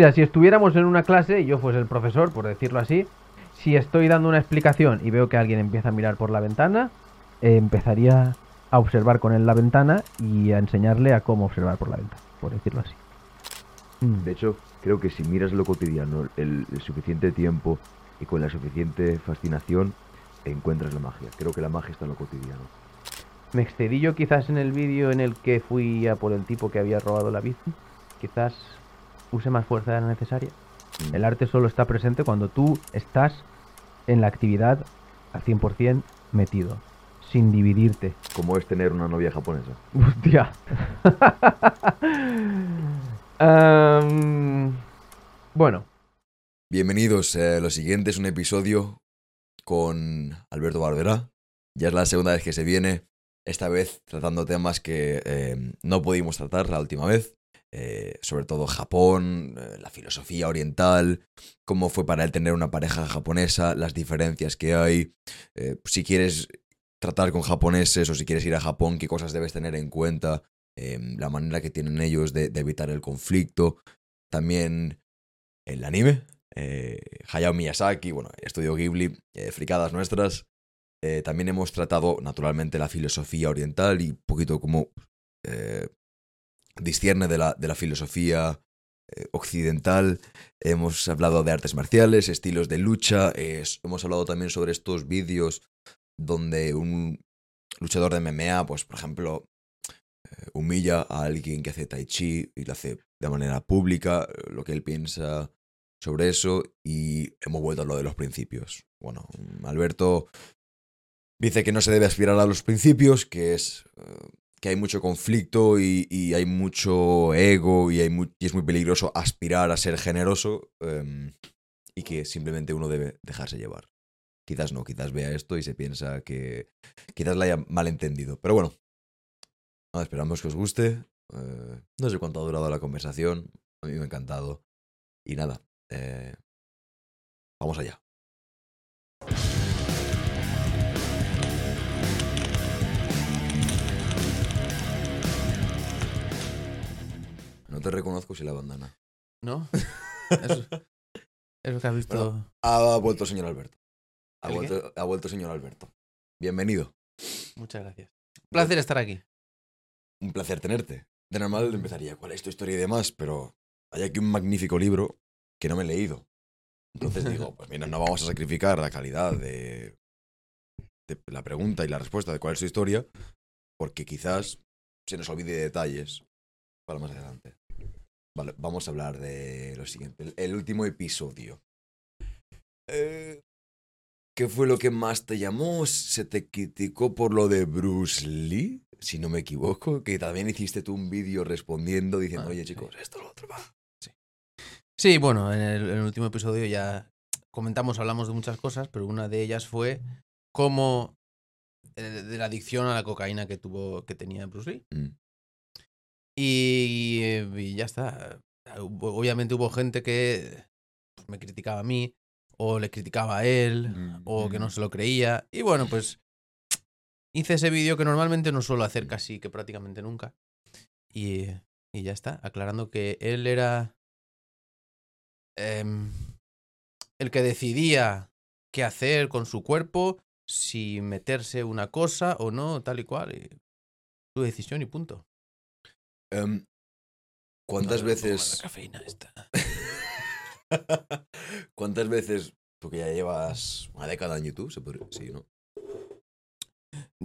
Mira, si estuviéramos en una clase y yo fuese el profesor, por decirlo así, si estoy dando una explicación y veo que alguien empieza a mirar por la ventana, eh, empezaría a observar con él la ventana y a enseñarle a cómo observar por la ventana, por decirlo así. Mm. De hecho, creo que si miras lo cotidiano el, el suficiente tiempo y con la suficiente fascinación, encuentras la magia. Creo que la magia está en lo cotidiano. Me excedí yo quizás en el vídeo en el que fui a por el tipo que había robado la bici. Quizás use más fuerza de la necesaria. Mm. El arte solo está presente cuando tú estás en la actividad al 100% metido, sin dividirte. Como es tener una novia japonesa. Hostia. Bueno, Bienvenidos, eh, lo siguiente es un episodio con Alberto Barberá. Ya es la segunda vez que se viene, esta vez tratando temas que eh, no pudimos tratar la última vez. Eh, sobre todo Japón, eh, la filosofía oriental, cómo fue para él tener una pareja japonesa, las diferencias que hay. eh, si quieres tratar con japoneses o si quieres ir a Japón, qué cosas debes tener en cuenta, eh, la manera que tienen ellos de, evitar el conflicto. También el anime, Hayao Miyazaki, bueno, Estudio Ghibli, fricadas nuestras. También hemos tratado, naturalmente, la filosofía oriental y un poquito cómo eh, discierne de la, de la filosofía eh, occidental. Hemos hablado de artes marciales, estilos de lucha. eh, hemos hablado también sobre estos vídeos donde un luchador de MMA, pues, por ejemplo, eh, humilla a alguien que hace tai chi y lo hace de manera pública, lo que él piensa sobre eso y hemos vuelto a lo de los principios. Bueno, Alberto dice que no se debe aspirar a los principios, que es que hay mucho conflicto y, hay mucho ego y, hay y es muy peligroso aspirar a ser generoso em, y que simplemente uno debe dejarse llevar. Quizás no, quizás vea esto y se piensa que quizás la haya malentendido. Pero bueno, esperamos que os guste. Eh, no sé cuánto ha durado la conversación. A mí me ha encantado. Y nada, eh, vamos allá. No te reconozco si la bandana. ¿No? Eso, eso que has visto. Bueno. Ha vuelto el señor Alberto. Ha vuelto, ha vuelto el señor Alberto. Bienvenido. Muchas gracias. Un placer estar aquí. Un placer tenerte. De normal empezaría, ¿cuál es tu historia y demás? Pero hay aquí un magnífico libro que no me he leído. Entonces digo, pues mira, no vamos a sacrificar la calidad de, de la pregunta y la respuesta de cuál es tu historia, porque quizás se nos olvide detalles para más adelante. Vale, vamos a hablar de lo siguiente. El, el último episodio. Eh, ¿Qué fue lo que más te llamó? ¿Se te criticó por lo de Bruce Lee? Si no me equivoco, que también hiciste tú un vídeo respondiendo diciendo, Ah, oye sí. chicos, esto, lo otro, va. Sí, bueno, en el, en el último episodio ya comentamos, hablamos de muchas cosas, pero una de ellas fue cómo eh, de la adicción a la cocaína que tuvo, que tenía Bruce Lee. Mm. Y, eh, y ya está. Hubo- Obviamente hubo gente que pues, me criticaba a mí, o le criticaba a él, Mm, o que no se lo creía. Y bueno, pues hice ese vídeo que normalmente no suelo hacer casi que prácticamente nunca. Y, y ya está, aclarando que él era em, el que decidía qué hacer con su cuerpo, si meterse una cosa o no, tal y cual. Y su decisión y punto. Em, ¿Cuántas No, veces... La cafeína esta. ¿Cuántas veces, tú que ya llevas una década en YouTube, se podría- sí, ¿no?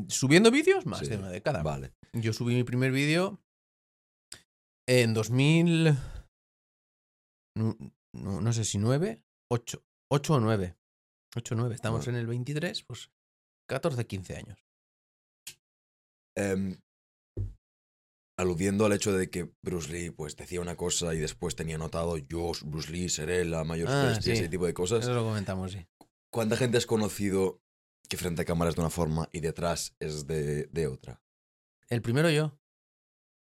¿Subiendo vídeos? Más Sí. de una década. Vale. Yo subí mi primer vídeo en 2000. No, no- no sé si 9, 8. 8 o 9. 8 o 9. Estamos Bueno. en el 23, pues 14, 15 años. Em, aludiendo al hecho de que Bruce Lee pues decía una cosa y después tenía notado yo, Bruce Lee, seré la mayor Ah, bestia", sí. ese tipo de cosas. Eso lo comentamos, sí. ¿Cuánta gente has conocido que frente a cámaras de una forma y detrás es de, de otra? El primero yo.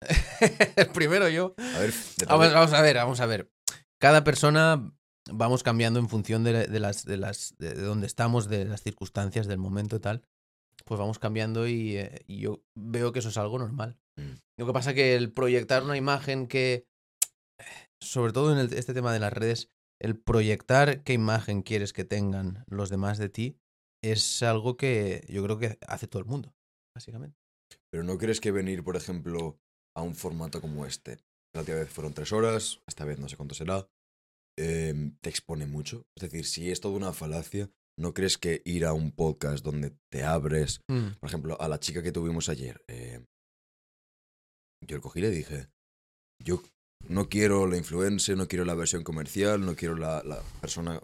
el primero yo. A ver, Vamos, de- vamos a ver, vamos a ver. Cada persona vamos cambiando en función de, de las de las de donde estamos, de las circunstancias, del momento y tal. Pues vamos cambiando y, eh, y yo veo que eso es algo normal. Mm. Lo que pasa que el proyectar una imagen que sobre todo en el- este tema de las redes, el proyectar qué imagen quieres que tengan los demás de ti es algo que yo creo que hace todo el mundo, básicamente. Pero ¿no crees que venir, por ejemplo, a un formato como este, la última vez fueron tres horas, esta vez no sé cuánto será, em, te expone mucho? Es decir, si es toda una falacia, ¿no crees que ir a un podcast donde te abres, por ejemplo, a la chica que tuvimos ayer, eh, yo le cogí y le dije, yo no quiero la influencer, no quiero la versión comercial, no quiero la, la persona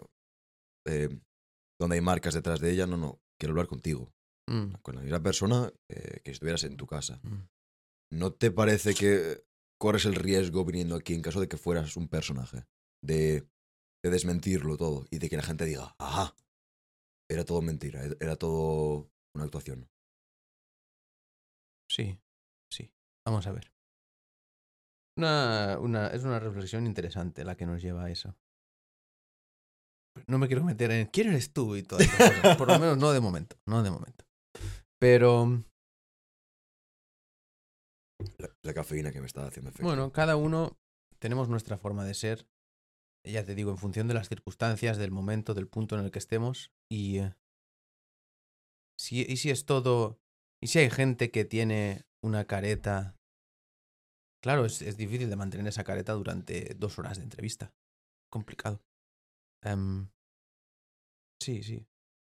eh, donde hay marcas detrás de ella, no, no, quiero hablar contigo, Mm, con la misma persona eh, que estuvieras en tu casa. mm. ¿No te parece que corres el riesgo viniendo aquí en caso de que fueras un personaje? De, de desmentirlo todo y de que la gente diga, ajá, era todo mentira, era todo una actuación. Sí. Vamos a ver. Una, una, es una reflexión interesante la que nos lleva a eso. No me quiero meter en quién eres tú y todas esas cosas. Por lo menos no de momento. No de momento. Pero La, la cafeína que me está haciendo efecto. bueno, cada uno tenemos nuestra forma de ser. Ya te digo, en función de las circunstancias, del momento, del punto en el que estemos. Y eh, si, y si es todo. Y si hay gente que tiene una careta. Claro, es, es difícil de mantener esa careta durante dos horas de entrevista. Complicado. Em, sí, sí.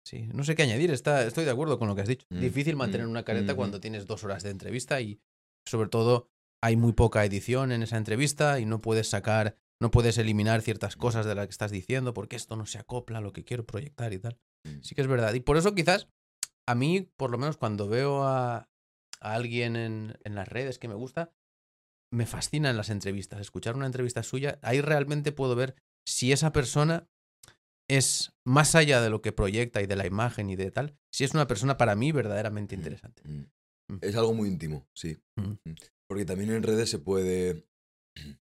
Sí. No sé qué añadir. Está, estoy de acuerdo con lo que has dicho. Mm, Difícil mantener mm, una careta cuando tienes dos horas de entrevista y sobre todo hay muy poca edición en esa entrevista y no puedes sacar, no puedes eliminar ciertas cosas de las que estás diciendo porque esto no se acopla a lo que quiero proyectar y tal. Mm. Sí que es verdad. Y por eso quizás a mí, por lo menos cuando veo a, a alguien en, en las redes que me gusta, me fascinan las entrevistas. Escuchar una entrevista suya, ahí realmente puedo ver si esa persona es más allá de lo que proyecta y de la imagen y de tal, si es una persona para mí verdaderamente interesante. Mm. Mm. Es algo muy íntimo, sí. Mm. Mm. Porque también en redes se puede...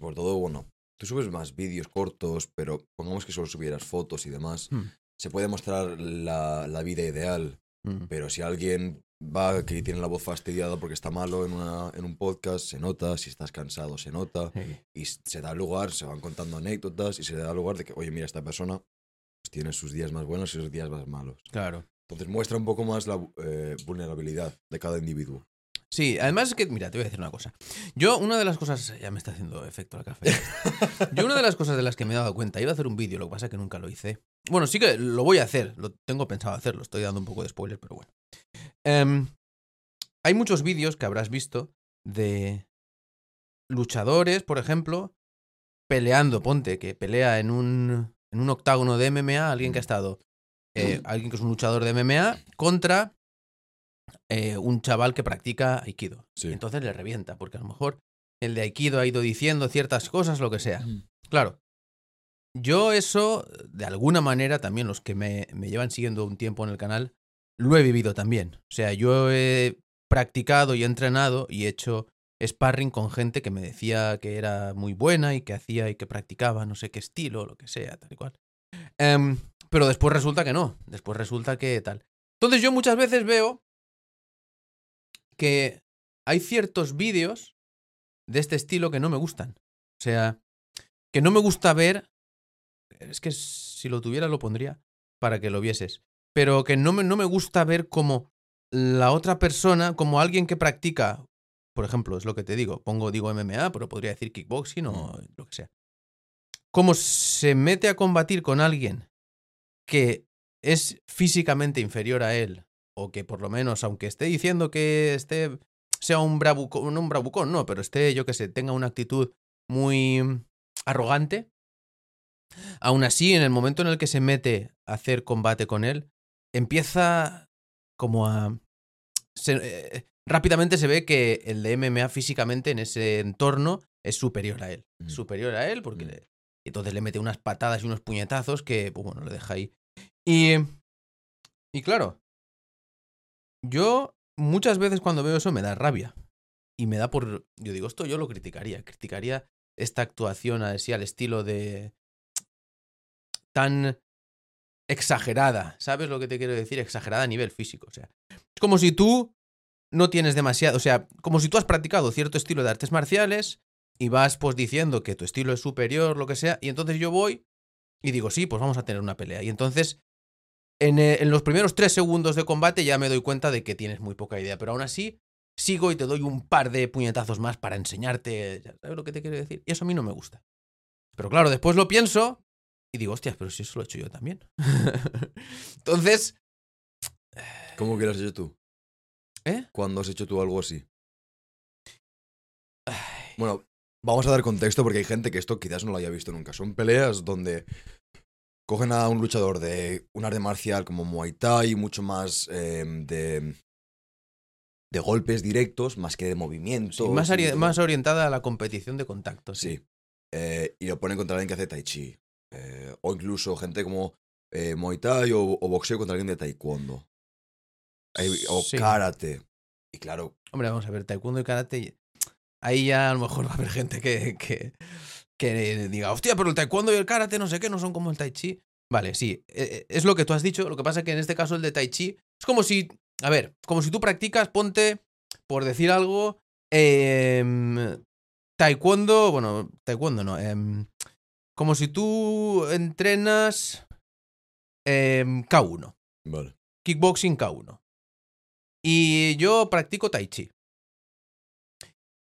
Por todo, bueno, tú subes más vídeos cortos, pero pongamos que solo subieras fotos y demás. Mm. Se puede mostrar la, la vida ideal, Mm. pero si alguien va que tiene la voz fastidiada porque está malo en, una, en un podcast, se nota, si estás cansado, se nota, Sí. y se da lugar, se van contando anécdotas y se da lugar de que, oye, mira, esta persona pues, tiene sus días más buenos y sus días más malos. Claro. Entonces muestra un poco más la eh, vulnerabilidad de cada individuo. Sí, además es que, mira, te voy a decir una cosa. Yo, una de las cosas, ya me está haciendo efecto la café. Yo, una de las cosas de las que me he dado cuenta, iba a hacer un vídeo, lo que pasa es que nunca lo hice. Bueno, sí que lo voy a hacer, lo tengo pensado hacerlo, estoy dando un poco de spoiler, pero bueno. Em, hay muchos vídeos que habrás visto de luchadores, por ejemplo, peleando, ponte, que pelea en un, en un octágono de MMA, alguien que ha estado, eh, alguien que es un luchador de MMA, contra eh, un chaval que practica Aikido. Sí. Entonces le revienta, porque a lo mejor el de Aikido ha ido diciendo ciertas cosas, lo que sea. Claro. Yo eso, de alguna manera, también los que me, me llevan siguiendo un tiempo en el canal, lo he vivido también. O sea, yo he practicado y entrenado y he hecho sparring con gente que me decía que era muy buena y que hacía y que practicaba no sé qué estilo, lo que sea, tal y cual. Em, pero después resulta que no. Después resulta que tal. Entonces yo muchas veces veo que hay ciertos vídeos de este estilo que no me gustan. O sea, que no me gusta ver. Es que si lo tuviera lo pondría para que lo vieses. Pero que no me, no me gusta ver como la otra persona, como alguien que practica, por ejemplo, es lo que te digo, pongo, digo MMA, pero podría decir kickboxing o lo que sea. Como se mete a combatir con alguien que es físicamente inferior a él, o que por lo menos, aunque esté diciendo que esté sea un bravucón, no un bravucón, no, pero esté, yo que sé, tenga una actitud muy arrogante, aún así, en el momento en el que se mete a hacer combate con él, empieza como a... se- eh, rápidamente se ve que el de MMA físicamente en ese entorno es superior a él. Mm. Superior a él porque Mm. le- entonces le mete unas patadas y unos puñetazos que, pues bueno, lo deja ahí. Y, y claro, yo muchas veces cuando veo eso me da rabia. Y me da por... Yo digo, esto yo lo criticaría. Criticaría esta actuación así al estilo de... tan exagerada. ¿Sabes lo que te quiero decir? Exagerada a nivel físico. O sea, es como si tú no tienes demasiado... O sea, como si tú has practicado cierto estilo de artes marciales y vas pues diciendo que tu estilo es superior, lo que sea, y entonces yo voy y digo, sí, pues vamos a tener una pelea. Y entonces, en, eh, en los primeros tres segundos de combate ya me doy cuenta de que tienes muy poca idea, pero aún así sigo y te doy un par de puñetazos más para enseñarte, ¿sabes lo que te quiero decir? Y eso a mí no me gusta. Pero claro, después lo pienso y digo, hostias, pero si eso lo he hecho yo también. entonces, ¿Cómo que lo has hecho tú? ¿eh? ¿Cuándo has hecho tú algo así? Bueno, vamos a dar contexto porque hay gente que esto quizás no lo haya visto nunca. Son peleas donde cogen a un luchador de un arte marcial como Muay Thai, mucho más eh, de, de golpes directos, más que de movimientos. Sí, más, ori- orientada a la competición de contacto. Sí. Sí. Eh, y lo ponen contra alguien que hace Tai Chi. Eh, o incluso gente como eh, Muay Thai o, o boxeo contra alguien de Taekwondo. O Sí. Karate. Y claro, Hombre, vamos a ver, taekwondo y karate. Ahí ya a lo mejor va a haber gente que, que, que diga, hostia, pero el taekwondo y el karate no sé qué, no son como el tai chi. Vale, sí, eh, eh, es lo que tú has dicho. Lo que pasa es que en este caso el de tai chi es como si, a ver, como si tú practicas, ponte, por decir algo, em, taekwondo, bueno, taekwondo no, em, como si tú entrenas em, K1 vale. kickboxing K1. Y yo practico tai chi.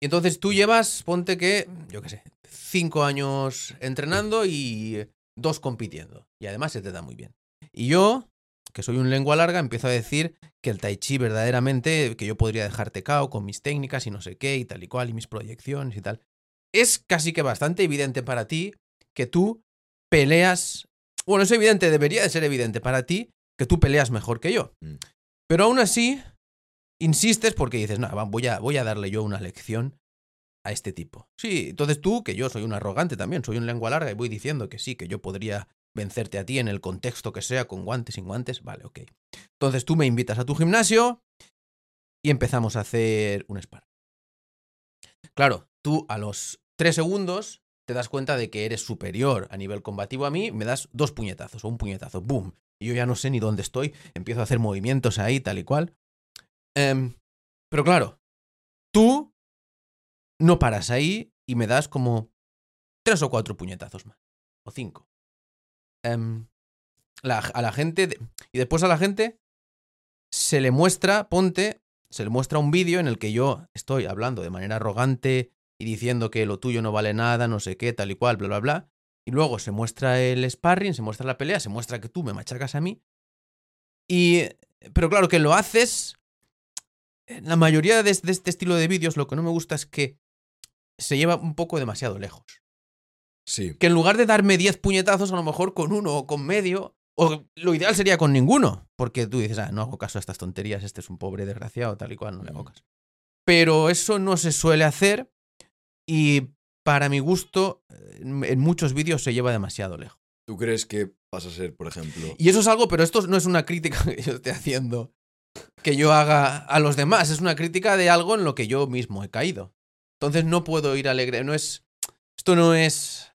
Y entonces tú llevas, ponte que, yo qué sé, cinco años entrenando y dos compitiendo. Y además se te da muy bien. Y yo, que soy un lengua larga, empiezo a decir que el tai chi verdaderamente, que yo podría dejarte cao con mis técnicas y no sé qué y tal y cual y mis proyecciones y tal. Es casi que bastante evidente para ti que tú peleas... Bueno, es evidente, debería de ser evidente para ti que tú peleas mejor que yo. Mm. Pero aún así, insistes porque dices, no, voy a, voy a darle yo una lección a este tipo. Sí, entonces tú, que yo soy un arrogante también, soy un lengua larga y voy diciendo que sí, que yo podría vencerte a ti en el contexto que sea, con guantes, sin guantes, vale, ok. Entonces tú me invitas a tu gimnasio y empezamos a hacer un spar. Claro, tú a los tres segundos te das cuenta de que eres superior a nivel combativo a mí, me das dos puñetazos o un puñetazo, ¡boom! Y yo ya no sé ni dónde estoy, empiezo a hacer movimientos ahí, tal y cual. Em, pero claro, tú no paras ahí y me das como tres o cuatro puñetazos más. O cinco. Em, a la gente. y después a la gente se le muestra, ponte, se le muestra un vídeo en el que yo estoy hablando de manera arrogante y diciendo que lo tuyo no vale nada, no sé qué, tal y cual, bla, bla, bla. Y luego se muestra el sparring, se muestra la pelea, se muestra que tú me machacas a mí. Y. Pero claro, que lo haces. La mayoría de, de este estilo de vídeos, lo que no me gusta es que se lleva un poco demasiado lejos. Sí. Que en lugar de darme 10 puñetazos, a lo mejor con uno o con medio, o lo ideal sería con ninguno. Porque tú dices, ah, no hago caso a estas tonterías, este es un pobre desgraciado, tal y cual, no le hago Mm. caso. Pero eso no se suele hacer y para mi gusto, en muchos vídeos se lleva demasiado lejos. ¿Tú crees que vas a ser, por ejemplo... Y eso es algo, pero esto no es una crítica que yo esté haciendo que yo haga a los demás, es una crítica de algo en lo que yo mismo he caído. Entonces no puedo ir alegre, no es esto no es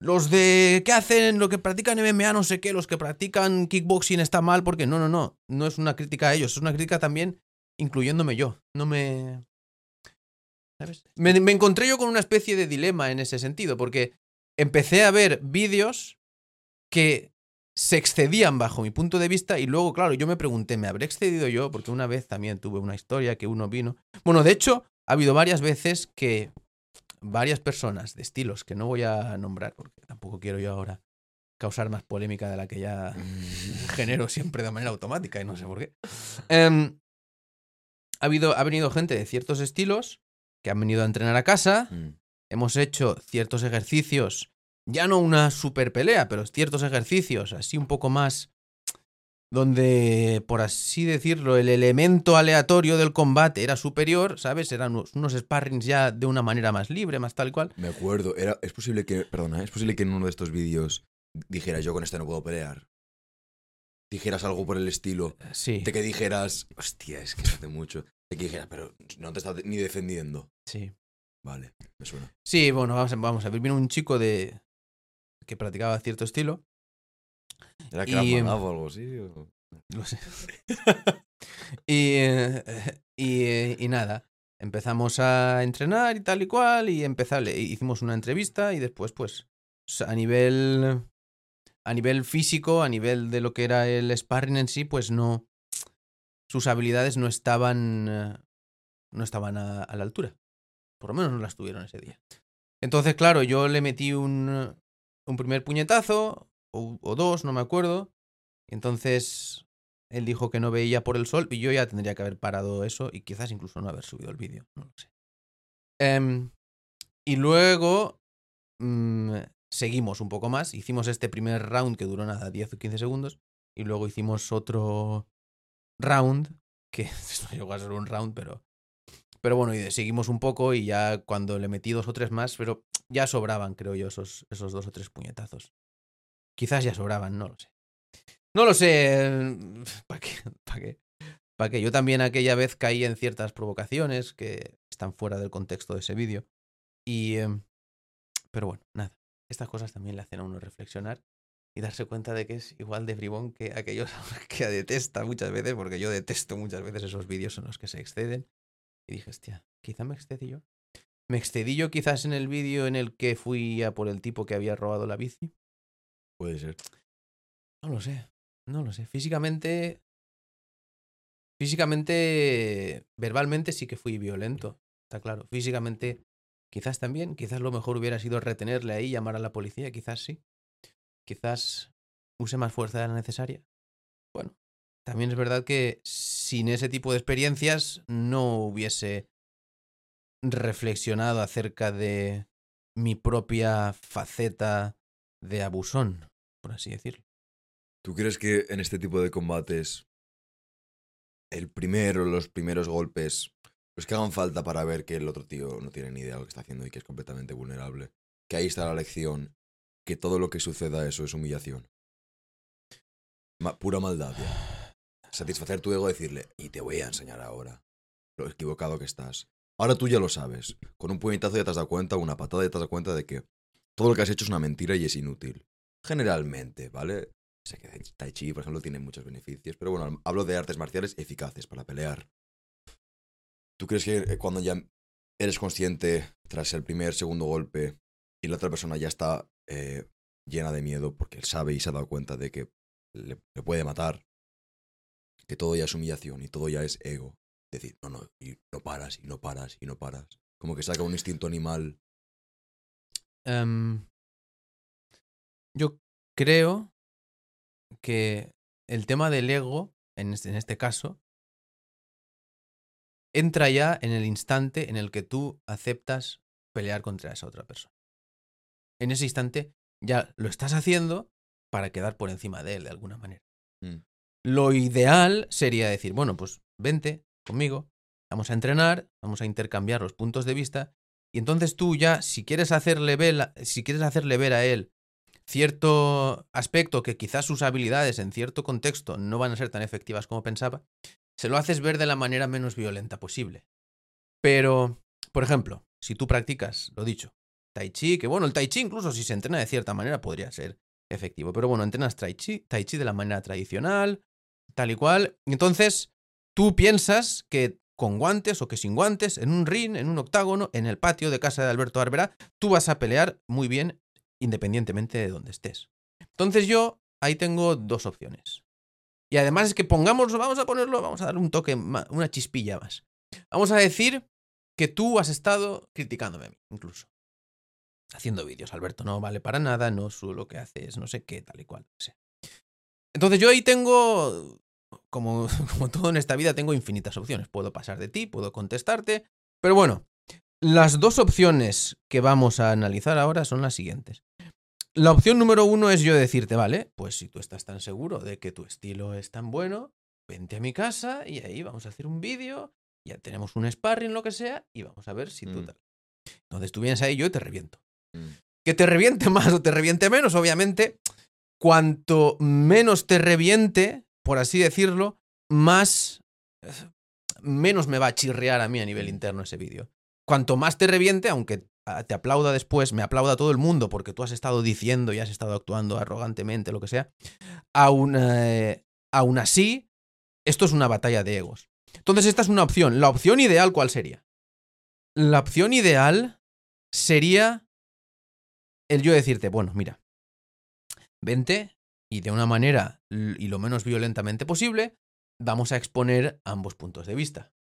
los de que hacen lo que practican MMA no sé qué, los que practican kickboxing está mal porque no, no, no, no es una crítica a ellos, es una crítica también incluyéndome yo. No me ¿Sabes? Me, me encontré yo con una especie de dilema en ese sentido, porque empecé a ver vídeos que se excedían bajo mi punto de vista y luego, claro, yo me pregunté, ¿me habré excedido yo? Porque una vez también tuve una historia que uno vino. Bueno, de hecho, ha habido varias veces que varias personas de estilos que no voy a nombrar, porque tampoco quiero yo ahora causar más polémica de la que ya genero siempre de manera automática y no sé por qué. Em, ha, habido, ha venido gente de ciertos estilos que han venido a entrenar a casa Mm. hemos hecho ciertos ejercicios, ya no una super pelea, pero ciertos ejercicios así un poco más donde, por así decirlo, el elemento aleatorio del combate era superior, ¿sabes? Eran unos, unos sparrings ya de una manera más libre, más tal cual. Me acuerdo, era, es posible que, perdona, es posible que en uno de estos vídeos dijeras yo con este no puedo pelear. Dijeras algo por el estilo. Sí, De que dijeras, hostia, es que hace mucho. De que dijeras, pero no te estás ni defendiendo. sí. Vale, me suena. Sí, bueno, vamos a, vamos a ver. Vino un chico de que practicaba cierto estilo. ¿Era Y, em, o algo así? o- Lo sé. y, eh, y, eh, y nada. empezamos a entrenar y tal y cual, y empezale, hicimos una entrevista y después, pues, a nivel, a nivel físico, a nivel de lo que era el sparring en sí, pues no, sus habilidades no estaban, eh, no estaban a, la altura. Por lo menos no las tuvieron ese día. Entonces, claro, yo le metí un, un primer puñetazo, o, dos, no me acuerdo. Entonces él dijo que no veía por el sol y yo ya tendría que haber parado eso y quizás incluso no haber subido el vídeo, no lo sé. Em, y luego mm, seguimos un poco más, hicimos este primer round que duró nada, 10 o 15 segundos, y luego hicimos otro round, que no llegó a ser un round, pero... Pero bueno, y seguimos un poco y ya cuando le metí dos o tres más, pero ya sobraban, creo yo, esos, esos dos o tres puñetazos. Quizás ya sobraban, no lo sé. No lo sé. ¿Para qué? ¿Para qué? ¿Para qué? Yo también aquella vez caí en ciertas provocaciones que están fuera del contexto de ese vídeo. Y. em, pero bueno, nada. Estas cosas también le hacen a uno reflexionar y darse cuenta de que es igual de bribón que aquellos que detesta muchas veces, porque yo detesto muchas veces esos vídeos en los que se exceden. Y dije, hostia, quizá me excedí yo. Me excedí yo quizás en el vídeo en el que fui a por el tipo que había robado la bici. Puede ser. No lo sé, no lo sé. Físicamente. Físicamente. Verbalmente sí que fui violento, está claro. Físicamente, quizás también. Quizás lo mejor hubiera sido retenerle ahí, llamar a la policía, quizás sí. Quizás use más fuerza de la necesaria. Bueno, también es verdad que sin ese tipo de experiencias no hubiese reflexionado acerca de mi propia faceta de abusón, por así decirlo. ¿Tú crees que en este tipo de combates el primero, los primeros golpes, los que hagan falta para ver que el otro tío no tiene ni idea de lo que está haciendo y que es completamente vulnerable? Que ahí está la lección, que todo lo que suceda eso es humillación. Pura maldad. Satisfacer tu ego, decirle, y te voy a enseñar ahora lo equivocado que estás. Ahora tú ya lo sabes. Con un puñetazo ya te has dado cuenta, una patada ya te has dado cuenta de que todo lo que has hecho es una mentira y es inútil. Generalmente, ¿vale? Sé que Tai Chi, por ejemplo, tiene muchos beneficios, pero bueno, hablo de artes marciales eficaces para pelear. ¿Tú crees que eh, cuando ya eres consciente tras el primer, segundo golpe y la otra persona ya está eh, llena de miedo porque él sabe y se ha dado cuenta de que le, puede matar, que todo ya es humillación y todo ya es ego? Decir, no, no, y no paras, y no paras, y no paras. Como que saca un instinto animal. Em, yo creo que el tema del ego, en este, en este caso, entra ya en el instante en el que tú aceptas pelear contra esa otra persona. En ese instante ya lo estás haciendo para quedar por encima de él de alguna manera. Mm. Lo ideal sería decir, bueno, pues vente conmigo, vamos a entrenar, vamos a intercambiar los puntos de vista y entonces tú ya, si quieres hacerle ver, si quieres hacerle ver a él cierto aspecto que quizás sus habilidades en cierto contexto no van a ser tan efectivas como pensaba, se lo haces ver de la manera menos violenta posible. Pero, por ejemplo, si tú practicas, lo dicho, tai chi, que bueno, el tai chi incluso si se entrena de cierta manera podría ser efectivo, pero bueno, entrenas tai chi, de la manera tradicional, tal y cual, entonces tú piensas que con guantes o que sin guantes, en un ring, en un octágono, en el patio de casa de Alberto Arbera, tú vas a pelear muy bien independientemente de donde estés. Entonces yo ahí tengo dos opciones. Y además es que pongámoslo, vamos a ponerlo, vamos a darle un toque, una chispilla más. Vamos a decir que tú has estado criticándome a mí, incluso. Haciendo vídeos, Alberto, no vale para nada, no su lo que haces, no sé qué, tal y cual. o sea. Entonces yo ahí tengo, como, como todo en esta vida, tengo infinitas opciones. Puedo pasar de ti, puedo contestarte, pero bueno, las dos opciones que vamos a analizar ahora son las siguientes. La opción número uno es yo decirte, vale, pues si tú estás tan seguro de que tu estilo es tan bueno, vente a mi casa y ahí vamos a hacer un vídeo, ya tenemos un sparring, lo que sea, y vamos a ver si tú Mm. tal. Entonces tú vienes ahí y yo te reviento. Mm. Que te reviente más o te reviente menos, obviamente, cuanto menos te reviente, por así decirlo, más menos me va a chirrear a mí a nivel interno ese vídeo. Cuanto más te reviente, aunque ah, te aplauda después, me aplauda todo el mundo porque tú has estado diciendo y has estado actuando arrogantemente, lo que sea, aún, eh, aún así, esto es una batalla de egos. Entonces esta es una opción. La opción ideal, ¿cuál sería? La opción ideal sería el yo decirte, bueno, mira, vente y de una manera y lo menos violentamente posible, vamos a exponer ambos puntos de vista.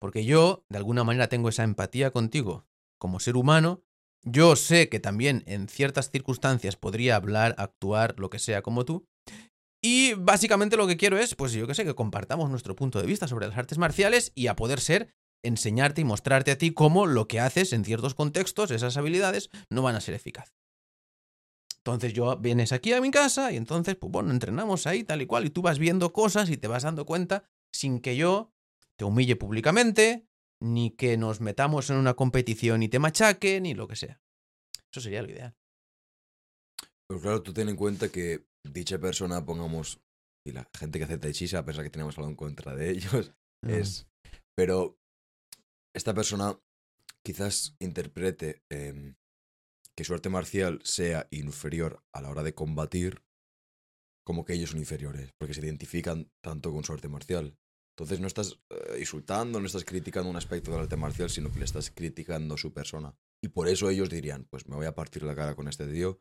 Porque yo, de alguna manera, tengo esa empatía contigo como ser humano. Yo sé que también en ciertas circunstancias podría hablar, actuar, lo que sea como tú. Y básicamente lo que quiero es, pues yo que sé, que compartamos nuestro punto de vista sobre las artes marciales y a poder ser, enseñarte y mostrarte a ti cómo lo que haces en ciertos contextos, esas habilidades, no van a ser eficaces. Entonces yo vienes aquí a mi casa y entonces, pues bueno, entrenamos ahí tal y cual y tú vas viendo cosas y te vas dando cuenta sin que yo te humille públicamente, ni que nos metamos en una competición y te machaque, ni lo que sea. Eso sería lo ideal. Pero claro, tú ten en cuenta que dicha persona, pongamos, y la gente que hace Tai Chi, a pesar que tenemos algo en contra de ellos, es. Pero esta persona quizás interprete em, que su arte marcial sea inferior a la hora de combatir, como que ellos son inferiores, porque se identifican tanto con su arte marcial. Entonces no estás eh, insultando, no estás criticando un aspecto del arte marcial, sino que le estás criticando su persona. Y por eso ellos dirían, pues me voy a partir la cara con este tío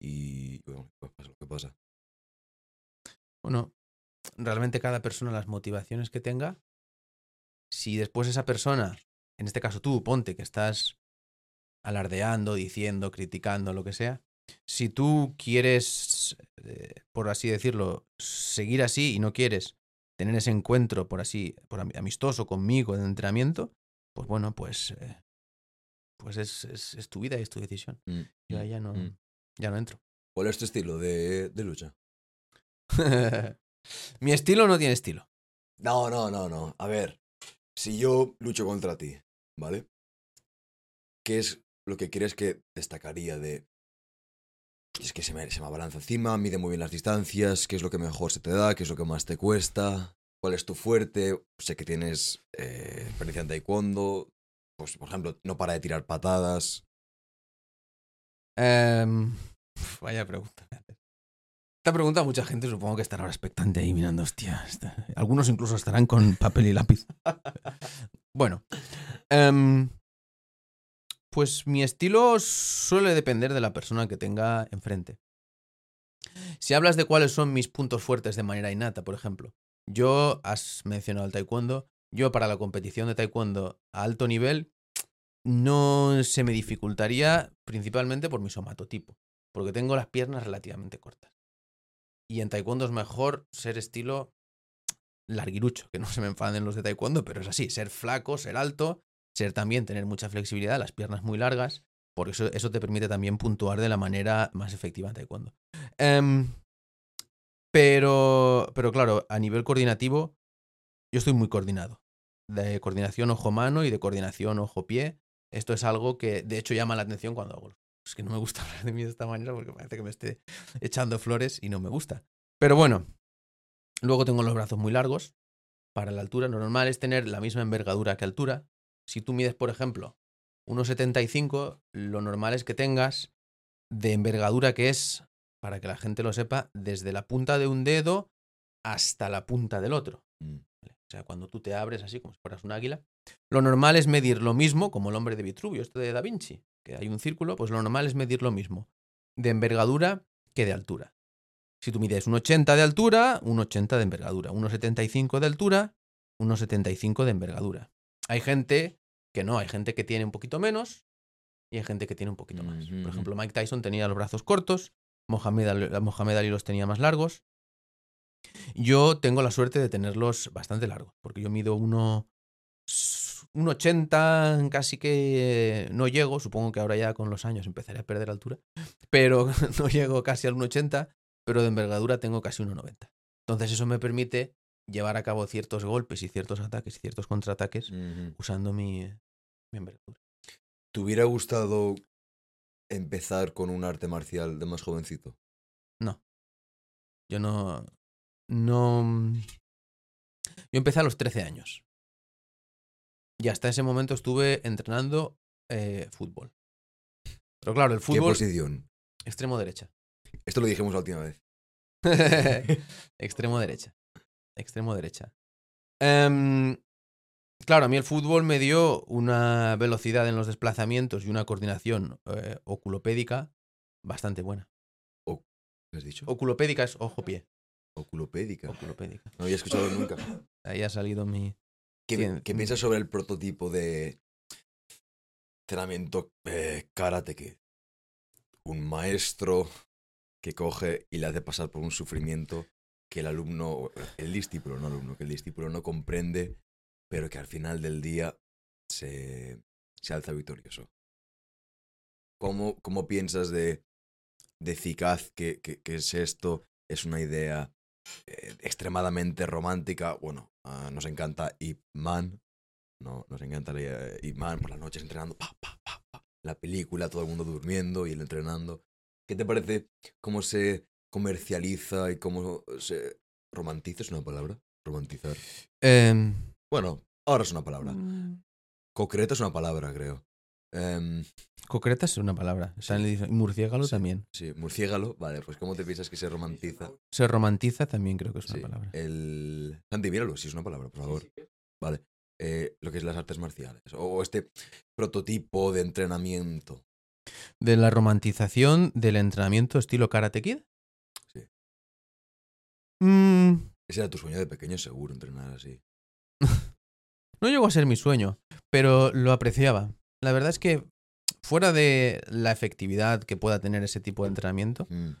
y bueno, pues pasa lo que pasa. Bueno, realmente cada persona, las motivaciones que tenga, si después esa persona, en este caso tú, ponte que estás alardeando, diciendo, criticando, lo que sea, si tú quieres, eh, por así decirlo, seguir así y no quieres tener ese encuentro, por así, por ami- amistoso conmigo de entrenamiento, pues bueno, pues, eh, pues es, es- es tu vida y es tu decisión. Mm, Yo mm, ahí ya no, mm. ya no entro. ¿Cuál es tu estilo de, de lucha? Mi estilo no tiene estilo. No, no, no, no. A ver, si yo lucho contra ti, ¿vale? ¿Qué es lo que crees que destacaría de... Es que se me, se me abalanza encima, mide muy bien las distancias, qué es lo que mejor se te da, qué es lo que más te cuesta, cuál es tu fuerte, sé que tienes eh, experiencia en taekwondo, pues por ejemplo, no para de tirar patadas. Em, vaya pregunta. Esta pregunta mucha gente supongo que estará ahora expectante ahí mirando, hostia. Algunos incluso estarán con papel y lápiz. bueno. em, pues mi estilo suele depender de la persona que tenga enfrente. Si hablas de cuáles son mis puntos fuertes de manera innata, por ejemplo, yo has mencionado el taekwondo, yo para la competición de taekwondo a alto nivel no se me dificultaría principalmente por mi somatotipo, porque tengo las piernas relativamente cortas. Y en taekwondo es mejor ser estilo larguirucho, que no se me enfaden los de taekwondo, pero es así, ser flaco, ser alto, ser también tener mucha flexibilidad, las piernas muy largas, porque eso, eso te permite también puntuar de la manera más efectiva en taekwondo. Em, pero, pero claro, a nivel coordinativo, yo estoy muy coordinado. De coordinación ojo-mano y de coordinación ojo-pie. Esto es algo que de hecho llama la atención cuando hago. Es que no me gusta hablar de mí de esta manera porque parece que me esté echando flores y no me gusta. Pero bueno, luego tengo los brazos muy largos. Para la altura, lo normal es tener la misma envergadura que altura. Si tú mides, por ejemplo, 1,75, lo normal es que tengas de envergadura que es, para que la gente lo sepa, desde la punta de un dedo hasta la punta del otro. Mm. O sea, cuando tú te abres así como si fueras un águila, lo normal es medir lo mismo como el hombre de Vitruvio, esto de Da Vinci, que hay un círculo, pues lo normal es medir lo mismo de envergadura que de altura. Si tú mides un 80 de altura, un 80 de envergadura, 1,75 de altura, 1,75 de envergadura. Hay gente que no, hay gente que tiene un poquito menos y hay gente que tiene un poquito más. Por ejemplo, Mike Tyson tenía los brazos cortos, Mohamed Ali, Mohamed Ali los tenía más largos. Yo tengo la suerte de tenerlos bastante largos, porque yo mido uno, un 80, casi que no llego, supongo que ahora ya con los años empezaré a perder altura, pero no llego casi al 1,80, pero de envergadura tengo casi 1,90. Entonces eso me permite llevar a cabo ciertos golpes y ciertos ataques y ciertos contraataques usando mi, mi envergadura. ¿Te hubiera gustado empezar con un arte marcial de más jovencito? Yo no. No. Yo empecé a los 13 años. Y hasta ese momento estuve entrenando eh, fútbol. Pero claro, el ¿Qué fútbol. posición? Extremo derecha. Esto lo dijimos la última vez. Extremo derecha. Extremo derecha. Em, Claro, a mí el fútbol me dio una velocidad en los desplazamientos y una coordinación eh, oculopédica bastante buena. ¿Qué has dicho? Oculopédica es ojo-pie. Oculopédica. Oculopédica. No había escuchado nunca. Ahí ha salido mi... ¿Qué, piensas sobre el prototipo de entrenamiento eh, karate kid? Un maestro que coge y le hace pasar por un sufrimiento que el alumno, el discípulo, no alumno, que el discípulo no comprende, pero que al final del día se, se alza victorioso. ¿Cómo, cómo piensas de, de eficaz que, que- que es esto? Es una idea eh, extremadamente romántica. Bueno, ah, nos encanta Ip Man. No, nos encanta eh, Ip Man por las noches entrenando. Pa, pa, pa, pa. La película, todo el mundo durmiendo y él entrenando. ¿Qué te parece cómo se comercializa y cómo se romantiza? ¿Es una palabra? Romantizar. Em, Bueno, ahora es una palabra. mm, Concreto es una palabra, creo. Em, concreta es una palabra. O sea, le dice- y murciélago Sí. también. sí, murciégalo. Vale, pues ¿cómo te piensas que se romantiza? Se romantiza también creo que es una Sí, palabra. El... Santi, míralo, si es una palabra, por favor. Vale. Eh, lo que es las artes marciales. O este prototipo de entrenamiento. De la romantización del entrenamiento estilo Karate Kid. Sí. Mm, Ese era tu sueño de pequeño, seguro, entrenar así. no llegó a ser mi sueño, pero lo apreciaba. La verdad es que fuera de la efectividad que pueda tener ese tipo de entrenamiento, Mm,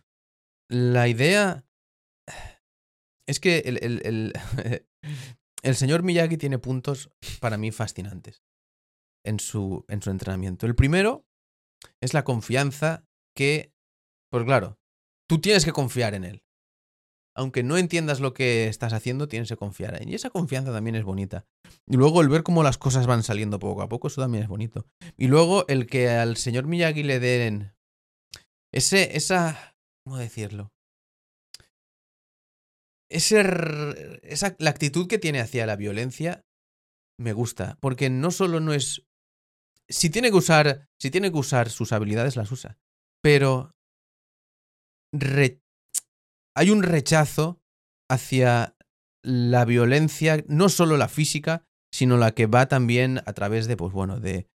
la idea es que el, el- el- el señor Miyagi tiene puntos para mí fascinantes en su, en su entrenamiento. El primero es la confianza que, pues claro, tú tienes que confiar en él. Aunque no entiendas lo que estás haciendo, tienes que confiar. Y esa confianza también es bonita. Y luego el ver cómo las cosas van saliendo poco a poco, eso también es bonito. Y luego el que al señor Miyagi le den ese, esa, ¿cómo decirlo? Ese, esa, la actitud que tiene hacia la violencia me gusta, porque no solo no es, si tiene que usar, si tiene que usar sus habilidades las usa, pero hay un rechazo hacia la violencia, no solo la física, sino la que va también a través de, pues bueno, de,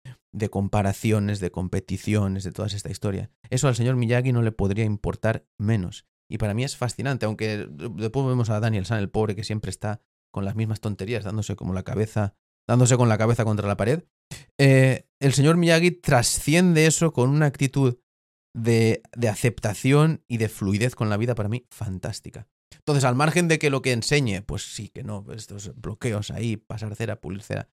comparaciones, de competiciones, de toda esta historia. Eso al señor Miyagi no le podría importar menos. Y para mí es fascinante, aunque después vemos a Daniel San, el pobre, que siempre está con las mismas tonterías, dándose como la cabeza, dándose con la cabeza contra la pared. Eh, el señor Miyagi trasciende eso con una actitud de, de aceptación y de fluidez con la vida para mí fantástica. Entonces, al margen de que lo que enseñe, pues sí, que no, estos bloqueos ahí, pasar cera, pulir cera.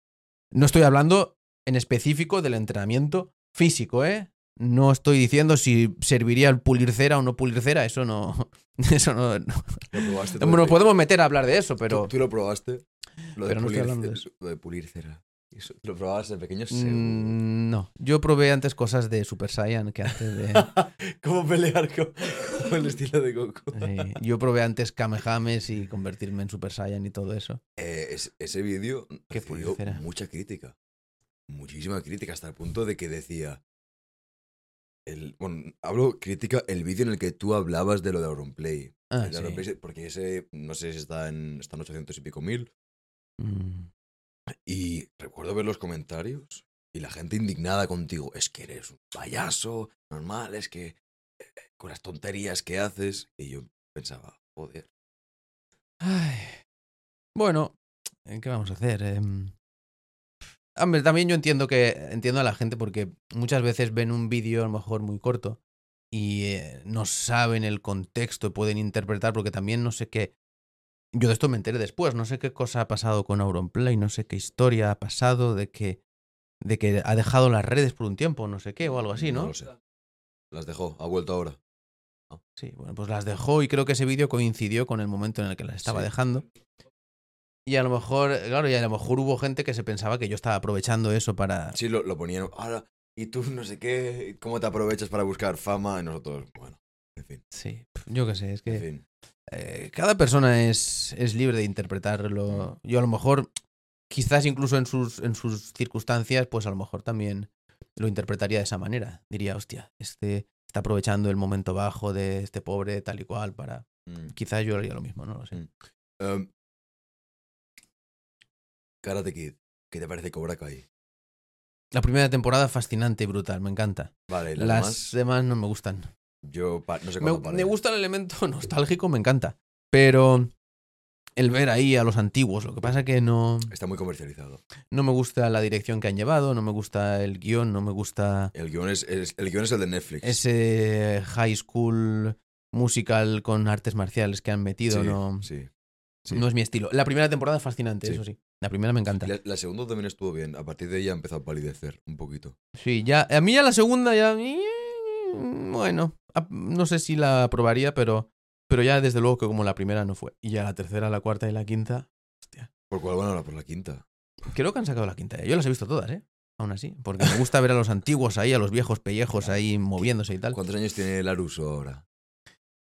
No estoy hablando en específico del entrenamiento físico, ¿eh? No estoy diciendo si serviría el pulir cera o no pulir cera, eso no. Eso no. no. ¿Lo probaste? Nos podemos meter a hablar de eso, ¿Tú- pero. ¿Tú, lo probaste? Lo Pero no estoy hablando de Lo de pulir cera. Eso, ¿Lo probabas de pequeño? Mm, no. Yo probé antes cosas de Super Saiyan que antes de. ¿Cómo pelear con, con el estilo de Goku? Sí, yo probé antes Kamehames y convertirme en Super Saiyan y todo eso. Eh, es- ese vídeo recibió mucha crítica. Muchísima crítica, hasta el punto de que decía. El, bueno, hablo crítica el vídeo en el que tú hablabas de lo de Auronplay. Ah, sí. Auronplay, Porque ese, no sé si está en, está en 800 y pico mil. Mm. Y recuerdo ver los comentarios y la gente indignada contigo. Es que eres un payaso, normal, es que eh, con las tonterías que haces. Y yo pensaba, joder. Ay. Bueno, ¿eh, ¿qué vamos a hacer? Em, Hombre, también yo entiendo que entiendo a la gente porque muchas veces ven un vídeo a lo mejor muy corto y eh, no saben el contexto pueden interpretar porque también no sé qué. Yo de esto me enteré después, no sé qué cosa ha pasado con Auronplay, no sé qué historia ha pasado de que de que ha dejado las redes por un tiempo, no sé qué o algo así, ¿no? No lo sé. Las dejó, ha vuelto ahora. Sí, bueno, pues las dejó y creo que ese vídeo coincidió con el momento en el que las estaba Sí. dejando. Y a lo mejor, claro, y a lo mejor hubo gente que se pensaba que yo estaba aprovechando eso para... Sí, lo, lo ponían. Ahora, y tú no sé qué, ¿cómo te aprovechas para buscar fama? Y nosotros, bueno, en fin, Sí, yo qué sé, es en que fin. Eh, cada persona es, es libre de interpretarlo. Yo a lo mejor, quizás incluso en sus, en sus circunstancias, pues a lo mejor también lo interpretaría de esa manera. Diría, hostia, este está aprovechando el momento bajo de este pobre tal y cual para... Mm. Quizás yo haría lo mismo, no lo sé. Mm. Em, Karate Kid. ¿Qué te parece Cobra Kai? La primera temporada fascinante y brutal, me encanta. Vale, las, Las demás, demás no me gustan. Yo no sé Me, me gusta el elemento nostálgico, me encanta. Pero el ver ahí a los antiguos, lo que pasa que no, Está muy comercializado. no me gusta la dirección que han llevado, no me gusta el guion, no me gusta El guion es, es- el, guion es el de Netflix. ese high school musical con artes marciales que han metido, Sí, no, sí. sí. no es mi estilo. La primera temporada es fascinante, eso sí. La primera me encanta. La, la segunda también estuvo bien. A partir de ella empezó a palidecer un poquito. Sí, ya, a mí ya la segunda ya... Bueno, a- no sé si la aprobaría, pero, pero ya desde luego que como la primera no fue. Y ya la tercera, la cuarta y la quinta... Hostia. ¿Por cuál van ahora? Por la quinta. Creo que han sacado la quinta. ya. Yo las he visto todas, ¿eh? Aún así. Porque me gusta ver a los antiguos ahí, a los viejos pellejos ahí moviéndose y tal. ¿Cuántos años tiene Laruso ahora?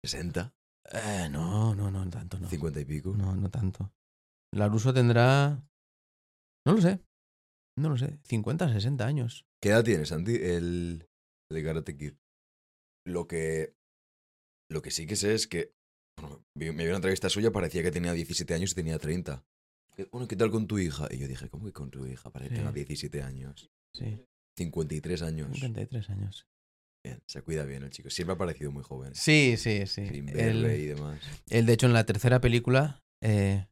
¿60? Eh, no, no, no tanto, no. ¿50 y pico? No, no tanto. Laruso tendrá... No lo sé. No lo sé. 50, 60 años. ¿Qué edad tiene, Santi? El, el de Karate Kid. Lo que, lo que sí que sé es que bueno, me vi una entrevista suya, parecía que tenía 17 años y tenía 30. ¿Qué- Bueno, ¿qué tal con tu hija? Y yo dije, ¿cómo que con tu hija? Para que Sí. tenga 17 años. Sí. 53 años. 53 años. Bien, se cuida bien el chico. Siempre ha parecido muy joven. Sí, sí, sí. Sin El- verle y demás. Él, de hecho, en la tercera película, eh,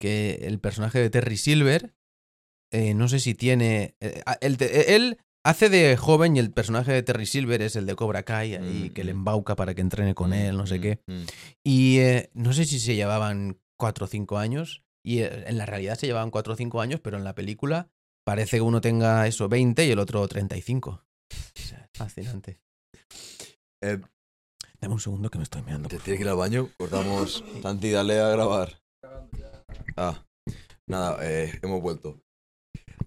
que el personaje de Terry Silver, eh, no sé si tiene... eh, él, te- él hace de joven y el personaje de Terry Silver es el de Cobra Kai, ahí, Mm, que le mm. embauca para que entrene con él, no sé Mm, qué. mm. Y eh, no sé si se llevaban 4 o 5 años, y eh, en la realidad se llevaban 4 o 5 años, pero en la película parece que uno tenga eso 20 y el otro 35. O sea, es fascinante. Eh, Dame un segundo que me estoy meando. ¿Te tienes que ir al baño? Cortamos. Santi, dale a grabar. Ah, nada, hemos vuelto.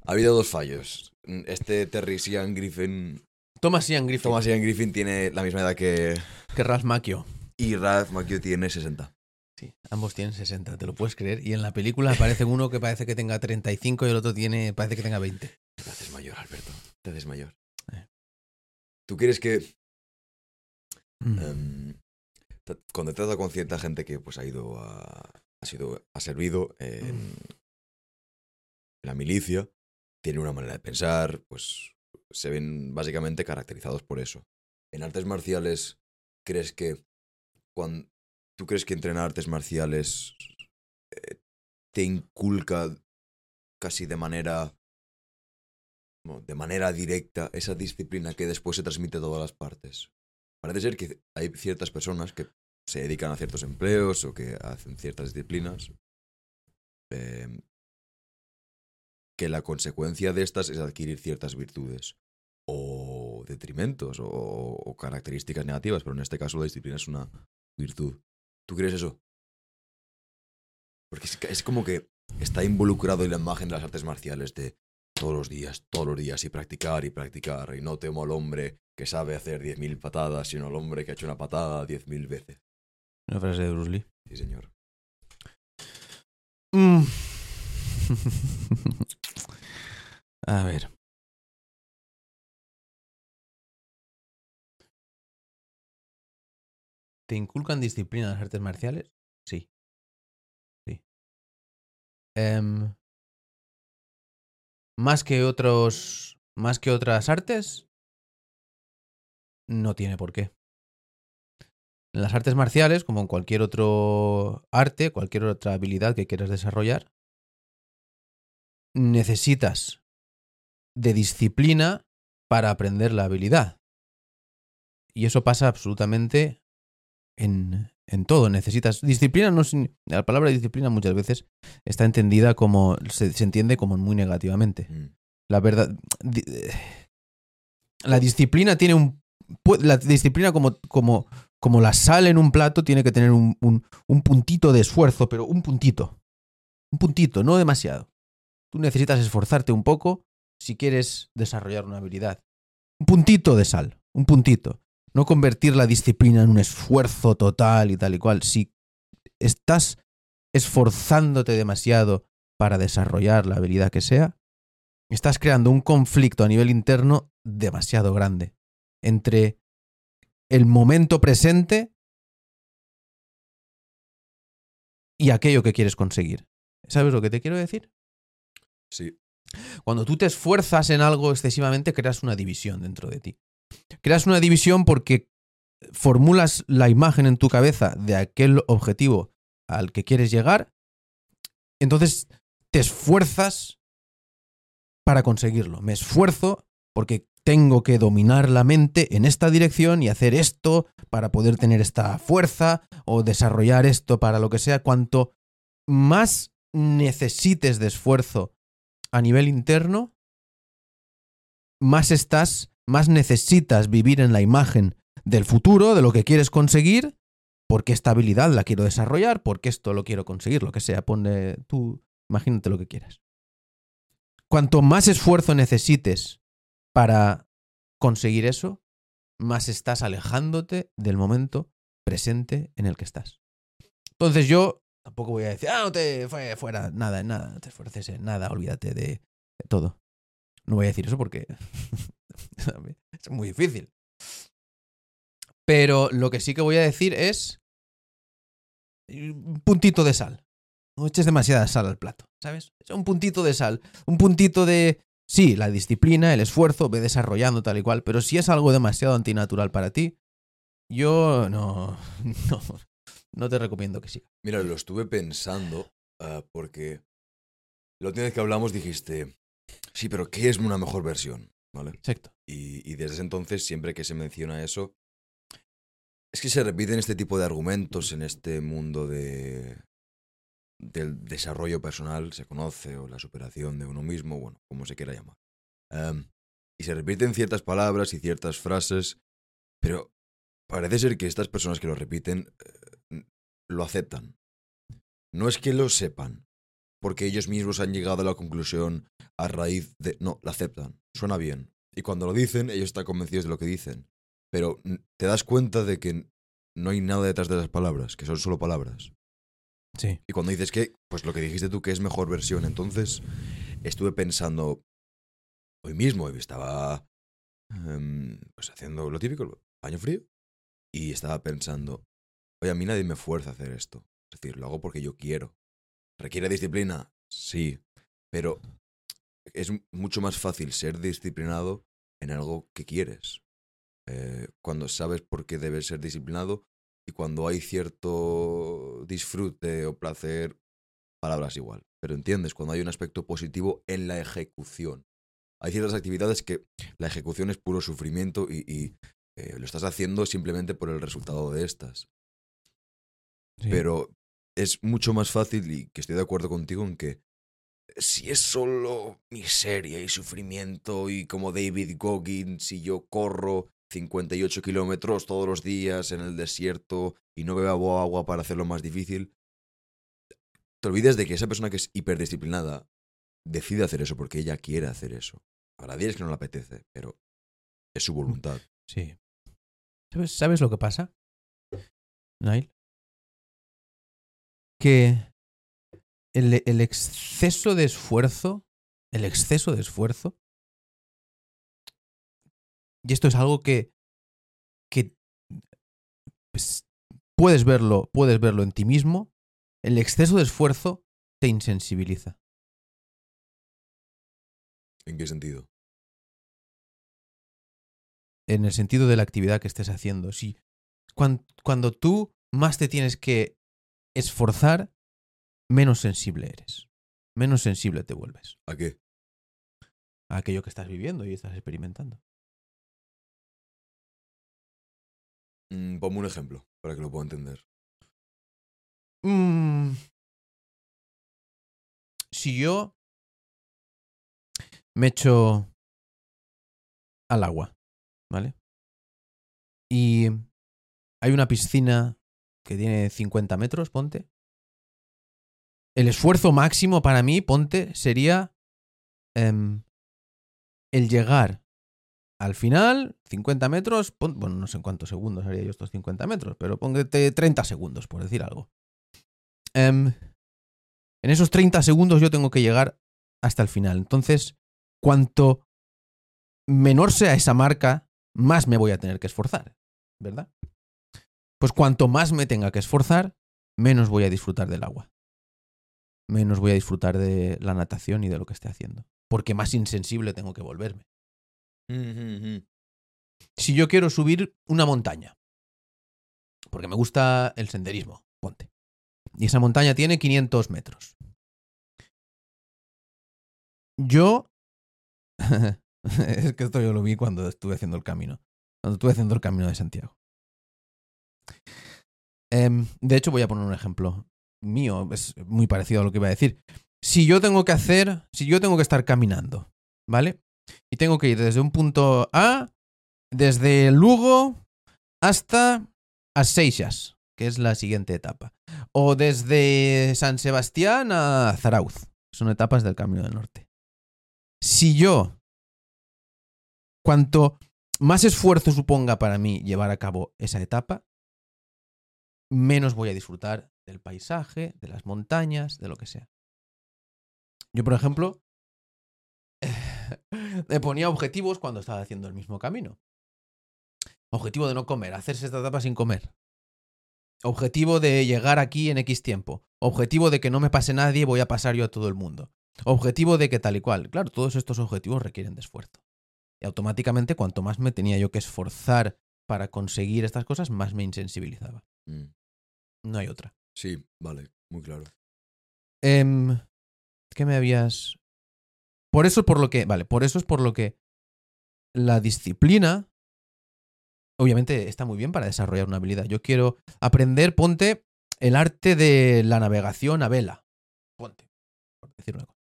Ha habido dos fallos. Este Terry Sian Griffin. Thomas Ian Griffith, Thomas Ian Griffin tiene la misma edad que. que Ralph Macchio. Y Ralph Macchio tiene 60. Sí, ambos tienen 60, te lo puedes creer. Y en la película aparece uno que parece que tenga 35 y el otro tiene, parece que tenga 20. Te haces mayor, Alberto. Te haces mayor. Eh. ¿Tú quieres que. Mm. em, te- cuando tratas con cierta gente que pues ha ido a. ha sido. ha servido en la milicia, tiene una manera de pensar, pues se ven básicamente caracterizados por eso. En artes marciales, ¿crees que cuando tú crees que entrenar artes marciales eh, te inculca casi de manera de manera directa esa disciplina que después se transmite a todas las partes? Parece ser que hay ciertas personas que se dedican a ciertos empleos o que hacen ciertas disciplinas eh, que la consecuencia de estas es adquirir ciertas virtudes o detrimentos o, o características negativas, pero en este caso la disciplina es una virtud. ¿Tú crees eso? Porque es, que- es como que está involucrado en la imagen de las artes marciales de todos los días, todos los días, y practicar y practicar, y no temo al hombre que sabe hacer 10.000 patadas, sino al hombre que ha hecho una patada 10.000 veces. Una frase de Bruce Lee. Sí, señor. Mm. A ver. ¿Te inculcan disciplina en las artes marciales? Sí. Sí. Em, más que otros. Más que otras artes. No tiene por qué. En las artes marciales, como en cualquier otro arte, cualquier otra habilidad que quieras desarrollar, necesitas de disciplina para aprender la habilidad. Y eso pasa absolutamente en, en todo. Necesitas disciplina. No, la palabra disciplina muchas veces está entendida como se, se entiende como muy negativamente. Mm. La verdad, di- la disciplina tiene un la disciplina como como como la sal en un plato tiene que tener un, un- un puntito de esfuerzo, pero un puntito. Un puntito, no demasiado. Tú necesitas esforzarte un poco si quieres desarrollar una habilidad. Un puntito de sal, un puntito. No convertir la disciplina en un esfuerzo total y tal y cual. Si estás esforzándote demasiado para desarrollar la habilidad que sea, estás creando un conflicto a nivel interno demasiado grande entre el momento presente y aquello que quieres conseguir. ¿Sabes lo que te quiero decir? Sí. Cuando tú te esfuerzas en algo excesivamente, creas una división dentro de ti. Creas una división porque formulas la imagen en tu cabeza de aquel objetivo al que quieres llegar, entonces te esfuerzas para conseguirlo. Me esfuerzo porque tengo que dominar la mente en esta dirección y hacer esto para poder tener esta fuerza o desarrollar esto para lo que sea. Cuanto más necesites de esfuerzo a nivel interno, más estás, más necesitas vivir en la imagen del futuro, de lo que quieres conseguir, porque esta habilidad la quiero desarrollar, porque esto lo quiero conseguir, lo que sea, pone tú, imagínate lo que quieras. Cuanto más esfuerzo necesites para conseguir eso, más estás alejándote del momento presente en el que estás. Entonces yo tampoco voy a decir, ah, no te fue fuera, nada, nada, no te esfuerces en nada, olvídate de, todo. No voy a decir eso porque es muy difícil. Pero lo que sí que voy a decir es un puntito de sal. No eches demasiada sal al plato, ¿sabes? Un puntito de sal, un puntito de... Sí, la disciplina, el esfuerzo, ve desarrollando tal y cual, pero si es algo demasiado antinatural para ti, yo no, no, no te recomiendo que siga. Mira, lo estuve pensando ah, porque la última vez que hablamos dijiste, sí, pero ¿qué es una mejor versión? ¿Vale? Exacto. Y, y desde ese entonces, siempre que se menciona eso, es que se repiten este tipo de argumentos en este mundo de del desarrollo personal, se conoce, o la superación de uno mismo, bueno, como se quiera llamar. Y se repiten ciertas palabras y ciertas frases, pero parece ser que estas personas que lo repiten eh, lo aceptan. No es que lo sepan, porque ellos mismos han llegado a la conclusión a raíz de... No, lo aceptan, suena bien. Y cuando lo dicen, ellos están convencidos de lo que dicen. Pero te das cuenta de que no hay nada detrás de las palabras, que son solo palabras. Sí. Y cuando dices que, pues lo que dijiste tú que es mejor versión, entonces estuve pensando hoy mismo, estaba em, pues haciendo lo típico, baño frío, y estaba pensando, oye, a mí nadie me fuerza a hacer esto. Es decir, lo hago porque yo quiero. ¿Requiere disciplina? Sí, pero es mucho más fácil ser disciplinado en algo que quieres. Eh, cuando sabes por qué debes ser disciplinado y cuando hay cierto disfrute o placer, palabras igual. Pero entiendes, cuando hay un aspecto positivo en la ejecución. Hay ciertas actividades que la ejecución es puro sufrimiento y, eh, lo estás haciendo simplemente por el resultado de estas. sí. Pero es mucho más fácil y que estoy de acuerdo contigo en que si es solo miseria y sufrimiento y como David Goggins, si yo corro 58 kilómetros todos los días en el desierto y no bebo agua para hacerlo más difícil, te olvides de que esa persona que es hiperdisciplinada decide hacer eso porque ella quiere hacer eso. Habrá días que no le apetece, pero es su voluntad. Sí. ¿Sabes, ¿Sabes lo que pasa? Nail. Que el, exceso de esfuerzo, el exceso de esfuerzo, y esto es algo que, que pues, puedes verlo, puedes verlo en ti mismo, el exceso de esfuerzo te insensibiliza. ¿En qué sentido? En el sentido de la actividad que estés haciendo. Si cuan- cuando tú más te tienes que esforzar, menos sensible eres. Menos sensible te vuelves ¿A qué? a aquello que estás viviendo y estás experimentando. Mm, ponme un ejemplo para que lo pueda entender. Mm. Si yo me echo al agua, ¿vale? Y hay una piscina que tiene 50 metros, ponte. El esfuerzo máximo para mí, ponte, sería em, el llegar al final, 50 metros, bueno, no sé en cuántos segundos haría yo estos 50 metros, pero póngate 30 segundos, por decir algo. Em, en esos 30 segundos yo tengo que llegar hasta el final. Entonces, cuanto menor sea esa marca, más me voy a tener que esforzar, ¿verdad? Pues cuanto más me tenga que esforzar, menos voy a disfrutar del agua. Menos voy a disfrutar de la natación y de lo que esté haciendo. porque más insensible tengo que volverme. Si yo quiero subir una montaña, porque me gusta el senderismo, ponte. Y esa montaña tiene 500 metros. Yo... es que esto yo lo vi cuando estuve haciendo el camino. Cuando estuve haciendo el camino de Santiago. Em, de hecho, voy a poner un ejemplo mío. Es muy parecido a lo que iba a decir. Si yo tengo que hacer, si yo tengo que estar caminando, ¿vale? Y tengo que ir desde un punto A, desde Lugo hasta As que es la siguiente etapa. O desde San Sebastián a Zarauz. Son etapas del Camino del Norte. Si yo, cuanto más esfuerzo suponga para mí llevar a cabo esa etapa, menos voy a disfrutar del paisaje, de las montañas, de lo que sea. Yo, por ejemplo, me ponía objetivos cuando estaba haciendo el mismo camino. Objetivo de no comer, hacerse esta etapa sin comer. Objetivo de llegar aquí en X tiempo. Objetivo de que no me pase nadie, voy a pasar yo a todo el mundo. Objetivo de que tal y cual. Claro, todos estos objetivos requieren de esfuerzo. Y automáticamente, cuanto más me tenía yo que esforzar para conseguir estas cosas, más me insensibilizaba. mm. No hay otra. Sí, vale, muy claro. Em, ¿Qué me habías...? Por eso es por lo que... Vale, por eso es por lo que la disciplina obviamente está muy bien para desarrollar una habilidad. Yo quiero aprender, ponte, el arte de la navegación a vela. Ponte, por decir una cosa.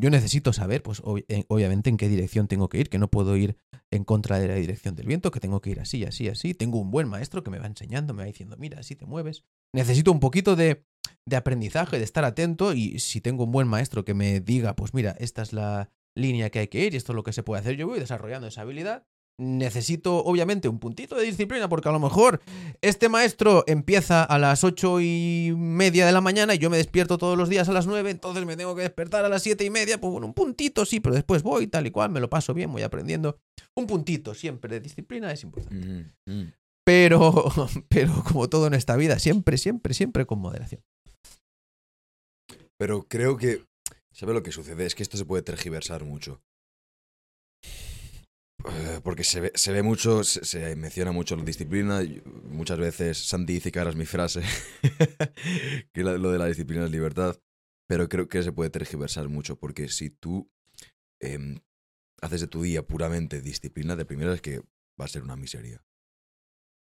Yo necesito saber, pues ob- obviamente, en qué dirección tengo que ir, que no puedo ir en contra de la dirección del viento, que tengo que ir así, así, así. Tengo un buen maestro que me va enseñando, me va diciendo, mira, así te mueves. Necesito un poquito de, de aprendizaje, de estar atento y si tengo un buen maestro que me diga, pues mira, esta es la línea que hay que ir y esto es lo que se puede hacer, yo voy desarrollando esa habilidad. Necesito, obviamente, un puntito de disciplina, porque a lo mejor este maestro empieza a las ocho y media de la mañana y yo me despierto todos los días a las nueve, entonces me tengo que despertar a las siete y media, pues bueno, un puntito sí, pero después voy tal y cual, me lo paso bien, voy aprendiendo. Un puntito siempre de disciplina es importante. Ujú, mm. Pero, pero como todo en esta vida, siempre, siempre, siempre con moderación. Pero creo que. ¿Sabe lo que sucede? Es que esto se puede tergiversar mucho. Eh, Porque se ve, se ve mucho, se, se menciona mucho la disciplina. Muchas veces Santi dice que ahora es mi frase, que lo de la disciplina es libertad. Pero creo que se puede tergiversar mucho, porque si tú em, haces de tu día puramente disciplina, de primera es que va a ser una miseria.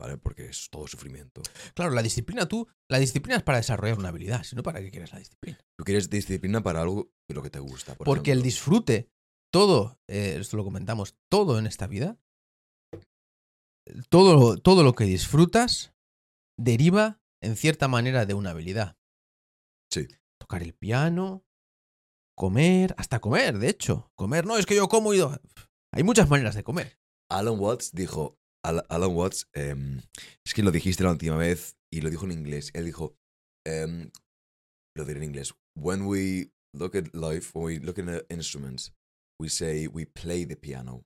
¿Vale? Porque es todo sufrimiento. Claro, la disciplina tú, la disciplina es para desarrollar una habilidad, si no, ¿para qué quieres la disciplina? Tú quieres disciplina para algo de lo que te gusta. por Porque el disfrute, todo, eh, esto lo comentamos, todo en esta vida, todo, todo lo que disfrutas deriva en cierta manera de una habilidad. Sí. Tocar el piano, comer, hasta comer, de hecho. Comer, no, es que yo como y... do- Hay muchas maneras de comer. Alan Watts dijo, Al- Alan Watts, em, es que lo dijiste la última vez y lo dijo en inglés. Él dijo, em, lo diré en inglés. When we look at life, when we look at instruments, we say we play the piano.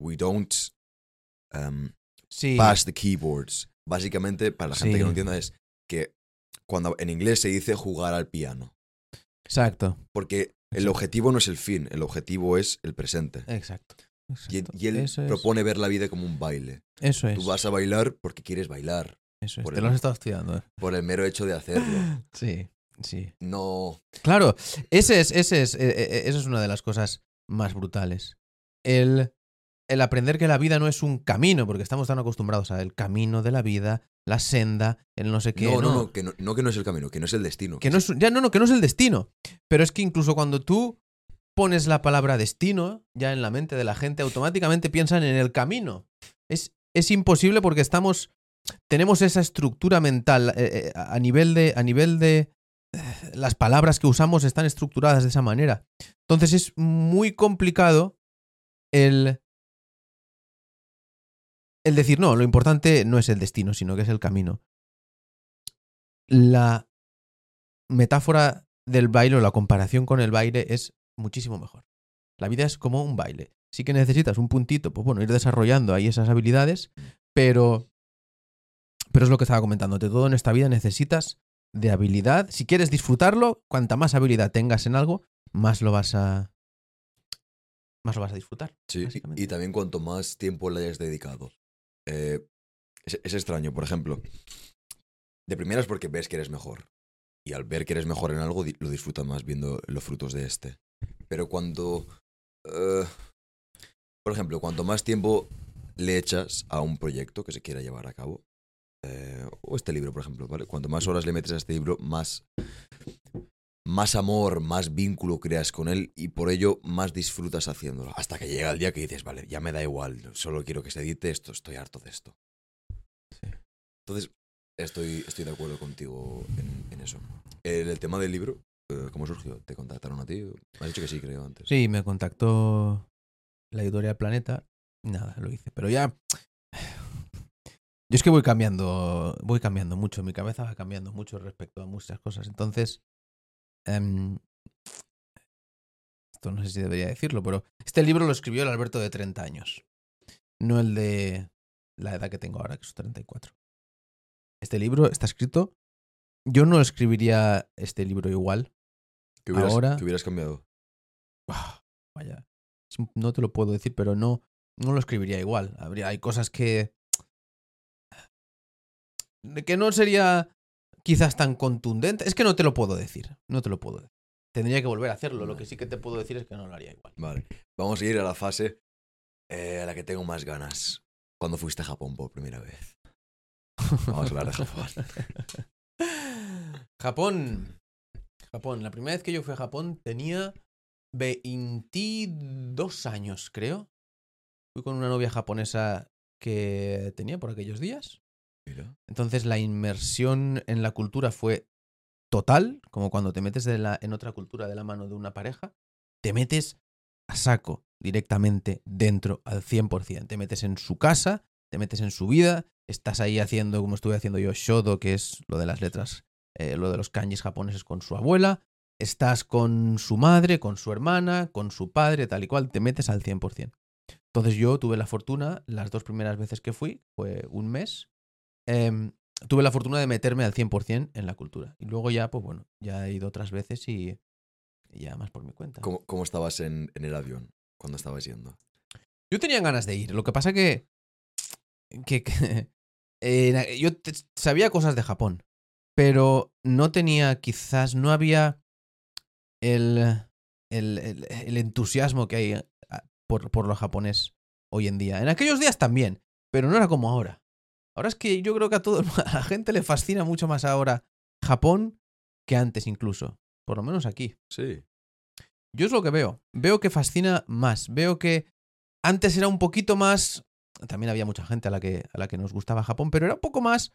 We don't Sí. pass the keyboards. Básicamente, para la gente Sí. que no entienda, es que cuando en inglés se dice jugar al piano. Exacto. Porque el Exacto. objetivo no es el fin, el objetivo es el presente. Exacto. Y, exacto. y él eso es, propone ver la vida como un baile. Eso es. Tú vas a bailar porque quieres bailar, Eso es. por Te el- lo has estado estudiando. ¿eh? por el mero hecho de hacerlo. Sí, sí. No. Claro, ese es, ese es, eh, eh, eso es una de las cosas más brutales. El, el aprender que la vida no es un camino, porque estamos tan acostumbrados al camino de la vida, la senda, el no sé qué. No, no, no, que no, no que no es el camino, que no es el destino. Que no es, ya no, no, que no es el destino. Pero es que incluso cuando tú pones la palabra destino ya en la mente de la gente, automáticamente piensan en el camino. Es, es imposible porque estamos. Tenemos esa estructura mental eh, eh, a nivel de. A nivel de. Las palabras que usamos están estructuradas de esa manera. Entonces es muy complicado el. El decir, no, lo importante no es el destino, sino que es el camino. La metáfora del baile o la comparación con el baile es muchísimo mejor. La vida es como un baile. Sí que necesitas un puntito, pues bueno, ir desarrollando ahí esas habilidades, pero pero es lo que estaba comentando, de todo en esta vida necesitas de habilidad. Si quieres disfrutarlo, cuanta más habilidad tengas en algo, más lo vas a más lo vas a disfrutar. Sí, y- básicamente. y, también cuanto más tiempo le hayas dedicado. Eh, es, es extraño, por ejemplo. De primeras porque ves que eres mejor. Y al ver que eres mejor en algo, lo disfrutas más viendo los frutos de este. Pero cuando... eh, por ejemplo, cuanto más tiempo le echas a un proyecto que se quiera llevar a cabo, eh, o este libro, por ejemplo, ¿vale? Cuanto más horas le metes a este libro, más, más amor, más vínculo creas con él y por ello más disfrutas haciéndolo. Hasta que llega el día que dices, vale, ya me da igual, solo quiero que se edite esto, estoy harto de esto. Sí. Entonces, estoy, estoy de acuerdo contigo en, en eso. El, el tema del libro, eh, ¿cómo surgió? ¿Te contactaron a ti? Me has dicho que sí, creo, antes. Sí, me contactó la editorial Planeta. Nada, lo hice. Pero ya. Yo es que voy cambiando. Voy cambiando mucho. Mi cabeza va cambiando mucho respecto a muchas cosas. Entonces. em, esto no sé si debería decirlo, pero este libro lo escribió el Alberto de 30 años. No el de la edad que tengo ahora, que es 34. Este libro está escrito. Yo no escribiría este libro igual. ¿Qué hubieras, ahora- qué hubieras cambiado? Vaya. No te lo puedo decir, pero no, no lo escribiría igual. Habría, hay cosas que. Que no sería quizás tan contundente. Es que no te lo puedo decir. No te lo puedo decir. Tendría que volver a hacerlo. Lo que sí que te puedo decir es que no lo haría igual. Vale. Vamos a ir a la fase eh, a la que tengo más ganas. Cuando fuiste a Japón por primera vez? Vamos a hablar de Japón. Japón. Japón. La primera vez que yo fui a Japón tenía 22 años, creo. Fui con una novia japonesa que tenía por aquellos días. Entonces la inmersión en la cultura fue total, como cuando te metes en otra cultura de la mano de una pareja, te metes a saco directamente dentro al 100%. Te metes en su casa, te metes en su vida, estás ahí haciendo, como estuve haciendo yo, shodo, que es lo de las letras, eh, lo de los kanjis japoneses con su abuela, estás con su madre, con su hermana, con su padre, tal y cual, te metes al 100%. Entonces yo tuve la fortuna, las dos primeras veces que fui, fue un mes, em, tuve la fortuna de meterme al 100% en la cultura. Y luego ya, pues bueno, ya he ido otras veces y, y ya más por mi cuenta. ¿Cómo, cómo estabas en, en el avión cuando estabas yendo? Yo tenía ganas de ir. Lo que pasa que. que, que, eh, yo te- sabía cosas de Japón. Pero no tenía, quizás, no había el, el, el- el entusiasmo que hay ah, por, por lo japonés hoy en día. En aquellos días también, pero no era como ahora. Ahora es que yo creo que a todo a la gente le fascina mucho más ahora Japón que antes incluso. Por lo menos aquí. Sí. Yo es lo que veo. Veo que fascina más. Veo que antes era un poquito más. También había mucha gente a la que, a la que nos gustaba Japón, pero era un poco más.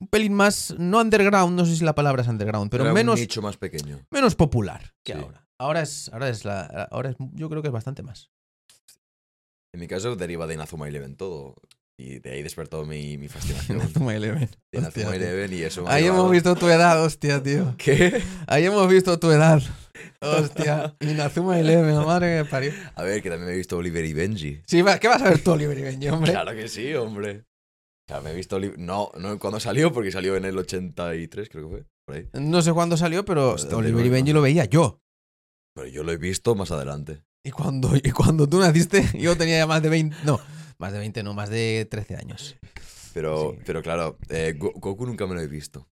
Un pelín más. No underground, no sé si la palabra es underground, pero Era un menos, nicho más pequeño. menos popular que Sí. ahora. Ahora es. Ahora es la. Ahora es. Yo creo que es bastante más. En mi caso deriva de Inazuma Eleven todo. Y de ahí despertó mi, mi fascinación. Inazuma Eleven. de. Eleven y eso me Ahí hemos visto tu edad, hostia, tío. ¿Qué? Ahí hemos visto tu edad. Hostia. Inazuma Eleven, madre que me parió. A ver, que también me he visto Oliver y Benji. Sí, ¿qué vas a ver tú, Oliver y Benji, hombre? Claro que sí, hombre. O sea, me he visto No, no cuando salió, porque salió en el 83, creo que fue. Por ahí. No sé cuándo salió, pero Bastante Oliver y. Benji lo veía yo. Pero yo lo he visto más adelante. Y cuando, y cuando tú naciste, yo tenía ya más de 20. No, más de 20, no, más de 13 años. Pero, Sí. pero claro, eh, Go- Goku nunca me lo he visto.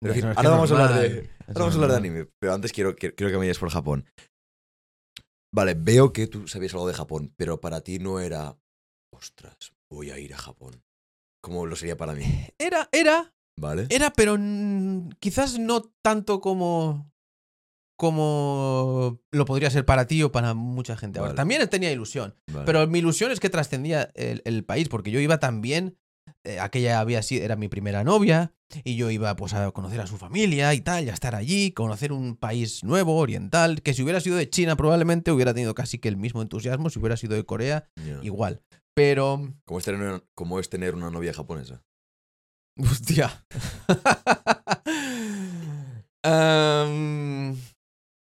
Pero no, ahora, vamos a hablar de, ahora vamos a hablar de anime. Pero antes quiero, quiero, quiero que me digas por Japón. Vale, veo que tú sabías algo de Japón, pero para ti no era. Ostras, voy a ir a Japón. Como lo sería para mí. Era, era, ¿Vale? era, pero quizás no tanto como. Como lo podría ser para ti o para mucha gente ahora. Vale. También tenía ilusión. Vale. Pero mi ilusión es que trascendía el, el país, porque yo iba también. eh, aquella había sido, era mi primera novia, y yo iba pues a conocer a su familia y tal, y a estar allí, conocer un país nuevo, oriental, que si hubiera sido de China probablemente hubiera tenido casi que el mismo entusiasmo, si hubiera sido de Corea, igual. Pero, ¿Cómo es, tener una, cómo es tener una novia japonesa? hostia. Am,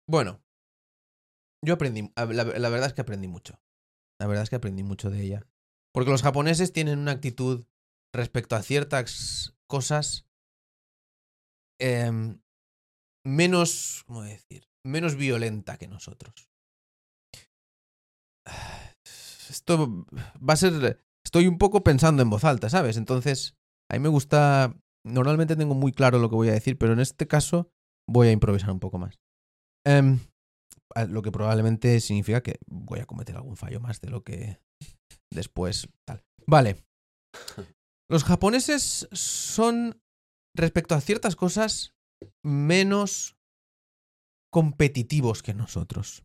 bueno, yo aprendí, la, verdad es que aprendí mucho. La verdad es que aprendí mucho de ella. Porque los japoneses tienen una actitud respecto a ciertas cosas em, menos, ¿cómo decir? Menos violenta que nosotros. Esto va a ser. Estoy un poco pensando en voz alta, ¿sabes? Entonces, a mí me gusta. Normalmente tengo muy claro lo que voy a decir, pero en este caso voy a improvisar un poco más. Em, lo que probablemente significa que voy a cometer algún fallo más de lo que después tal. Vale. Los japoneses son, respecto a ciertas cosas, menos competitivos que nosotros.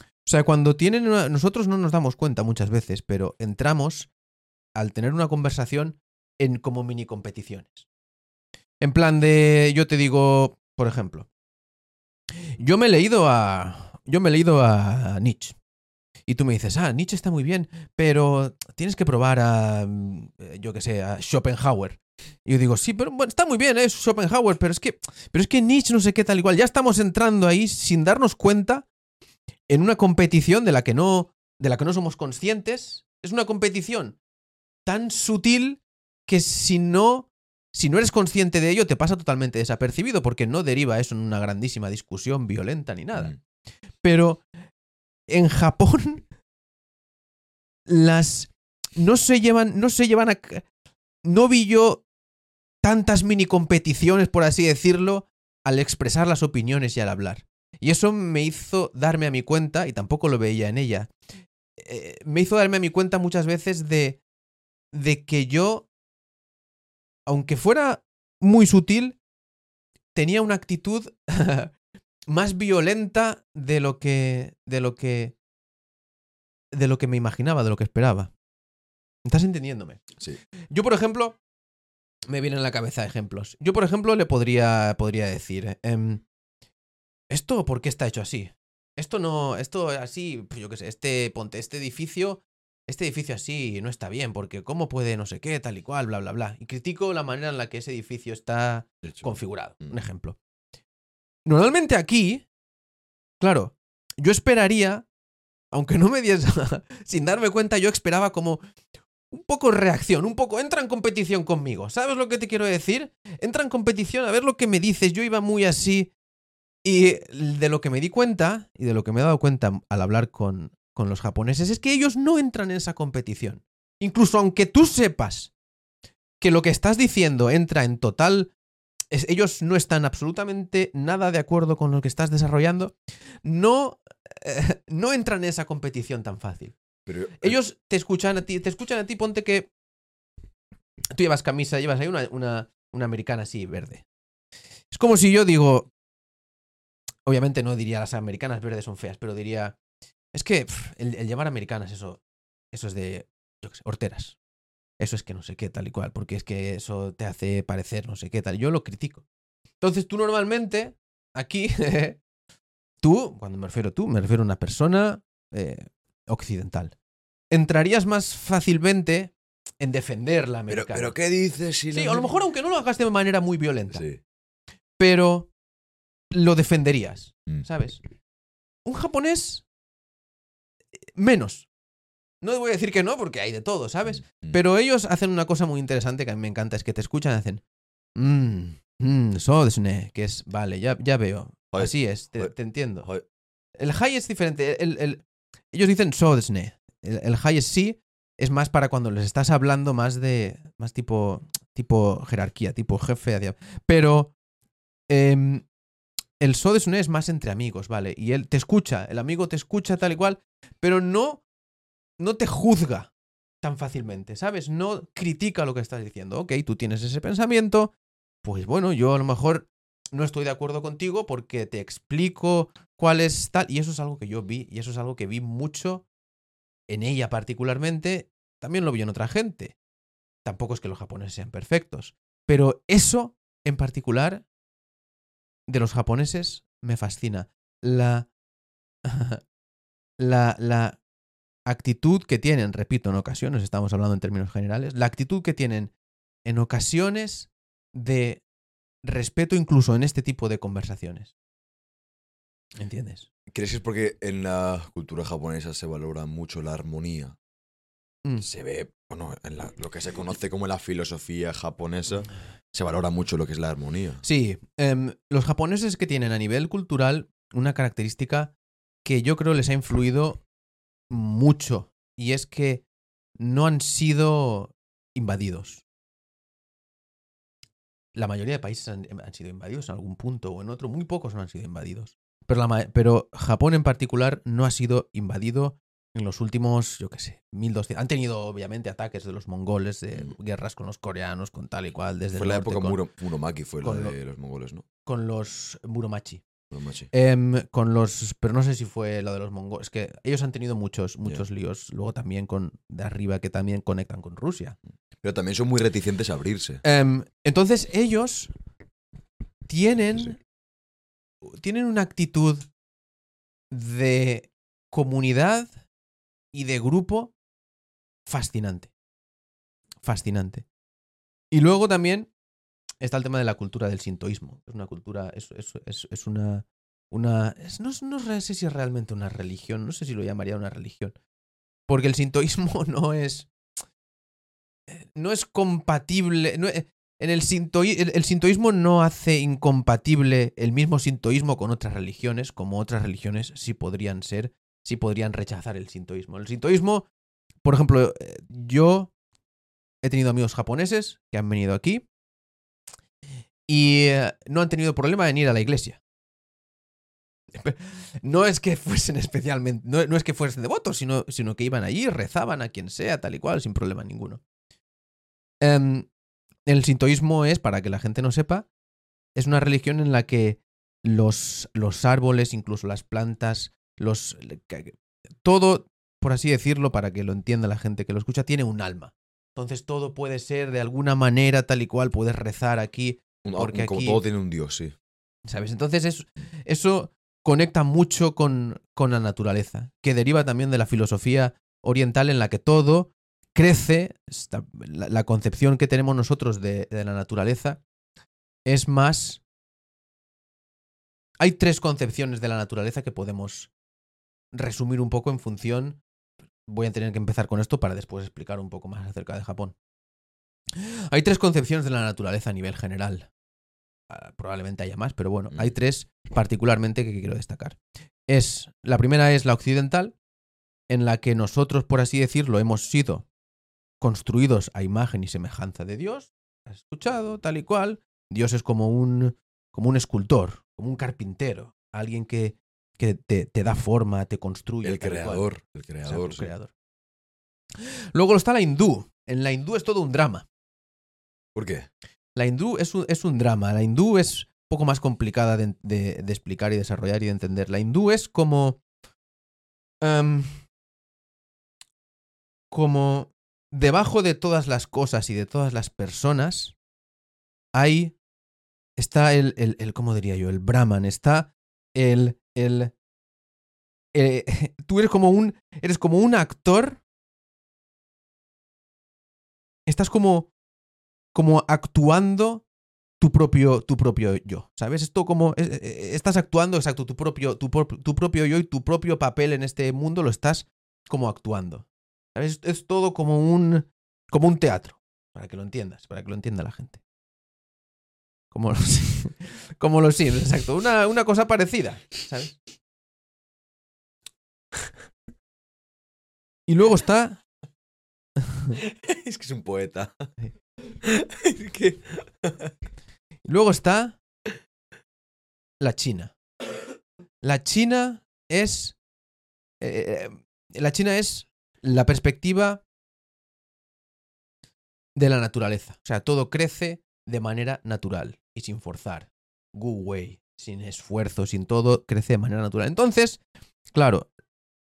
O sea, cuando tienen una- nosotros no nos damos cuenta muchas veces, pero entramos al tener una conversación en como mini competiciones. En plan de, yo te digo, por ejemplo, yo me he leído a, yo me he leído a Nietzsche. Y tú me dices, ah, Nietzsche está muy bien, pero tienes que probar a, mm, eh, yo qué sé, a Schopenhauer. Y yo digo, sí, pero bueno, está muy bien, es Schopenhauer, pero es que, pero es que Nietzsche no sé qué tal igual. Ya estamos entrando ahí sin darnos cuenta en una competición de la que no, de la que no somos conscientes. Es una competición tan sutil que si no, si no eres consciente de ello, te pasa totalmente desapercibido, porque no deriva eso en una grandísima discusión violenta ni nada. Mm. Pero en Japón las no se llevan no se llevan a no vi yo tantas mini competiciones por así decirlo al expresar las opiniones y al hablar. Y eso me hizo darme a mi cuenta y tampoco lo veía en ella. eh, me hizo darme a mi cuenta muchas veces de de que yo aunque fuera muy sutil tenía una actitud más violenta de lo que de lo que de lo que me imaginaba, de lo que esperaba. ¿Estás entendiéndome? Sí. Yo, por ejemplo, me vienen a la cabeza ejemplos. Yo, por ejemplo, le podría, podría decir, em, ¿esto por qué está hecho así? Esto no, esto así, pues yo qué sé, este, ponte, este edificio, este edificio así no está bien, porque cómo puede no sé qué, tal y cual, bla, bla, bla. Y critico la manera en la que ese edificio está configurado. Mm. Un ejemplo. Normalmente aquí, claro, yo esperaría, aunque no me diese, sin darme cuenta, yo esperaba como un poco reacción, un poco, entra en competición conmigo. ¿Sabes lo que te quiero decir? Entra en competición, a ver lo que me dices. Yo iba muy así. Y de lo que me di cuenta, y de lo que me he dado cuenta al hablar con, con los japoneses, es que ellos no entran en esa competición. Incluso aunque tú sepas que lo que estás diciendo entra en total ellos no están absolutamente nada de acuerdo con lo que estás desarrollando, no, eh, no entran en esa competición tan fácil. Pero, eh, Ellos te escuchan a ti, te escuchan a ti, ponte que tú llevas camisa, llevas ahí una, una, una americana así, verde. Es como si yo digo, obviamente no diría las americanas verdes son feas, pero diría, es que el, el llevar americanas, eso, eso es de, yo qué sé, horteras. Eso es que no sé qué, tal y cual, porque es que eso te hace parecer no sé qué, tal. Yo lo critico. Entonces tú normalmente, aquí, tú, cuando me refiero a tú, me refiero a una persona eh, occidental. Entrarías más fácilmente en defender la pero, americana. pero ¿qué dices? Si sí, la a lo mejor aunque no lo hagas de manera muy violenta, Sí. pero lo defenderías, Mm. ¿sabes? Un japonés menos. No voy a decir que no, porque hay de todo, ¿sabes? Mm. Pero ellos hacen una cosa muy interesante que a mí me encanta, es que te escuchan y hacen... Mmm, mmm, so desu ne", que es, vale, ya, ya veo. Joder, Así es, te, entiendo. Joder, El high es diferente. El, el- ellos dicen so desu ne". El, el high es sí, es más para cuando les estás hablando más de. más tipo. tipo jerarquía, tipo jefe. Pero. em, el so desu ne es más entre amigos, ¿vale? Y él te escucha, el amigo te escucha tal y cual, pero no. no te juzga tan fácilmente, ¿sabes? No critica lo que estás diciendo. Ok, tú tienes ese pensamiento, pues bueno, yo a lo mejor no estoy de acuerdo contigo porque te explico cuál es tal. Y eso es algo que yo vi, y eso es algo que vi mucho en ella particularmente. También lo vi en otra gente. Tampoco es que los japoneses sean perfectos. Pero eso en particular de los japoneses me fascina. La. la, la actitud que tienen, repito, en ocasiones, estamos hablando en términos generales, la actitud que tienen en ocasiones de respeto incluso en este tipo de conversaciones. ¿Entiendes? ¿Crees que es porque en la cultura japonesa se valora mucho la armonía? Mm. Se ve, bueno, en la- lo que se conoce como la filosofía japonesa, se valora mucho lo que es la armonía. Sí, em, los japoneses que tienen a nivel cultural una característica que yo creo les ha influido mucho. Y es que no han sido invadidos. La mayoría de países han, han sido invadidos en algún punto o en otro. Muy pocos no han sido invadidos. Pero, la ma- pero Japón en particular no ha sido invadido en los últimos, yo qué sé, 1200. Han tenido obviamente ataques de los mongoles, de Mm. guerras con los coreanos, con tal y cual, desde Fue el la norte, época con, Muro- Muromachi, fue la lo- de los mongoles, ¿no? con los Muromachi. Muromachi. Em, con los. Pero no sé si fue lo de los mongoles. Es que ellos han tenido muchos, muchos líos. Luego también con de arriba que también conectan con Rusia. Pero también son muy reticentes a abrirse. Em, entonces ellos tienen. Sí, Tienen una actitud de comunidad y de grupo fascinante. Fascinante. Y luego también está el tema de la cultura del sintoísmo. Es una cultura, es, es- es- es una... una no, sé si es realmente una religión, no sé si lo llamaría una religión. Porque el sintoísmo no es... No es compatible... no es- en el, el, el sintoísmo no hace incompatible el mismo sintoísmo con otras religiones, como otras religiones sí podrían ser, sí podrían rechazar el sintoísmo. El sintoísmo, por ejemplo, eh, yo he tenido amigos japoneses que han venido aquí y eh, no han tenido problema en ir a la iglesia. No es que fuesen especialmente, no, no es que fuesen devotos, sino, sino que iban allí, rezaban a quien sea, tal y cual, sin problema ninguno. Em, el sintoísmo es, para que la gente no sepa, es una religión en la que los, los árboles, incluso las plantas, los, todo, por así decirlo, para que lo entienda la gente que lo escucha, tiene un alma. Entonces todo puede ser de alguna manera tal y cual, puedes rezar aquí, Un- porque como aquí- todo tiene un dios, sí. ¿sabes? Entonces es- eso conecta mucho con, con la naturaleza, que deriva también de la filosofía oriental en la que todo crece, esta- la, la concepción que tenemos nosotros de, de la naturaleza es más... Hay tres concepciones de la naturaleza que podemos resumir un poco en función... Voy a tener que empezar con esto para después explicar un poco más acerca de Japón. Hay tres concepciones de la naturaleza a nivel general. Ah, probablemente haya más, pero bueno, Mm. hay tres particularmente que quiero destacar. Es, la primera es la occidental, en la que nosotros, por así decirlo, hemos sido construidos a imagen y semejanza de Dios. ¿Has escuchado? Tal y cual. Dios es como un, como un escultor, como un carpintero, alguien que, que te, te da forma, te construye. El creador, el creador, sí. creador. Luego está la hindú. En la hindú es todo un drama. ¿Por qué? La hindú es un, es un drama. La hindú es un poco más complicada de, de- de explicar y desarrollar y de entender. La hindú es como. em, como debajo de todas las cosas y de todas las personas hay. Está el. el, el- ¿Cómo diría yo? El Brahman. Está el. el eh, tú eres como un. Eres como un actor. Estás como como actuando tu propio, tu propio yo. ¿Sabes? Esto como. eh, eh, Estás actuando, exacto, tu propio, tu, tu propio yo y tu propio papel en este mundo lo estás como actuando. ¿Sabes? Es todo como un. como un teatro. Para que lo entiendas, para que lo entienda la gente. Como los, como los Sims, exacto. Una, una cosa parecida, ¿sabes? Y luego está. es que es un poeta. Sí. es que... Y luego está la China. La China es. eh, eh, la China es la perspectiva de la naturaleza. O sea, todo crece de manera natural y sin forzar. Gu Wei, sin esfuerzo, sin todo, crece de manera natural. Entonces, claro,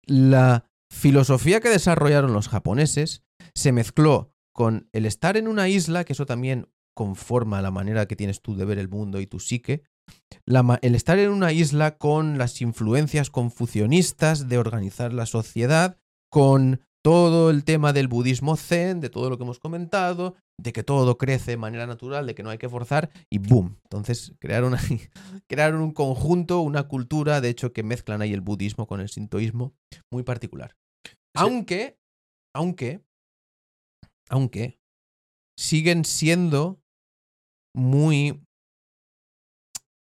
la filosofía que desarrollaron los japoneses se mezcló con el estar en una isla, que eso también conforma la manera que tienes tú de ver el mundo y tu psique, el estar en una isla con las influencias confucionistas de organizar la sociedad, con todo el tema del budismo zen, de todo lo que hemos comentado, de que todo crece de manera natural, de que no hay que forzar, y boom. Entonces crearon, ahí- crearon un conjunto, una cultura, de hecho, que mezclan ahí el budismo con el sintoísmo, muy particular. Aunque, aunque, aunque, siguen siendo muy...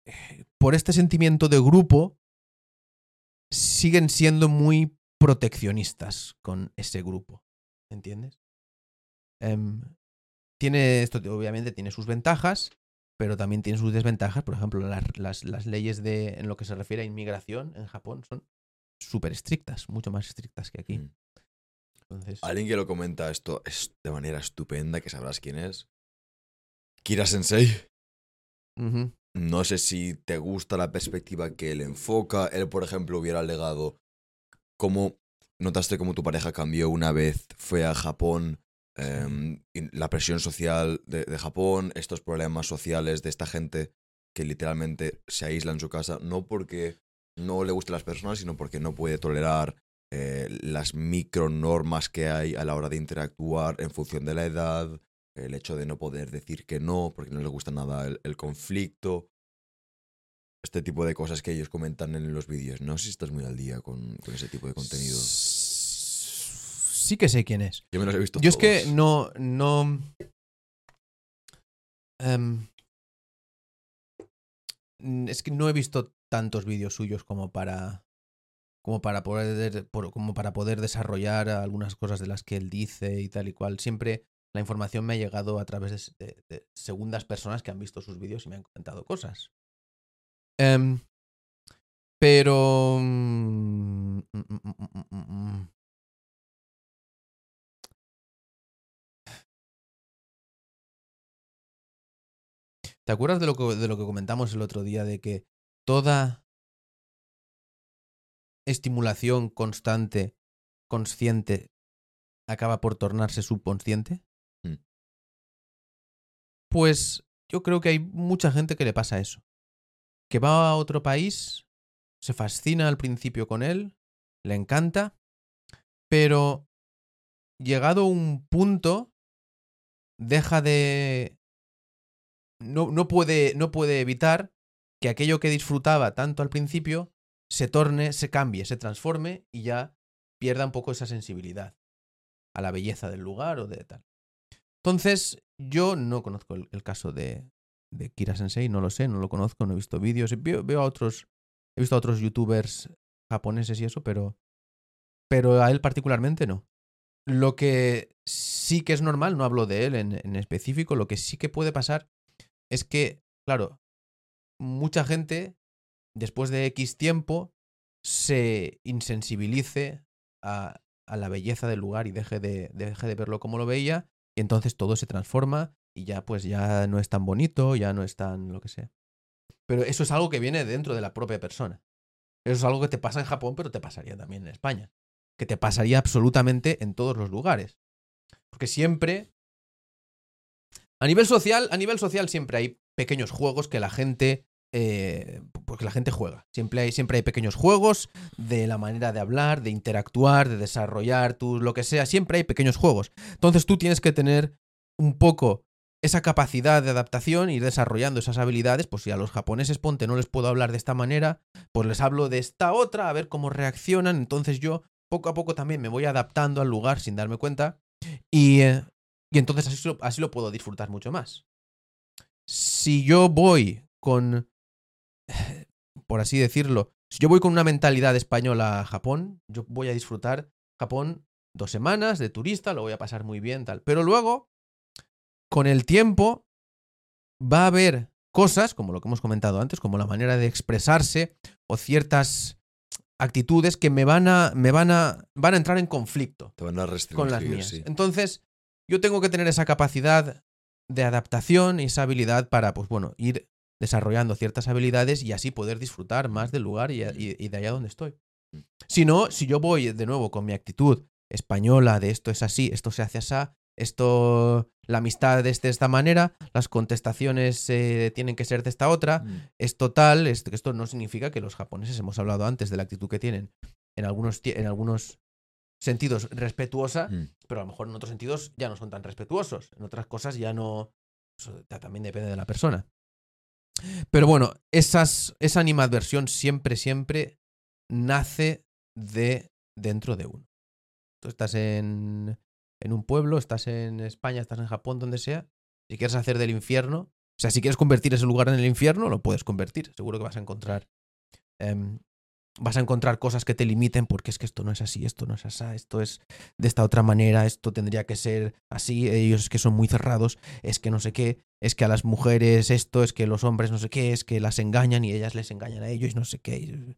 eh, Por este sentimiento de grupo, siguen siendo muy proteccionistas con ese grupo. ¿Entiendes? Em, tiene esto, obviamente, tiene sus ventajas, pero también tiene sus desventajas. Por ejemplo, las, las- las leyes de, en lo que se refiere a inmigración en Japón son súper estrictas, mucho más estrictas que aquí. Mm. Entonces, Alguien que lo comenta esto es de manera estupenda, que sabrás quién es. Kira Sensei. No sé si te gusta la perspectiva que él enfoca. Él, por ejemplo, hubiera alegado cómo notaste cómo tu pareja cambió una vez fue a Japón, em, la presión social de, Japón, estos problemas sociales de esta gente que literalmente se aísla en su casa, no porque no le gusten las personas, sino porque no puede tolerar eh, las micronormas que hay a la hora de interactuar en función de la edad, el hecho de no poder decir que no, porque no le gusta nada el, conflicto. Este tipo de cosas que ellos comentan en los vídeos. No sé si estás muy al día con, con ese tipo de contenido. Que sé quién es. Yo me los he visto Yo es que no, no. em, mm, es que no he visto tantos vídeos suyos como para. como para poder. como para poder desarrollar algunas cosas de las que él dice y tal y cual. Siempre la información me ha llegado a través de, s- de- de segundas personas que han visto sus vídeos y me han comentado cosas. Em, pero. mm, mm, ¿Te acuerdas de lo, que, de lo que comentamos el otro día de que toda estimulación constante, consciente, acaba por tornarse subconsciente? Mm. Pues yo creo que hay mucha gente que le pasa eso. Que va a otro país, se fascina al principio con él, le encanta, pero llegado un punto, deja de... No, no, puede, no puede evitar que aquello que disfrutaba tanto al principio se torne, se cambie, se transforme y ya pierda un poco esa sensibilidad a la belleza del lugar o de tal. Entonces, yo no conozco el, caso de, de Kira Sensei, no lo sé, no lo conozco, no he visto vídeos, veo, veo a otros, he visto a otros youtubers japoneses y eso, pero, pero a él particularmente no. Lo que sí que es normal, no hablo de él en, en específico, lo que sí que puede pasar es que, claro, mucha gente después de X tiempo se insensibilice a, a la belleza del lugar y deje de, deje de verlo como lo veía y entonces todo se transforma y ya pues ya no es tan bonito, ya no es tan lo que sea. Pero eso es algo que viene dentro de la propia persona. Eso es algo que te pasa en Japón, pero te pasaría también en España. Que te pasaría absolutamente en todos los lugares. Porque siempre. A nivel social, a nivel social siempre hay pequeños juegos que la gente. eh, porque la gente juega. Siempre hay, siempre hay pequeños juegos de la manera de hablar, de interactuar, de desarrollar tu lo que sea. Siempre hay pequeños juegos. Entonces tú tienes que tener un poco esa capacidad de adaptación, ir desarrollando esas habilidades, pues si a los japoneses ponte no les puedo hablar de esta manera, pues les hablo de esta otra, a ver cómo reaccionan, entonces yo poco a poco también me voy adaptando al lugar sin darme cuenta y, eh, y entonces así, lo- así lo puedo disfrutar mucho más. Si yo voy con, por así decirlo, si yo voy con una mentalidad española a Japón, yo voy a disfrutar Japón dos semanas de turista, lo voy a pasar muy bien, tal. Pero luego, con el tiempo, va a haber cosas, como lo que hemos comentado antes, como la manera de expresarse o ciertas actitudes que me van a, me van a, van a entrar en conflicto Te van a restringir, con las mías. sí. Entonces, yo tengo que tener esa capacidad de adaptación y esa habilidad para, pues bueno, ir desarrollando ciertas habilidades y así poder disfrutar más del lugar y, y- y de allá donde estoy. Si no, si yo voy de nuevo con mi actitud española de esto es así, esto se hace así, esto, la amistad es de esta manera, las contestaciones eh, tienen que ser de esta otra, Mm. es total, es- esto no significa que los japoneses, hemos hablado antes de la actitud que tienen en algunos, en algunos sentidos respetuosa, Mm. pero a lo mejor en otros sentidos ya no son tan respetuosos, en otras cosas ya no, eso también depende de la persona. Pero bueno, esas, esa animadversión siempre, siempre nace de dentro de uno. Tú estás en, en un pueblo, estás en España, estás en Japón, donde sea, si quieres hacer del infierno, o sea, si quieres convertir ese lugar en el infierno, lo puedes convertir. Seguro que vas a encontrar em, vas a encontrar cosas que te limiten porque es que esto no es así, esto no es así, esto es de esta otra manera, esto tendría que ser así, ellos es que son muy cerrados, es que no sé qué, es que a las mujeres esto, es que los hombres no sé qué, es que las engañan y ellas les engañan a ellos no sé qué.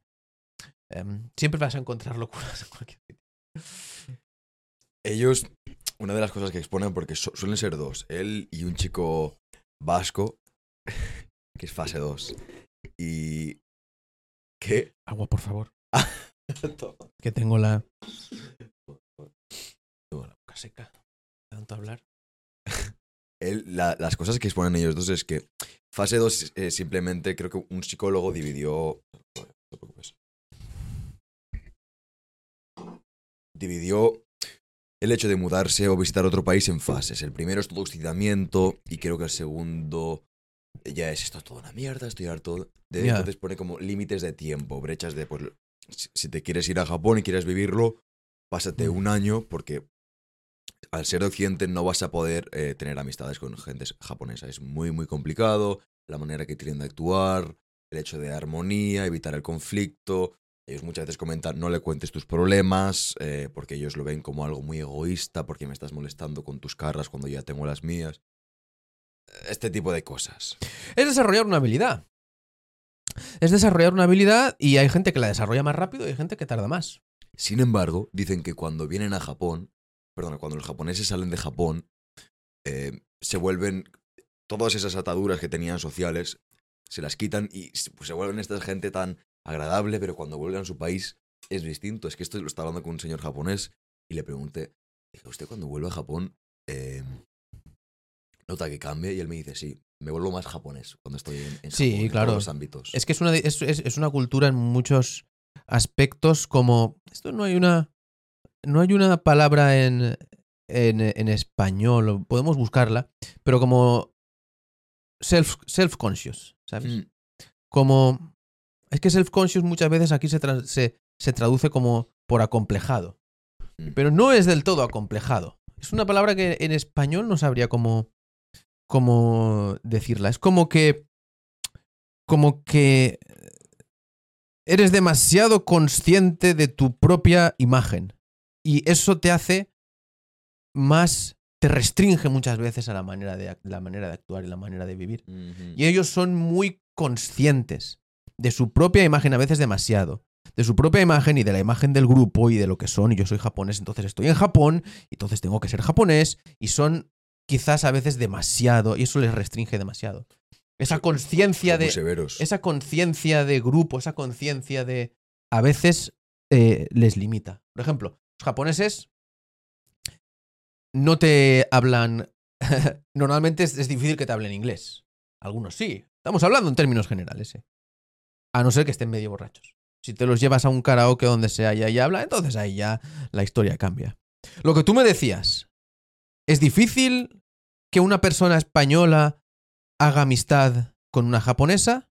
Em, siempre vas a encontrar locuras en cualquier. Ellos, una de las cosas que exponen, porque su- suelen ser dos, él y un chico vasco, que es fase 2. Y... ¿Qué? Agua, por favor. Que tengo la. Tengo la boca seca. Tanto hablar. Él- la- las cosas que exponen ellos dos es que fase 2 eh, simplemente creo que un psicólogo dividió... No te preocupes. Dividió el hecho de mudarse o visitar otro país en fases. El primero es todo excitamiento y creo que el segundo ya es esto es toda una mierda, estoy harto de... Ya. Entonces pone como límites de tiempo, brechas de... Pues, si- si te quieres ir a Japón y quieres vivirlo, pásate Mm. un año porque al ser de Occidente no vas a poder eh, tener amistades con gente japonesa. Es muy, muy complicado. La manera que tienen de actuar, el hecho de armonía, evitar el conflicto. Ellos muchas veces comentan, no le cuentes tus problemas, eh, porque ellos lo ven como algo muy egoísta, porque me estás molestando con tus carras cuando ya tengo las mías. Este tipo de cosas. Es desarrollar una habilidad. Es desarrollar una habilidad y hay gente que la desarrolla más rápido y hay gente que tarda más. Sin embargo, dicen que cuando vienen a Japón, perdón, cuando los japoneses salen de Japón, eh, se vuelven todas esas ataduras que tenían sociales, se las quitan y se pues, se vuelven esta gente tan agradable, pero cuando vuelven a su país es distinto. Es que esto lo estaba hablando con un señor japonés y le pregunté, dije, ¿usted cuando vuelve a Japón eh, nota que cambia? Y él me dice, sí, me vuelvo más japonés cuando estoy en, en Sí, Japón, en claro. todos los ámbitos. Es que es una, es, es- es una cultura en muchos aspectos como... Esto no hay una... No hay una palabra en, en, en español, podemos buscarla, pero como self, self-conscious, ¿sabes? Mm, Como... Es que self-conscious muchas veces aquí se, tra- se, se traduce como por acomplejado. Mm. Pero no es del todo acomplejado. Es una palabra que en español no sabría cómo, cómo decirla. Es como que. Como que. Eres demasiado consciente de tu propia imagen. Y eso te hace más. Te restringe muchas veces a la manera de, la manera de actuar y la manera de vivir. Y ellos son muy conscientes de su propia imagen, a veces demasiado. De su propia imagen y de la imagen del grupo y de lo que son. Y yo soy japonés, entonces estoy en Japón, entonces tengo que ser japonés. Y son quizás a veces demasiado, y eso les restringe demasiado. Esa conciencia de. severos. Esa conciencia de grupo, esa conciencia de. A veces eh, les limita. Por ejemplo, los japoneses no te hablan. Normalmente es, es difícil que te hablen inglés. Algunos sí. Estamos hablando en términos generales, ¿eh? A no ser que estén medio borrachos. Si te los llevas a un karaoke donde sea y ahí habla, entonces ahí ya la historia cambia. Lo que tú me decías, ¿es difícil que una persona española haga amistad con una japonesa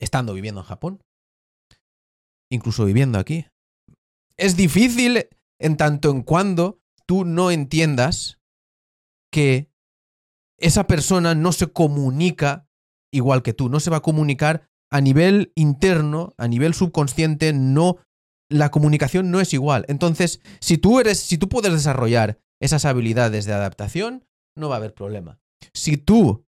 estando viviendo en Japón? Incluso viviendo aquí. Es difícil en tanto en cuando tú no entiendas que esa persona no se comunica igual que tú, no se va a comunicar a nivel interno, a nivel subconsciente, no la comunicación no es igual. Entonces, si tú eres si tú puedes desarrollar esas habilidades de adaptación, no va a haber problema. Si tú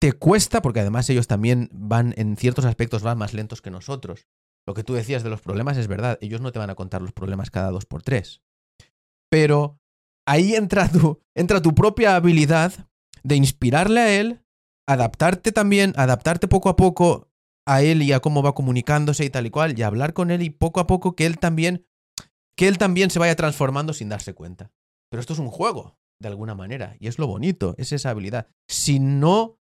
te cuesta, porque además ellos también van en ciertos aspectos van más lentos que nosotros. Lo que tú decías de los problemas es verdad, ellos no te van a contar los problemas cada dos por tres. Pero ahí entra tu, entra tu propia habilidad de inspirarle a él, adaptarte también, adaptarte poco a poco a él y a cómo va comunicándose y tal y cual, y hablar con él y poco a poco que él también, que él también se vaya transformando sin darse cuenta. Pero esto es un juego, de alguna manera, y es lo bonito, es esa habilidad. Si no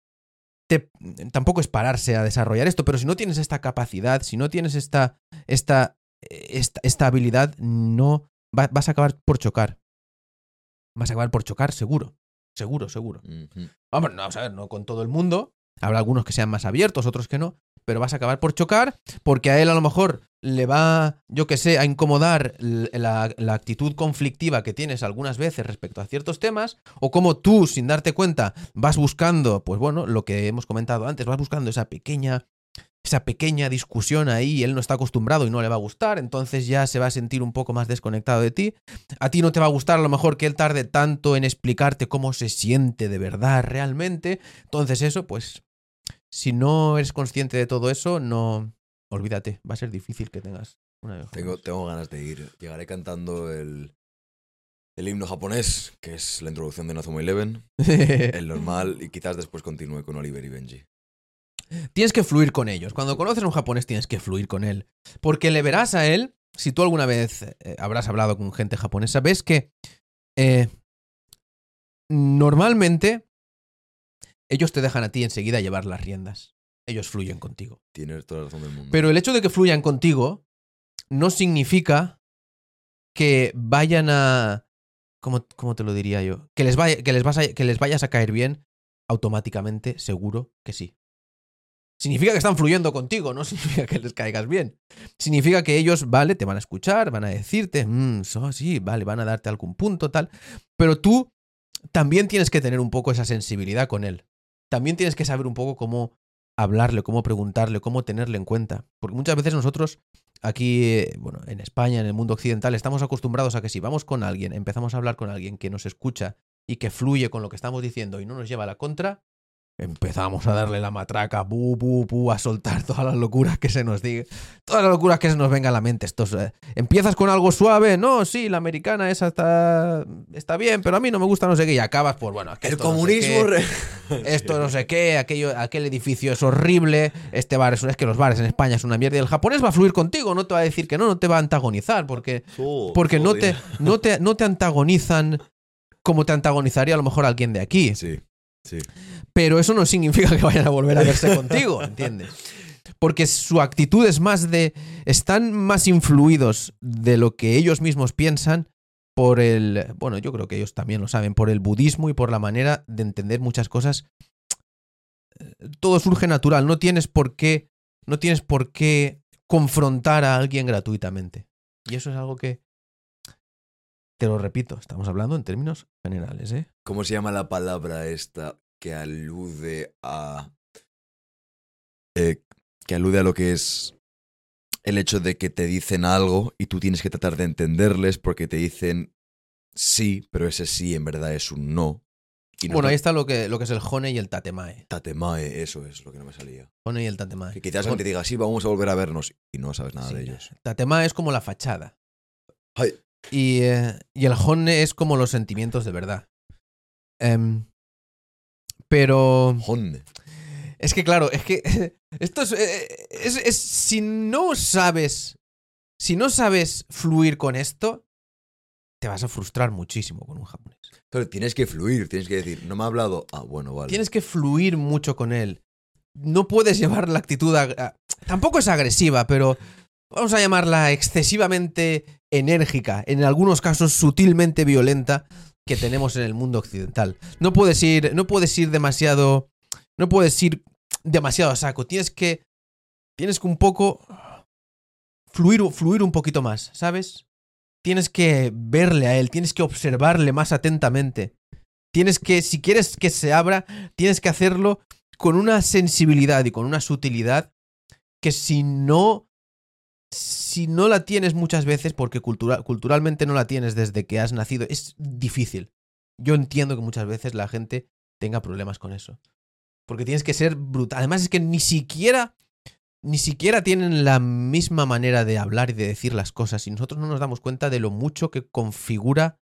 te, tampoco es pararse a desarrollar esto, pero si no tienes esta capacidad, si no tienes esta, esta, esta, esta habilidad, no va- vas a acabar por chocar. Vas a acabar por chocar, seguro. Seguro, seguro. Vamos, no, vamos a ver, no con todo el mundo. Habrá algunos que sean más abiertos, otros que no. Pero vas a acabar por chocar porque a él a lo mejor le va, yo que sé, a incomodar la actitud conflictiva que tienes algunas veces respecto a ciertos temas. O como tú, sin darte cuenta, vas buscando, pues bueno, lo que hemos comentado antes, vas buscando esa pequeña esa pequeña discusión ahí, él no está acostumbrado y no le va a gustar, entonces ya se va a sentir un poco más desconectado de ti. A ti no te va a gustar a lo mejor que él tarde tanto en explicarte cómo se siente de verdad realmente. Entonces eso, pues, si no eres consciente de todo eso, no, olvídate, va a ser difícil que tengas una Tengo, tengo ganas de ir. Llegaré cantando el, el himno japonés, que es la introducción de Nozomo Eleven, el normal, y quizás después continúe con Oliver y Benji. Tienes que fluir con ellos. Cuando conoces a un japonés tienes que fluir con él. Porque le verás a él, si tú alguna vez eh, habrás hablado con gente japonesa, ves que eh, normalmente ellos te dejan a ti enseguida llevar las riendas. Ellos fluyen contigo. Tienes toda la razón del mundo. Pero el hecho de que fluyan contigo no significa que vayan a... ¿Cómo, cómo te lo diría yo? Que les, vaya, que, les vas a- que les vayas a caer bien automáticamente, seguro que sí. Significa que están fluyendo contigo, no significa que les caigas bien. Significa que ellos, vale, te van a escuchar, van a decirte, "Mm, so, sí, vale, van a darte algún punto, tal. Pero tú también tienes que tener un poco esa sensibilidad con él. También tienes que saber un poco cómo hablarle, cómo preguntarle, cómo tenerle en cuenta. Porque muchas veces nosotros aquí, bueno, en España, en el mundo occidental, estamos acostumbrados a que si vamos con alguien, empezamos a hablar con alguien que nos escucha y que fluye con lo que estamos diciendo y no nos lleva a la contra, empezamos a darle la matraca, bu, bu, bu, a soltar todas las locuras que se nos diga, todas las locuras que se nos venga a la mente. Estos, eh, empiezas con algo suave, no, sí, la americana esa está, está bien, pero a mí no me gusta no sé qué, y acabas por, bueno, el esto no sé comunismo... qué, esto no sé qué, aquello, aquel edificio es horrible, este bar es, es que los bares en España es una mierda y el japonés va a fluir contigo, no te va a decir que no, no te va a antagonizar, porque, Oh, porque no, te, no, te, no te antagonizan como te antagonizaría a lo mejor alguien de aquí. Sí, sí. Pero eso no significa que vayan a volver a verse contigo, ¿entiendes? Porque su actitud es más de. Están más influidos de lo que ellos mismos piensan por el. Bueno, yo creo que ellos también lo saben, por el budismo y por la manera de entender muchas cosas. Todo surge natural, no tienes por qué. No tienes por qué confrontar a alguien gratuitamente. Y eso es algo que. Te lo repito, estamos hablando en términos generales, ¿eh? ¿Cómo se llama la palabra esta que alude a. eh, que alude a lo que es el hecho de que te dicen algo y tú tienes que tratar de entenderles porque te dicen sí, pero ese sí en verdad es un no. Y no Bueno, ahí está lo que, lo que es el Hone y el Tatemae. Tatemae, eso es lo que no me salía. Hone y el Tatemae. Que quizás alguien te diga, sí, vamos a volver a vernos y no sabes nada sí, de ellos. Tatemae es como la fachada. Ay. Y, eh, y el Hone es como los sentimientos de verdad. Em, pero Honde. es que claro, es que esto es, eh, es- es- si no sabes, si no sabes fluir con esto, te vas a frustrar muchísimo con un japonés. Pero tienes que fluir, tienes que decir, no me ha hablado. Ah, bueno, vale. Tienes que fluir mucho con él. No puedes llevar la actitud. ag- a- tampoco es agresiva, pero vamos a llamarla excesivamente enérgica, en algunos casos sutilmente violenta, que tenemos en el mundo occidental. No puedes ir, no puedes ir demasiado. No puedes ir demasiado a saco. Tienes que. Tienes que un poco. Fluir, fluir un poquito más, ¿sabes? Tienes que verle a él, tienes que observarle más atentamente. Tienes que, si quieres que se abra, tienes que hacerlo con una sensibilidad y con una sutilidad que si no, si no la tienes muchas veces, porque cultura- culturalmente no la tienes desde que has nacido, es difícil. Yo entiendo que muchas veces la gente tenga problemas con eso. Porque tienes que ser brutal. Además es que ni siquiera, ni siquiera tienen la misma manera de hablar y de decir las cosas. Y nosotros no nos damos cuenta de lo mucho que configura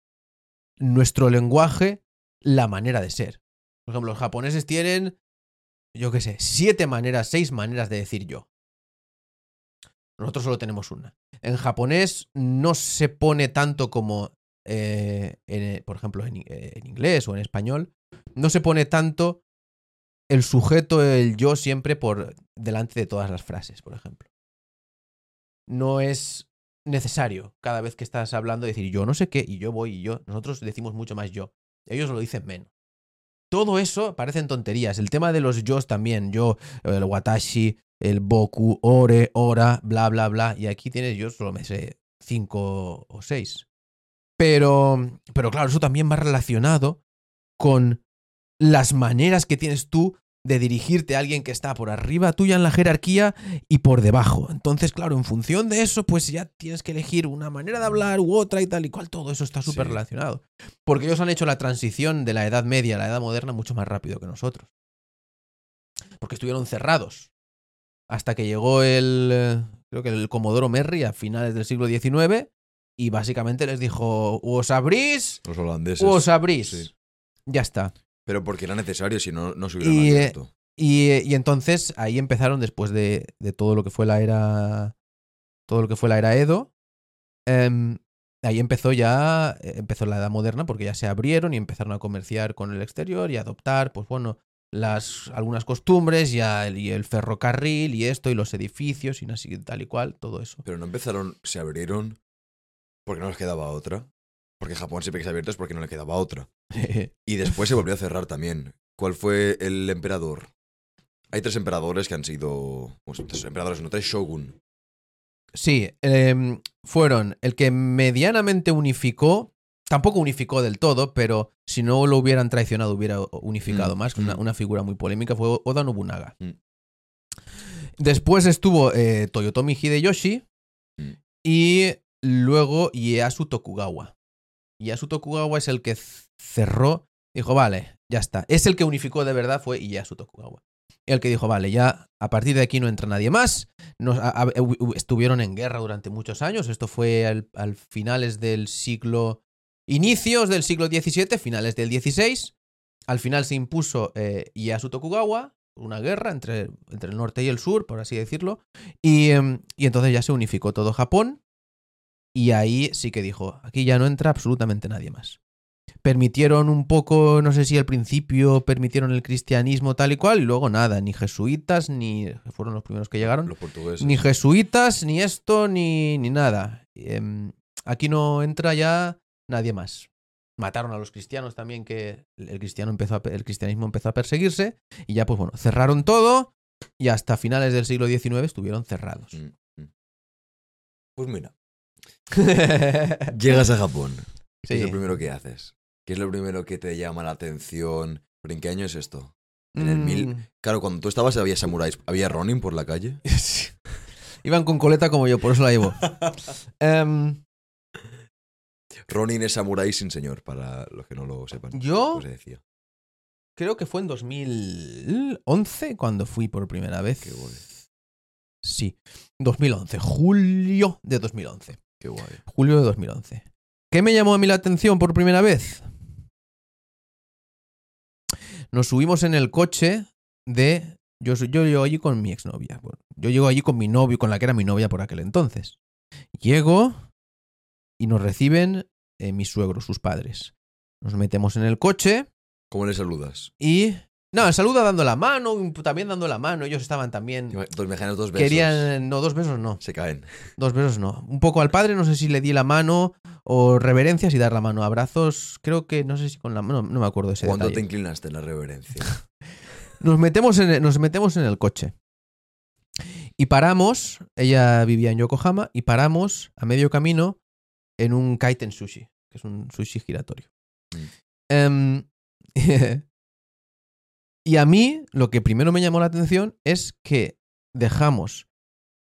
nuestro lenguaje la manera de ser. Por ejemplo, los japoneses tienen, yo qué sé, siete maneras, seis maneras de decir yo. Nosotros solo tenemos una. En japonés no se pone tanto como, eh, en, por ejemplo, en, en inglés o en español, no se pone tanto el sujeto, el yo siempre por delante de todas las frases, por ejemplo. No es necesario cada vez que estás hablando decir yo no sé qué y yo voy y yo. Nosotros decimos mucho más yo. Ellos lo dicen menos. Todo eso parecen tonterías. El tema de los yos también. Yo, el watashi, el boku, ore, ora, bla, bla, bla. Y aquí tienes, yo solo me sé cinco o seis. Pero, pero claro, eso también va relacionado con las maneras que tienes tú de dirigirte a alguien que está por arriba tuya en la jerarquía y por debajo. Entonces, claro, en función de eso, pues ya tienes que elegir una manera de hablar u otra y tal y cual. Todo eso está súper Sí. relacionado. Porque ellos han hecho la transición de la Edad Media a la Edad Moderna mucho más rápido que nosotros. Porque estuvieron cerrados. Hasta que llegó el, eh, creo que el Comodoro Merry a finales del siglo XIX y básicamente les dijo, os abrís Los holandeses. os abrís. Sí. Ya está. Pero porque era necesario, si no, no se hubieran Y, eh, abierto. Y, y entonces ahí empezaron después de, de todo lo que fue la era. Todo lo que fue la era Edo. em, ahí empezó ya. eh, Empezó la edad moderna porque ya se abrieron y empezaron a comerciar con el exterior y a adoptar, pues bueno, las algunas costumbres y, a- y el ferrocarril y esto y los edificios y así tal y cual, todo eso. Pero no empezaron, se abrieron porque no les quedaba otra. Porque Japón siempre que se ha abierto es porque no le quedaba otra. Y después se volvió a cerrar también. ¿Cuál fue el emperador? Hay tres emperadores que han sido. pues, tres emperadores, no tres shogun. Sí, em, fueron el que medianamente unificó, tampoco unificó del todo, pero si no lo hubieran traicionado hubiera unificado Mm, más, una, mm. una figura muy polémica fue Oda Nobunaga. Mm. Después estuvo eh, Toyotomi Hideyoshi y luego Ieyasu Tokugawa. Ieyasu Tokugawa es el que cerró, dijo, vale, ya está. Es el que unificó de verdad, fue Ieyasu Tokugawa. El que dijo, vale, ya a partir de aquí no entra nadie más. Nos- a- a- hu- hu- estuvieron en guerra durante muchos años. Esto fue al, al finales del siglo. Inicios del siglo XVII, finales del XVI. Al final se impuso eh, Ieyasu Tokugawa, una guerra entre, entre el norte y el sur, por así decirlo. Y, em, y entonces ya se unificó todo Japón. Y ahí sí que dijo: aquí ya no entra absolutamente nadie más. Permitieron un poco, no sé si al principio permitieron el cristianismo tal y cual, y luego nada, ni jesuitas, ni. fueron los primeros que llegaron. Los portugueses. Ni jesuitas, ni esto, ni, ni nada. Em, aquí no entra ya nadie más. Mataron a los cristianos también, que el cristiano empezó a el cristianismo empezó a perseguirse. Y ya, pues bueno, cerraron todo. Y hasta finales del siglo XIX estuvieron cerrados. Mm, mm. Pues mira, llegas a Japón. ¿Qué es lo primero que haces? ¿Qué es lo primero que te llama la atención? ¿Pero en qué año es esto? En el mil- Mm. Claro, cuando tú estabas había samuráis. ¿Había Ronin por la calle? Iban con coleta como yo, por eso la llevo. Em, Ronin es samurái sin señor, para los que no lo sepan. yo se decía. creo que fue en 2011 cuando fui por primera vez. Qué guay. Sí, 2011, julio de 2011. Qué guay. Julio de 2011. ¿Qué me llamó a mí la atención por primera vez? Nos subimos en el coche de... Yo, yo llego allí con mi exnovia. Bueno, yo llego allí con mi novio, con la que era mi novia por aquel entonces. Llego y nos reciben eh, mis suegros, sus padres. Nos metemos en el coche ¿Cómo le saludas? y... No, saluda dando la mano, también dando la mano. Ellos estaban también... Dos mejanos, dos besos. Querían... No, dos besos no. Se caen. Dos besos no. Un poco al padre, no sé si le di la mano o reverencias y dar la mano. Abrazos, creo que no sé si con la mano, no me acuerdo de ese ¿Cuándo te inclinaste en la reverencia? Nos metemos, en nos metemos en el coche. Y paramos, ella vivía en Yokohama, y paramos a medio camino en un kaiten sushi, que es un sushi giratorio. Mm. Em, y a mí lo que primero me llamó la atención es que dejamos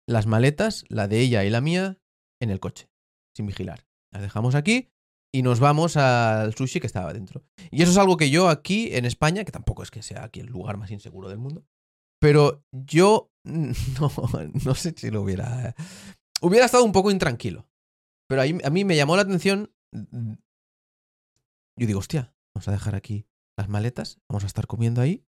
las maletas, la de ella y la mía, en el coche, sin vigilar. Las dejamos aquí y nos vamos al sushi que estaba dentro. Y eso es algo que yo aquí en España, que tampoco es que sea aquí el lugar más inseguro del mundo, pero yo no, no sé si lo hubiera... Hubiera estado un poco intranquilo. Pero ahí- a mí me llamó la atención... Yo digo, hostia, vamos a dejar aquí las maletas, vamos a estar comiendo ahí.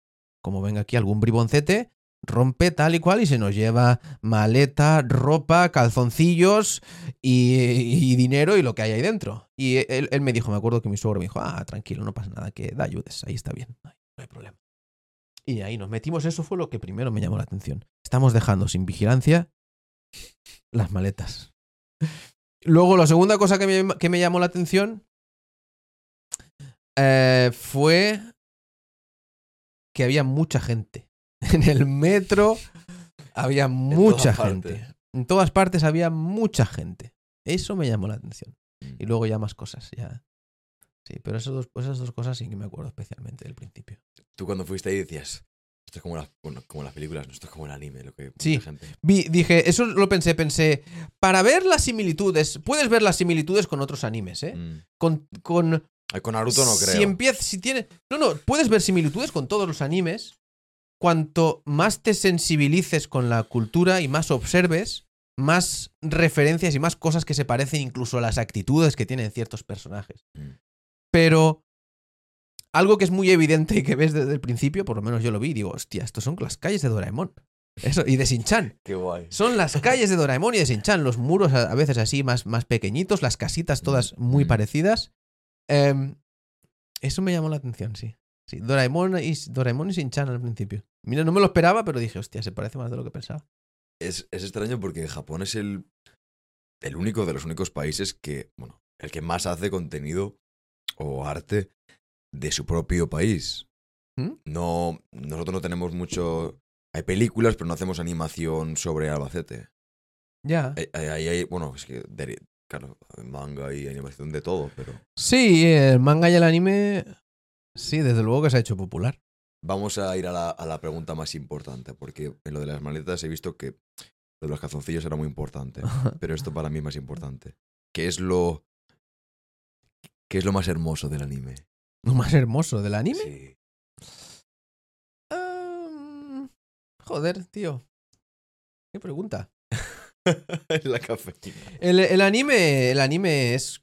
Como venga aquí algún briboncete, rompe tal y cual y se nos lleva maleta, ropa, calzoncillos y, dinero y lo que hay ahí dentro. Y él, él me dijo, me acuerdo que mi suegro me dijo, ah, tranquilo, no pasa nada, que da ayudes, ahí está bien, no hay problema. Y ahí nos metimos, eso fue lo que primero me llamó la atención. Estamos dejando sin vigilancia las maletas. Luego, la segunda cosa que me, que me llamó la atención eh, fue que había mucha gente. En el metro había mucha gente. partes. En todas partes había mucha gente. Eso me llamó la atención. Y luego ya más cosas, ya. Sí, pero esas dos, esas dos cosas sí que me acuerdo especialmente del principio. Tú cuando fuiste ahí decías, Esto es como bueno, como las películas, no esto es como el anime, lo que Sí. gente. Vi- dije, eso lo pensé, pensé, para ver las similitudes, puedes ver las similitudes con otros animes, ¿eh? Mm. Con, con Ay, Con Naruto no creo. Si empieza, si tiene. No, no, puedes ver similitudes con todos los animes. Cuanto más te sensibilices con la cultura y más observes, más referencias y más cosas que se parecen incluso a las actitudes que tienen ciertos personajes. Mm. Pero algo que es muy evidente y que ves desde el principio, por lo menos yo lo vi, y digo, hostia, estos son las calles de Doraemon. Eso, y de Shin-Chan. Qué guay. Son las calles de Doraemon y de Shin-Chan, los muros a, a veces así más, más pequeñitos, las casitas todas muy Mm. parecidas. Em, eso me llamó la atención, sí. sí Doraemon y, Doraemon y Shin-Chan al principio. Mira, no me lo esperaba, pero dije, hostia, se parece más de lo que pensaba. Es, es extraño porque Japón es el, el único de los únicos países que, bueno, el que más hace contenido o arte de su propio país. ¿Mm? No, nosotros no tenemos mucho. Hay películas, pero no hacemos animación sobre Albacete. Ya. Hay, hay- hay- hay- bueno, es que, claro, manga y animación de todo, pero Sí, el manga y el anime, sí, desde luego que se ha hecho popular. vamos a ir a la, a la pregunta más importante, porque en lo de las maletas he visto que lo de los calzoncillos era muy importante. pero esto para mí es más importante. ¿Qué es lo. ¿Qué es lo más hermoso del anime? Lo más hermoso del anime. Sí. Joder, tío. ¿Qué pregunta? la. El, el anime, el anime es.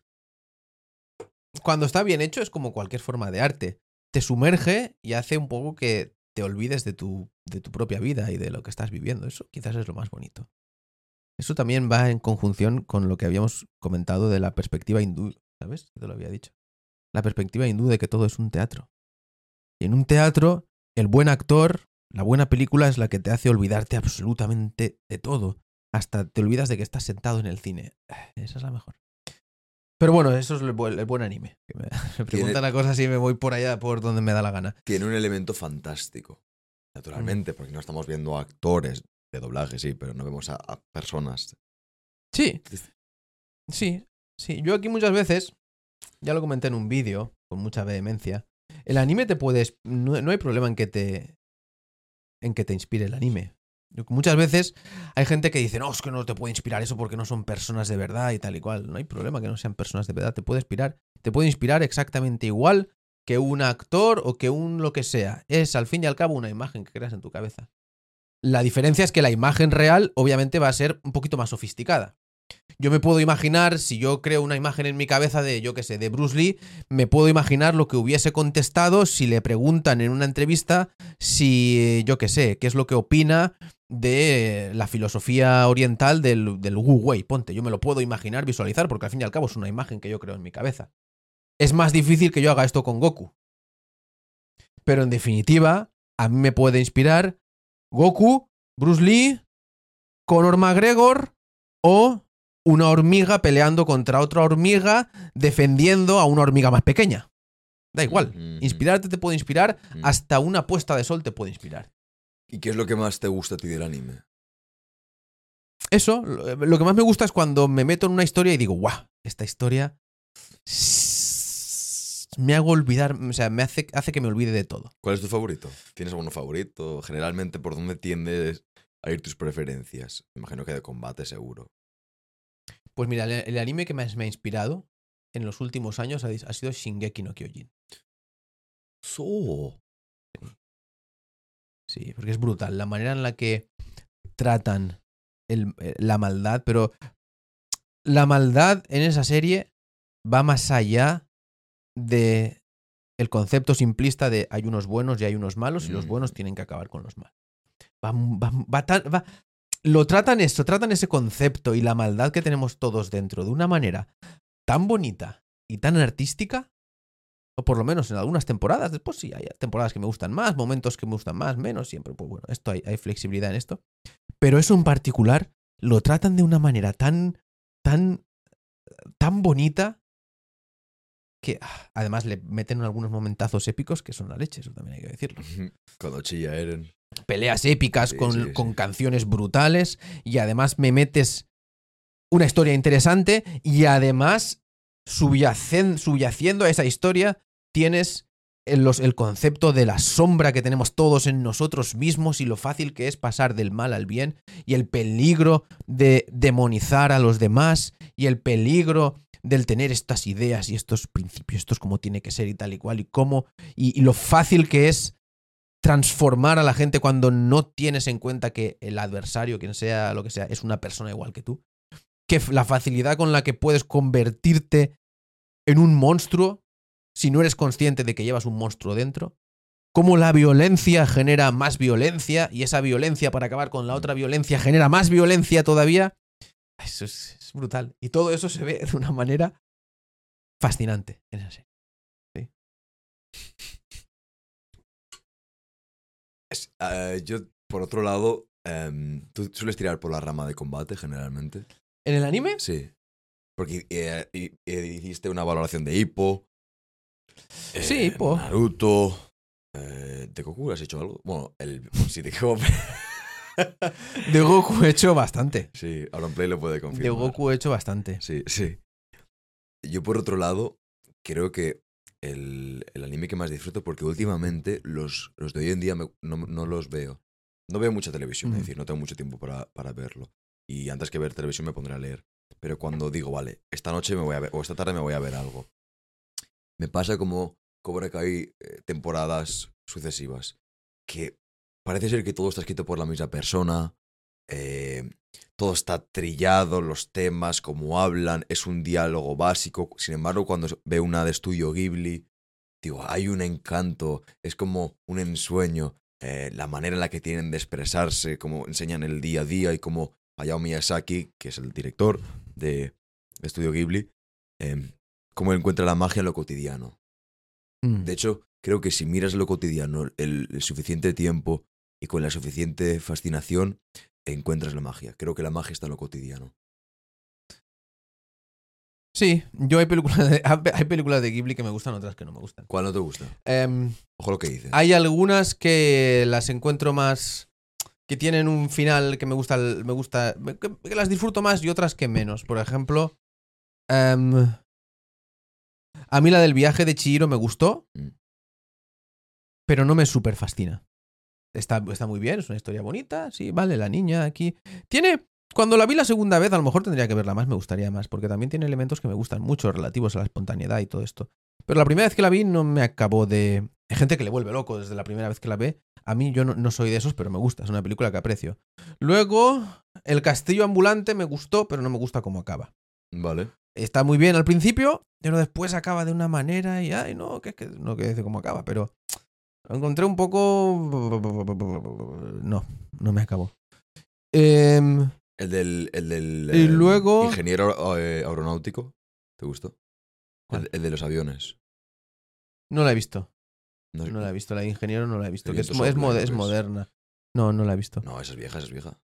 Cuando está bien hecho, es como cualquier forma de arte. Te sumerge y hace un poco que te olvides de tu, de tu propia vida y de lo que estás viviendo. Eso quizás es lo más bonito. Eso también va en conjunción con lo que habíamos comentado de la perspectiva hindú, ¿sabes? Te lo había dicho. La perspectiva hindú de que todo es un teatro. Y en un teatro, el buen actor, la buena película es la que te hace olvidarte absolutamente de todo hasta te olvidas de que estás sentado en el cine. Esa es la mejor. Pero bueno, eso es el buen, el buen anime. Que me, me preguntan la cosa si me voy por allá, por donde me da la gana. Tiene un elemento fantástico. Naturalmente, porque no estamos viendo a actores de doblaje, sí, pero no vemos a, a personas. Sí, sí, sí. Yo aquí muchas veces, ya lo comenté en un vídeo, con mucha vehemencia, el anime te puedes... No, no hay problema en que te... en que te inspire el anime. Muchas veces hay gente que dice, no, es que no te puede inspirar eso porque no son personas de verdad y tal y cual. No hay problema que no sean personas de verdad. Te puede inspirar, te puede inspirar exactamente igual que un actor o que un lo que sea. Es al fin y al cabo una imagen que creas en tu cabeza. La diferencia es que la imagen real obviamente va a ser un poquito más sofisticada. Yo me puedo imaginar, si yo creo una imagen en mi cabeza de, yo qué sé, de Bruce Lee, me puedo imaginar lo que hubiese contestado si le preguntan en una entrevista si, yo qué sé, qué es lo que opina de la filosofía oriental del, del Wu Wei. Ponte, yo me lo puedo imaginar, visualizar, porque al fin y al cabo es una imagen que yo creo en mi cabeza. Es más difícil que yo haga esto con Goku. Pero en definitiva, a mí me puede inspirar Goku, Bruce Lee, Conor McGregor o una hormiga peleando contra otra hormiga defendiendo a una hormiga más pequeña. Da igual. Inspirarte te puede inspirar, hasta una puesta de sol te puede inspirar. ¿Y qué es lo que más te gusta a ti del anime? Eso, lo que más me gusta es cuando me meto en una historia y digo, guau, esta historia me hago olvidar, o sea, me hace, hace que me olvide de todo. ¿Cuál es tu favorito? ¿Tienes alguno favorito? Generalmente, ¿por dónde tiendes a ir tus preferencias? Me imagino que de combate, seguro. Pues mira, el, el anime que más me ha inspirado en los últimos años ha, ha sido Shingeki no Kyojin. So. Sí, porque es brutal la manera en la que tratan el- eh, la maldad, pero la maldad en esa serie va más allá de el concepto simplista de hay unos buenos y hay unos malos y los Mm. buenos tienen que acabar con los malos. Va, va- va tan- va- lo tratan esto, tratan ese concepto y la maldad que tenemos todos dentro de una manera tan bonita y tan artística o por lo menos en algunas temporadas. Después sí, hay temporadas que me gustan más, momentos que me gustan más, menos, siempre. Pues bueno, esto hay, flexibilidad en esto. Pero eso en particular lo tratan de una manera tan, tan, tan bonita que ah, además le meten algunos momentazos épicos que son la leche, eso también hay que decirlo. Cuando chilla Eren. Peleas épicas Sí, con, sí, con canciones brutales y además me metes una historia interesante y además subyacen- subyaciendo a esa historia tienes el, los- el concepto de la sombra que tenemos todos en nosotros mismos y lo fácil que es pasar del mal al bien y el peligro de demonizar a los demás y el peligro del tener estas ideas y estos principios, esto es como tiene que ser y tal y cual y cómo y, y lo fácil que es transformar a la gente cuando no tienes en cuenta que el adversario, quien sea, lo que sea, es una persona igual que tú. Que la facilidad con la que puedes convertirte en un monstruo si no eres consciente de que llevas un monstruo dentro. Cómo la violencia genera más violencia y esa violencia para acabar con la otra violencia genera más violencia todavía. Eso es, brutal. Y todo eso se ve de una manera fascinante esa serie. Es- eh, yo, por otro lado, em, ¿tú sueles tirar por la rama de combate generalmente? ¿En el anime? Sí. Porque eh, eh, hiciste una valoración de Hippo. Sí, eh, Hippo. Naruto. Eh, ¿De Goku has hecho algo? Bueno, el, sí, de Goku. De Goku he hecho bastante. sí, Auronplay lo puede confirmar. De Goku he hecho bastante. Sí, sí. Yo, por otro lado, creo que el, el anime que más disfruto, porque últimamente los, los de hoy en día me- no, no los veo. No veo mucha televisión, Ujú. es decir, no tengo mucho tiempo para, para verlo. Y antes que ver televisión me pondré a leer. Pero cuando digo, vale, esta noche me voy a ver, o esta tarde me voy a ver algo, me pasa como Cobra Kai eh, temporadas sucesivas, que parece ser que todo está escrito por la misma persona, eh, todo está trillado, los temas, cómo hablan, es un diálogo básico. Sin embargo, cuando veo una de Estudio Ghibli, digo, hay un encanto, es como un ensueño, eh, la manera en la que tienen de expresarse, cómo enseñan el día a día y cómo Hayao Miyazaki, que es el director de Estudio Ghibli, eh, cómo encuentra la magia en lo cotidiano. Mm. De hecho, creo que si miras lo cotidiano el, el suficiente tiempo y con la suficiente fascinación, encuentras la magia. Creo que la magia está en lo cotidiano. Sí, yo hay películas, de, hay películas de Ghibli que me gustan, otras que no me gustan. ¿Cuál no te gusta? Em, Ojo lo que dices. hay algunas que las encuentro más. que tienen un final que me gusta. Me gusta que, que las disfruto más y otras que menos. Por ejemplo. em, a mí la del viaje de Chihiro me gustó. Mm. Pero no me súper fascina. Está, está muy bien, es una historia bonita. Sí, vale, la niña aquí. Tiene. Cuando la vi la segunda vez, a lo mejor tendría que verla más, me gustaría más, porque también tiene elementos que me gustan mucho relativos a la espontaneidad y todo esto. Pero la primera vez que la vi no me acabó de... Hay gente que le vuelve loco desde la primera vez que la ve. A mí yo no, no soy de esos, pero me gusta, es una película que aprecio. Luego, El castillo ambulante me gustó, pero no me gusta cómo acaba. Vale. Está muy bien al principio, pero después acaba de una manera y, ay, no, que, que no que dice cómo acaba, pero lo encontré un poco... No, no me acabó. Em, El del, el del Y luego- ingeniero eh, aeronáutico. ¿Te gustó? El, el de los aviones. no la he visto. No, la he visto, la de ingeniero no la he visto. Que es, moderna. No, no la he visto. No, esa es vieja, esa es vieja.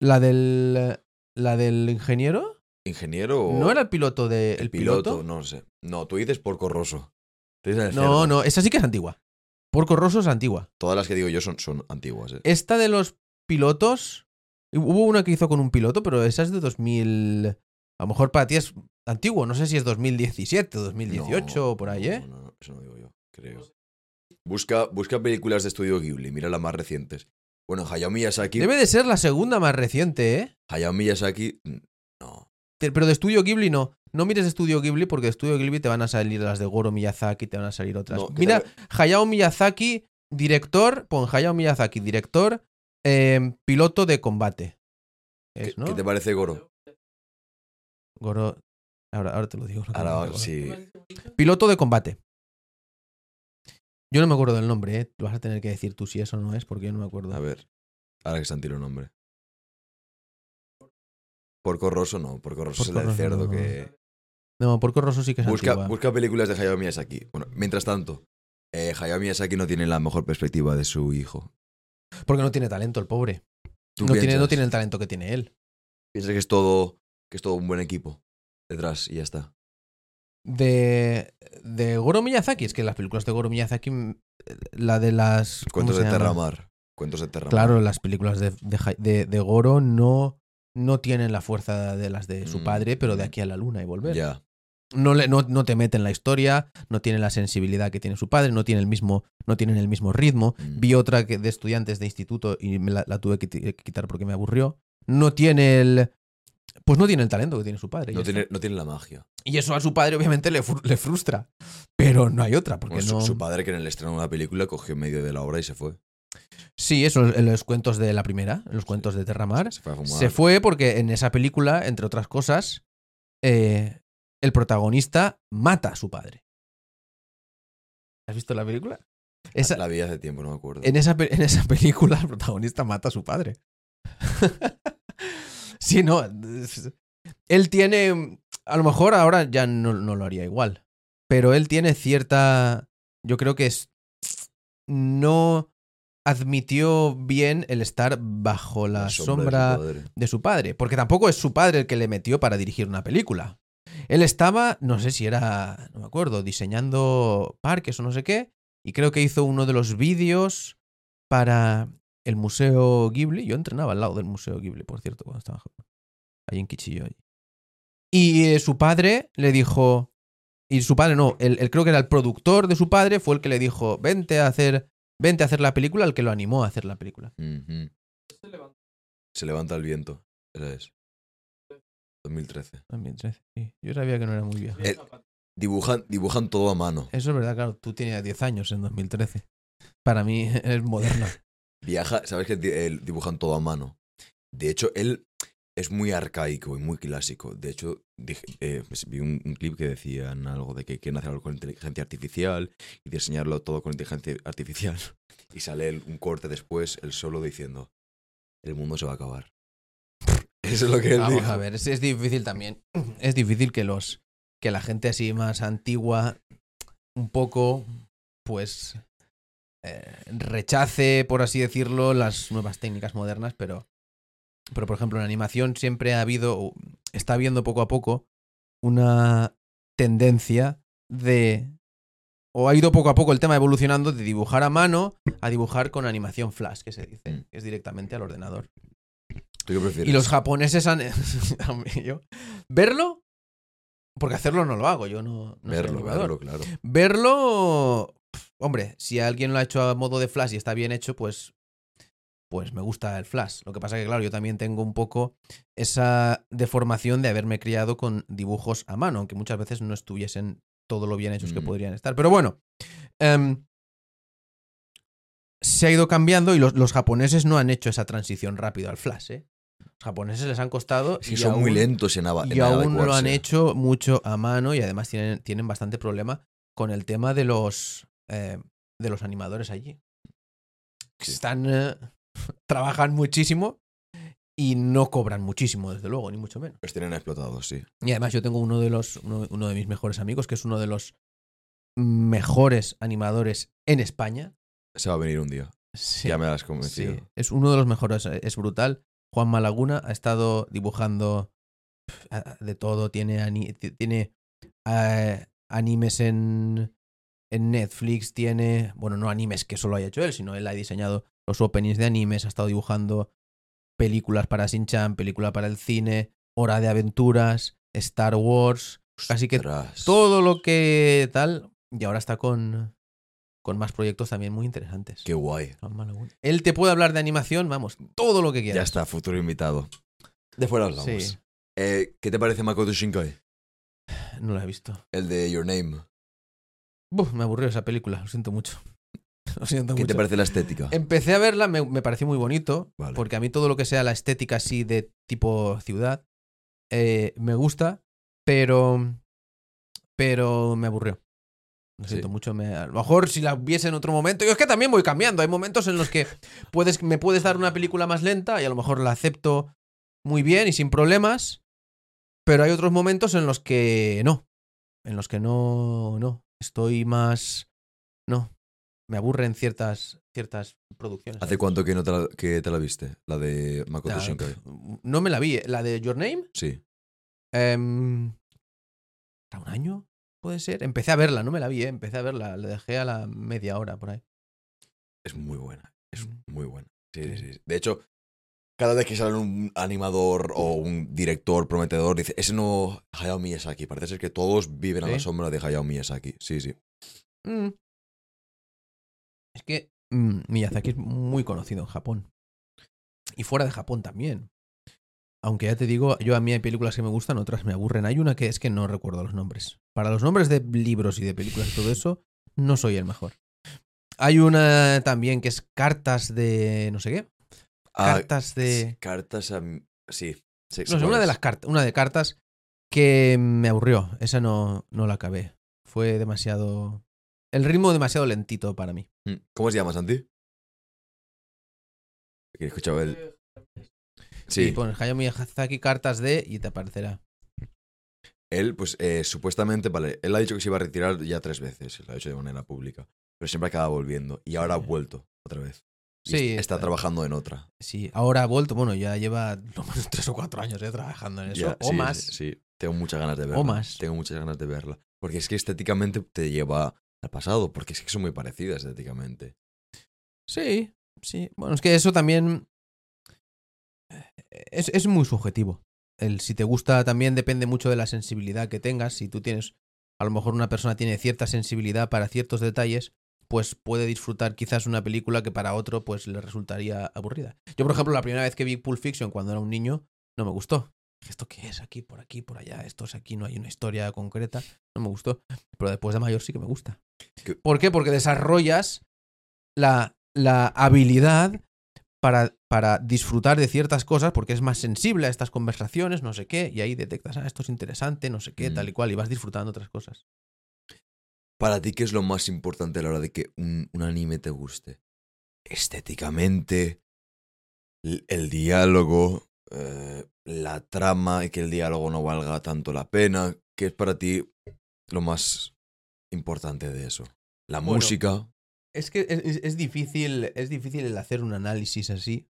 La del. La del ingeniero. ¿Ingeniero o ¿No era el piloto de. ¿El, piloto? No sé. No, tú dices dices el No, cerdo. no, esa sí que es antigua. Porco Rosso es antigua. Todas las que digo yo son, son antiguas. eh. Esta de los pilotos. Hubo una que hizo con un piloto, pero esa es de 2000. A lo mejor para ti es antiguo. No sé si es 2017 o 2018 No, o por ahí, ¿eh? No, no, eso no digo yo, creo. Busca, busca películas de estudio Ghibli, mira las más recientes. Bueno, Hayao Miyazaki. Debe de ser la segunda más reciente, ¿eh? Hayao Miyazaki. mm, No. Pero de Estudio Ghibli no. No mires Estudio Ghibli porque de Estudio Ghibli te van a salir las de Goro Miyazaki, te van a salir otras. no, ¿qué Mira? Hayao Miyazaki, director, pon Hayao Miyazaki, director, eh, piloto de combate. ¿Qué, Es, ¿no? qué te parece Goro? Goro. Ahora, ahora te lo digo. lo Ahora, sí. Piloto de combate. Yo no me acuerdo del nombre, ¿eh? Vas a tener que decir tú si eso no es, porque yo no me acuerdo. A ver. Ahora que están tiro nombre. Porco Rosso no, Porco Rosso es del Rosso cerdo no. que. No, Porco Rosso sí que es Busca, antigua. busca películas de Hayao Miyazaki. Bueno, mientras tanto, eh, Hayao Miyazaki no tiene la mejor perspectiva de su hijo. Porque no tiene talento el pobre. ¿Tú No tiene, no tiene el talento que tiene él. Piensas que es todo que es todo un buen equipo detrás y ya está. de, de Goro Miyazaki. Es que las películas de Goro Miyazaki, mm, la de las... ¿cómo Cuentos de? Terramar. Cuentos de Terramar. Claro, las películas de, de- de Goro no, no tienen la fuerza de las de su Mm, padre, pero de mm. aquí a la luna y volver. Ya. no, le, no, no te mete en la historia, no tiene la sensibilidad que tiene su padre, no tiene el mismo, no tienen el mismo ritmo. Mm. Vi otra que de estudiantes de instituto y me la, la tuve que, quitar porque me aburrió. No tiene el. Pues no tiene el talento que tiene su padre. No tiene, no tiene la magia. Y eso a su padre obviamente le, le frustra. Pero no hay otra, porque Bueno, su- no. su, padre que en el estreno de una película cogió medio de la obra y se fue. Sí, eso en los cuentos de la primera, en los cuentos de Terramar. Se fue. Se fue porque en esa película, entre otras cosas, eh, el protagonista mata a su padre. ¿Has visto la película? Esa- La vi hace tiempo, no me acuerdo. en, esa, en esa película el protagonista mata a su padre. sí, no. Él tiene. A lo mejor ahora ya no, no lo haría igual. Pero él tiene cierta. Yo creo que es. No admitió bien el estar bajo la, sombra, de su padre. de su padre. Porque tampoco es su padre el que le metió para dirigir una película. Él estaba, no sé si era, no me acuerdo, diseñando parques o no sé qué. Y creo que hizo uno de los vídeos para el Museo Ghibli. Yo entrenaba al lado del Museo Ghibli, por cierto, cuando estaba en Japón. Ahí en Kichiyo. allí. Y eh, su padre le dijo. Y su padre no, el, el- creo que era el productor de su padre, fue el que le dijo: Vente a hacer. Vente a hacer la película, el que lo animó a hacer la película. Se levanta el viento. Esa es. 2013. 2013, sí. Yo sabía que no era muy viejo. Eh, dibujan, dibujan todo a mano. Eso es verdad, claro. Tú tenías 10 años en 2013. Para mí es moderno. Viaja, sabes que él dibujan todo a mano. De hecho, él es muy arcaico y muy clásico. De hecho, dije- eh, pues, vi un, un clip que decían algo de que quieren hacer algo con inteligencia artificial y diseñarlo todo con inteligencia artificial. Y sale el- un corte después, él solo diciendo: El mundo se va a acabar. Eso es lo que él Vamos dijo. a ver, es, es difícil también. Es difícil que los que la gente así más antigua un poco pues eh, rechace, por así decirlo, las nuevas técnicas modernas, pero pero por ejemplo en animación siempre ha habido está habiendo poco a poco una tendencia de o ha ido poco a poco el tema evolucionando de dibujar a mano a dibujar con animación flash, que se dice, Mm. que es directamente al ordenador. ¿Tú qué prefieres? Y los japoneses han. yo- verlo. Porque hacerlo no lo hago, yo no. verlo, verlo, claro. Verlo. Hombre, si alguien lo ha hecho a modo de flash y está bien hecho, pues. Pues me gusta el flash. Lo que pasa que, claro, yo también tengo un poco esa deformación de haberme criado con dibujos a mano, aunque muchas veces no estuviesen todo lo bien hechos que Mm. podrían estar. Pero bueno. em, se ha ido cambiando y los, los japoneses no han hecho esa transición rápido al flash, ¿eh? Los japoneses les han costado. Y son muy lentos en, ava- y en aún lo han hecho mucho a mano y además tienen, tienen bastante problema con el tema de los eh, de los animadores allí. Sí. Están eh, trabajan muchísimo y no cobran muchísimo, desde luego, ni mucho menos. Los tienen explotados, sí. Y además yo tengo uno de los uno, uno de mis mejores amigos que es uno de los mejores animadores en España. Se va a venir un día. Sí. Ya me has Sí, convencido. es uno de los mejores, eh, es brutal. Juan Malaguna ha estado dibujando de todo, tiene, tiene eh, animes en, en Netflix, tiene, bueno, no animes que solo haya hecho él, sino él ha diseñado los openings de animes, ha estado dibujando películas para Shin-Chan, película para el cine, Hora de Aventuras, Star Wars, así que Ostras. todo lo que tal, y ahora está con, con más proyectos también muy interesantes. Qué guay. Él te puede hablar de animación, vamos, todo lo que quieras. Ya está, futuro invitado. De fuera hablamos. Sí, Eh, ¿Qué te parece Makoto Shinkai? no la he visto. El de Your Name. Buf, me aburrió esa película, lo siento mucho. Lo siento ¿Qué mucho. te parece la estética? Empecé a verla, me, me pareció muy bonito, Vale. porque a mí todo lo que sea la estética así de tipo ciudad eh, me gusta, pero pero me aburrió. Lo Sí. siento mucho. Me, a lo mejor si la viese en otro momento. Yo es que también voy cambiando. Hay momentos en los que puedes, me puedes dar una película más lenta y a lo mejor la acepto muy bien y sin problemas. Pero hay otros momentos en los que no. En los que no. No. Estoy más. No. Me aburren ciertas, ciertas producciones. ¿Hace cuánto que, no te la, que te la viste? La de Makoto Shinkai. No me la vi. ¿La de Your Name? Sí. ¿Era un año? Puede ser. Empecé a verla, no me la vi, ¿eh? Empecé a verla. Le dejé a la media hora por ahí. Es muy buena. Es Mm. muy buena. Sí, sí, Sí. sí. De hecho, cada vez que sale un animador o un director prometedor, dice, ese no Hayao Miyazaki. Parece ser que todos viven a la sombra de Hayao Miyazaki. Sí, sí. Mm. Es que mm, Miyazaki es muy conocido en Japón. Y fuera de Japón también. Aunque ya te digo, yo a mí hay películas que me gustan, otras me aburren. Hay una que es que no recuerdo los nombres. Para los nombres de libros y de películas y todo eso, no soy el mejor. Hay una también que es cartas de no sé qué. Ah, Cartas de... Cartas a... Sí. sí, No sé, una de las cartas, una de cartas que me aburrió. Esa no, no la acabé. Fue demasiado. El ritmo demasiado lentito para mí. Mm. ¿Cómo se llama, Santi? Que he escuchado el... Sí. Sí, pones Hayao Miyazaki cartas de y te aparecerá. él, pues, eh, supuestamente, vale, él ha dicho que se iba a retirar ya tres veces, lo ha hecho de manera pública, pero siempre acaba volviendo, y ahora ha vuelto otra vez. Y Sí, est- está está- trabajando en otra. Sí, ahora ha vuelto. Bueno, ya lleva menos tres o cuatro años eh, trabajando en eso. Ya, o sí, más. Sí, sí. tengo muchas ganas de verla. más. Tengo muchas ganas de verla. Porque es que estéticamente te lleva al pasado, porque es que son muy parecidas estéticamente. Sí, sí. Bueno, es que eso también. eh, Es, es muy subjetivo. El si te gusta también depende mucho de la sensibilidad que tengas. Si tú tienes. A lo mejor una persona tiene cierta sensibilidad para ciertos detalles, pues puede disfrutar quizás una película que para otro pues le resultaría aburrida. Yo, por ejemplo, la primera vez que vi Pulp Fiction cuando era un niño, no me gustó. ¿Esto qué es? Aquí, por aquí, por allá. Esto es aquí, no hay una historia concreta. No me gustó. Pero después de mayor sí que me gusta. ¿Por qué? Porque desarrollas la, la habilidad para, para disfrutar de ciertas cosas porque es más sensible a estas conversaciones, no sé qué, y ahí detectas, ah, esto es interesante, no sé qué, Mm. tal y cual, y vas disfrutando otras cosas. Para ti, ¿qué es lo más importante a la hora de que un, un anime te guste? Estéticamente, el diálogo, eh, la trama y que el diálogo no valga tanto la pena. ¿Qué es para ti lo más importante de eso? La Bueno, música. Es que es, es- es difícil, es difícil el hacer un análisis así,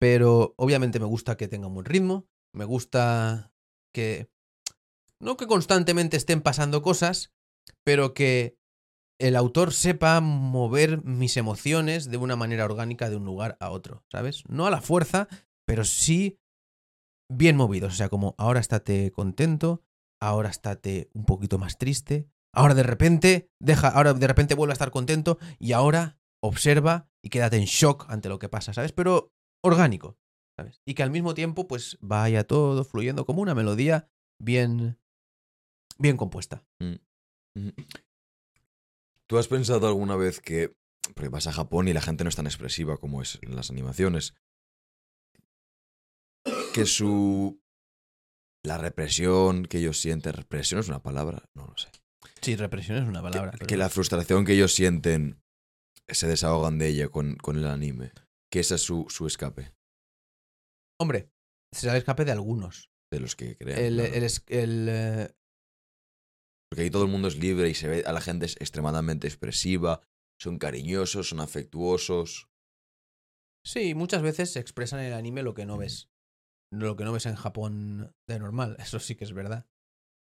pero obviamente me gusta que tenga un buen ritmo, me gusta que no que constantemente estén pasando cosas, pero que el autor sepa mover mis emociones de una manera orgánica de un lugar a otro, ¿sabes? No a la fuerza, pero sí bien movidos, o sea, como ahora estate contento, ahora estate un poquito más triste, ahora de repente deja, ahora de repente vuelve a estar contento y ahora observa y quédate en shock ante lo que pasa, ¿sabes? Pero orgánico, ¿sabes? Y que al mismo tiempo pues vaya todo fluyendo como una melodía bien bien compuesta. Ujú. ¿Tú has pensado alguna vez que, porque vas a Japón y la gente no es tan expresiva como es en las animaciones, que su... La represión que ellos sienten, represión es una palabra, no lo sé. Sí, represión es una palabra. que, pero- la frustración que ellos sienten se desahogan de ella con, con el anime. Que ese es su, su escape, Hombre, da el escape de algunos. de los que crean. El, claro. el es- el, eh, Porque ahí todo el mundo es libre y se ve a la gente es extremadamente expresiva, son cariñosos, son afectuosos. sí, muchas veces se expresa en el anime lo que no ves. Lo que no ves en Japón de normal, eso sí que es verdad.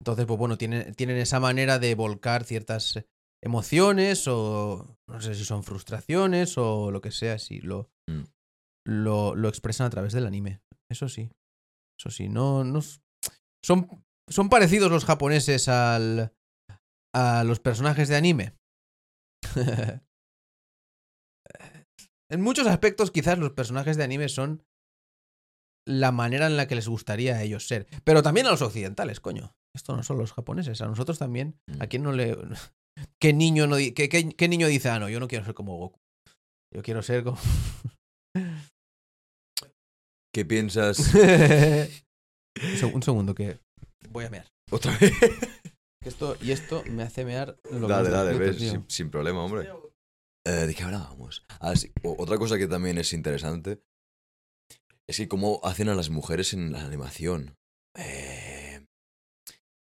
Entonces, pues bueno, tienen, tienen esa manera de volcar ciertas emociones o no sé si son frustraciones o lo que sea, si lo, Mm. lo, lo expresan a través del anime. Eso sí. Eso sí, no, no son, son parecidos los japoneses al, a los personajes de anime. en muchos aspectos, quizás los personajes de anime son la manera en la que les gustaría a ellos ser. Pero también a los occidentales, coño. Esto no son los japoneses, a nosotros también. Mm. ¿A quién no le.? ¿Qué niño, no di- qué, qué- qué niño dice, ah, no, yo no quiero ser como Goku? Yo quiero ser como. ¿Qué piensas? un, seg- un segundo, que voy a mear. Otra vez. Esto, y esto me hace mear. Lo Dale, dale, ves, sin, sin problema, hombre. Eh, ¿De qué hablábamos? Ah, sí, Otra cosa que también es interesante es que cómo hacen a las mujeres en la animación. Eh,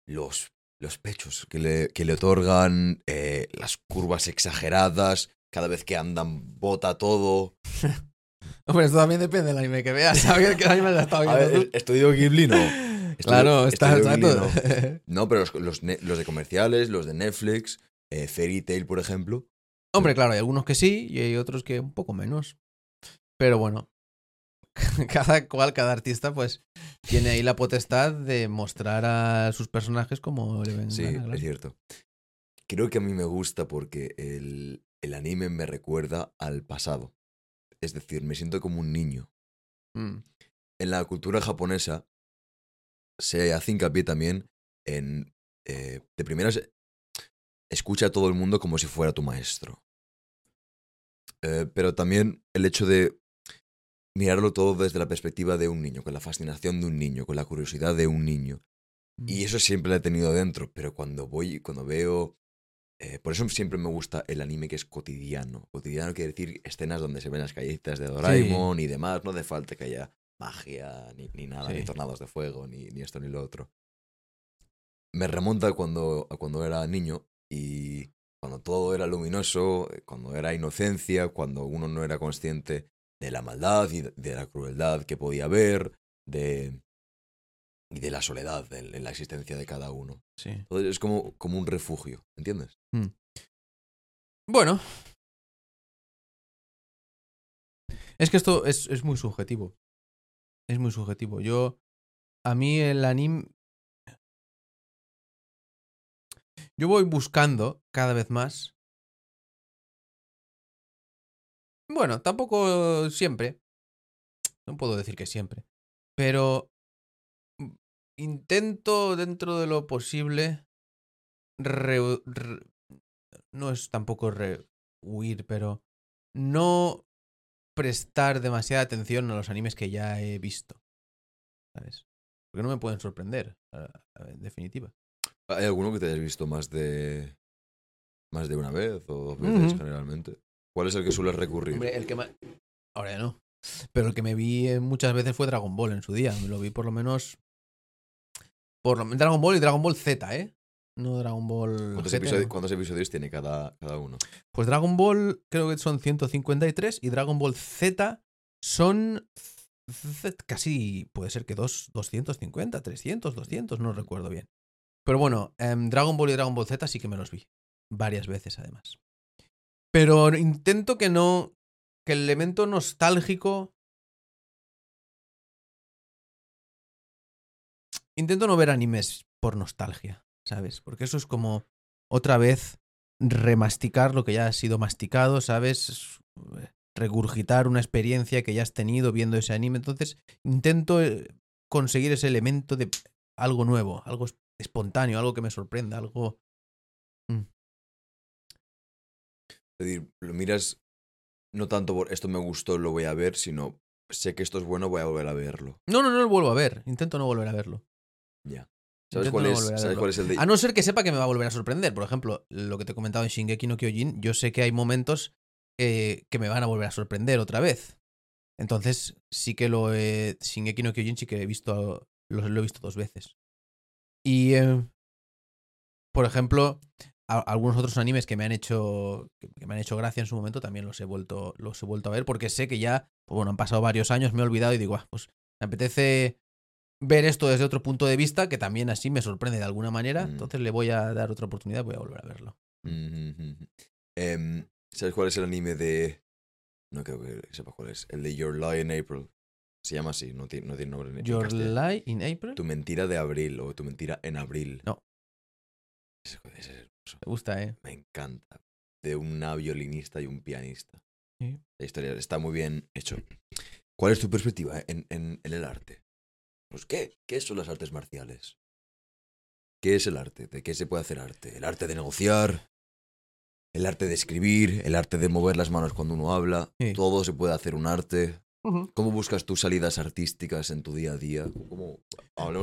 los, los pechos que le, que le otorgan, eh, las curvas exageradas, cada vez que andan bota todo. Hombre, esto también depende del anime que veas. ¿Sabes qué anime has estado A viendo ver? ¿estudio Ghibli no? Claro, está, todo. no. No, pero los, los de comerciales, los de Netflix, eh, Fairy Tail, por ejemplo. Hombre, claro, hay algunos que sí y hay otros que un poco menos. Pero bueno. cada cual, cada artista, pues tiene ahí la potestad de mostrar a sus personajes como le ven. Sí, es cierto. Creo que a mí me gusta porque el, el anime me recuerda al pasado. Es decir, me siento como un niño. Mm, En la cultura japonesa se hace hincapié también en... eh, de primeras, escucha a todo el mundo como si fuera tu maestro. Eh, pero también el hecho de mirarlo todo desde la perspectiva de un niño, con la fascinación de un niño, con la curiosidad de un niño. mm. Y eso siempre lo he tenido dentro, pero cuando voy, cuando veo... eh, por eso siempre me gusta el anime que es cotidiano. Cotidiano quiere decir escenas donde se ven las callecitas de Doraemon y demás. No hace falta que haya magia, ni, ni nada, ni tornados de fuego, ni, ni esto ni lo otro. Me remonta a cuando, a cuando era niño y cuando todo era luminoso, cuando era inocencia, cuando uno no era consciente de la maldad y de, la crueldad que podía haber, de, y de la soledad en, en la existencia de cada uno. Sí. Entonces es como, como un refugio, ¿entiendes? Bueno. Es que esto es, es muy subjetivo. Es muy subjetivo. Yo. A mí el anime. Yo voy buscando cada vez más. Bueno, tampoco siempre. No puedo decir que siempre. Pero. mm, Intento dentro de lo posible. re- no es tampoco re- huir, pero no prestar demasiada atención a los animes que ya he visto. ¿Sabes? Porque no me pueden sorprender, en definitiva. ¿Hay alguno que te hayas visto más de. más de una vez o dos veces generalmente? ¿Cuál es el que sueles recurrir? Hombre, el que más... Ahora ya no. Pero el que me vi eh, muchas veces fue Dragon Ball en su día. Me lo vi por lo menos... Por lo... Dragon Ball y Dragon Ball Z, ¿eh? No Dragon Ball... ¿Cuántos, GT, episodios, no. cuántos episodios tiene cada, cada uno? Pues Dragon Ball creo que son 153 y Dragon Ball Z son casi, puede ser que dos, 250, 300, 200, no recuerdo bien. Pero bueno, em, Dragon Ball y Dragon Ball Z sí que me los vi. Varias veces además. Pero intento que no, que el elemento nostálgico... Intento no ver animes por nostalgia, ¿sabes? Porque eso es como otra vez remasticar lo que ya ha sido masticado, ¿sabes? Es, eh, Regurgitar una experiencia que ya has tenido viendo ese anime. Entonces, intento eh, conseguir ese elemento de algo nuevo, algo es- espontáneo, algo que me sorprenda, algo... Es decir, lo miras no tanto por esto me gustó, lo voy a ver, sino sé que esto es bueno, voy a volver a verlo. No, no, no lo vuelvo a ver. Intento no volver a verlo. Ya. ¿Sabes, cuál no es, a ¿sabes cuál es el de.? A no ser que sepa que me va a volver a sorprender. Por ejemplo, lo que te he comentado en Shingeki no Kyojin, yo sé que hay momentos eh, que me van a volver a sorprender otra vez. Entonces, sí que lo he. Shingeki no Kyojin sí que he visto. Lo, lo he visto dos veces. Y. eh, por ejemplo, a- algunos otros animes que me han hecho. Que, me han hecho gracia en su momento también los he vuelto. Los he vuelto a ver. Porque sé que ya. Pues bueno, han pasado varios años, me he olvidado y digo, ah, pues me apetece ver esto desde otro punto de vista, que también así me sorprende de alguna manera. Mm. Entonces le voy a dar otra oportunidad, voy a volver a verlo. Mhm. Em, ¿Sabes cuál es el anime de.? No creo que sepas cuál es. El de Your Lie in April. Se llama así, no tiene, no tiene nombre en Your. Lie in April. Tu mentira de abril o tu mentira en abril. No. Ese- es. Me gusta, ¿eh? Me encanta. De una violinista y un pianista. Sí. La historia está muy bien hecho. ¿Cuál es tu perspectiva en, en- en el arte? Pues, ¿qué? ¿Qué son las artes marciales? ¿Qué es el arte? ¿De qué se puede hacer arte? ¿El arte de negociar? ¿El arte de escribir? ¿El arte de mover las manos cuando uno habla? Sí. Todo se puede hacer un arte. ¿Cómo buscas tus salidas artísticas en tu día a día?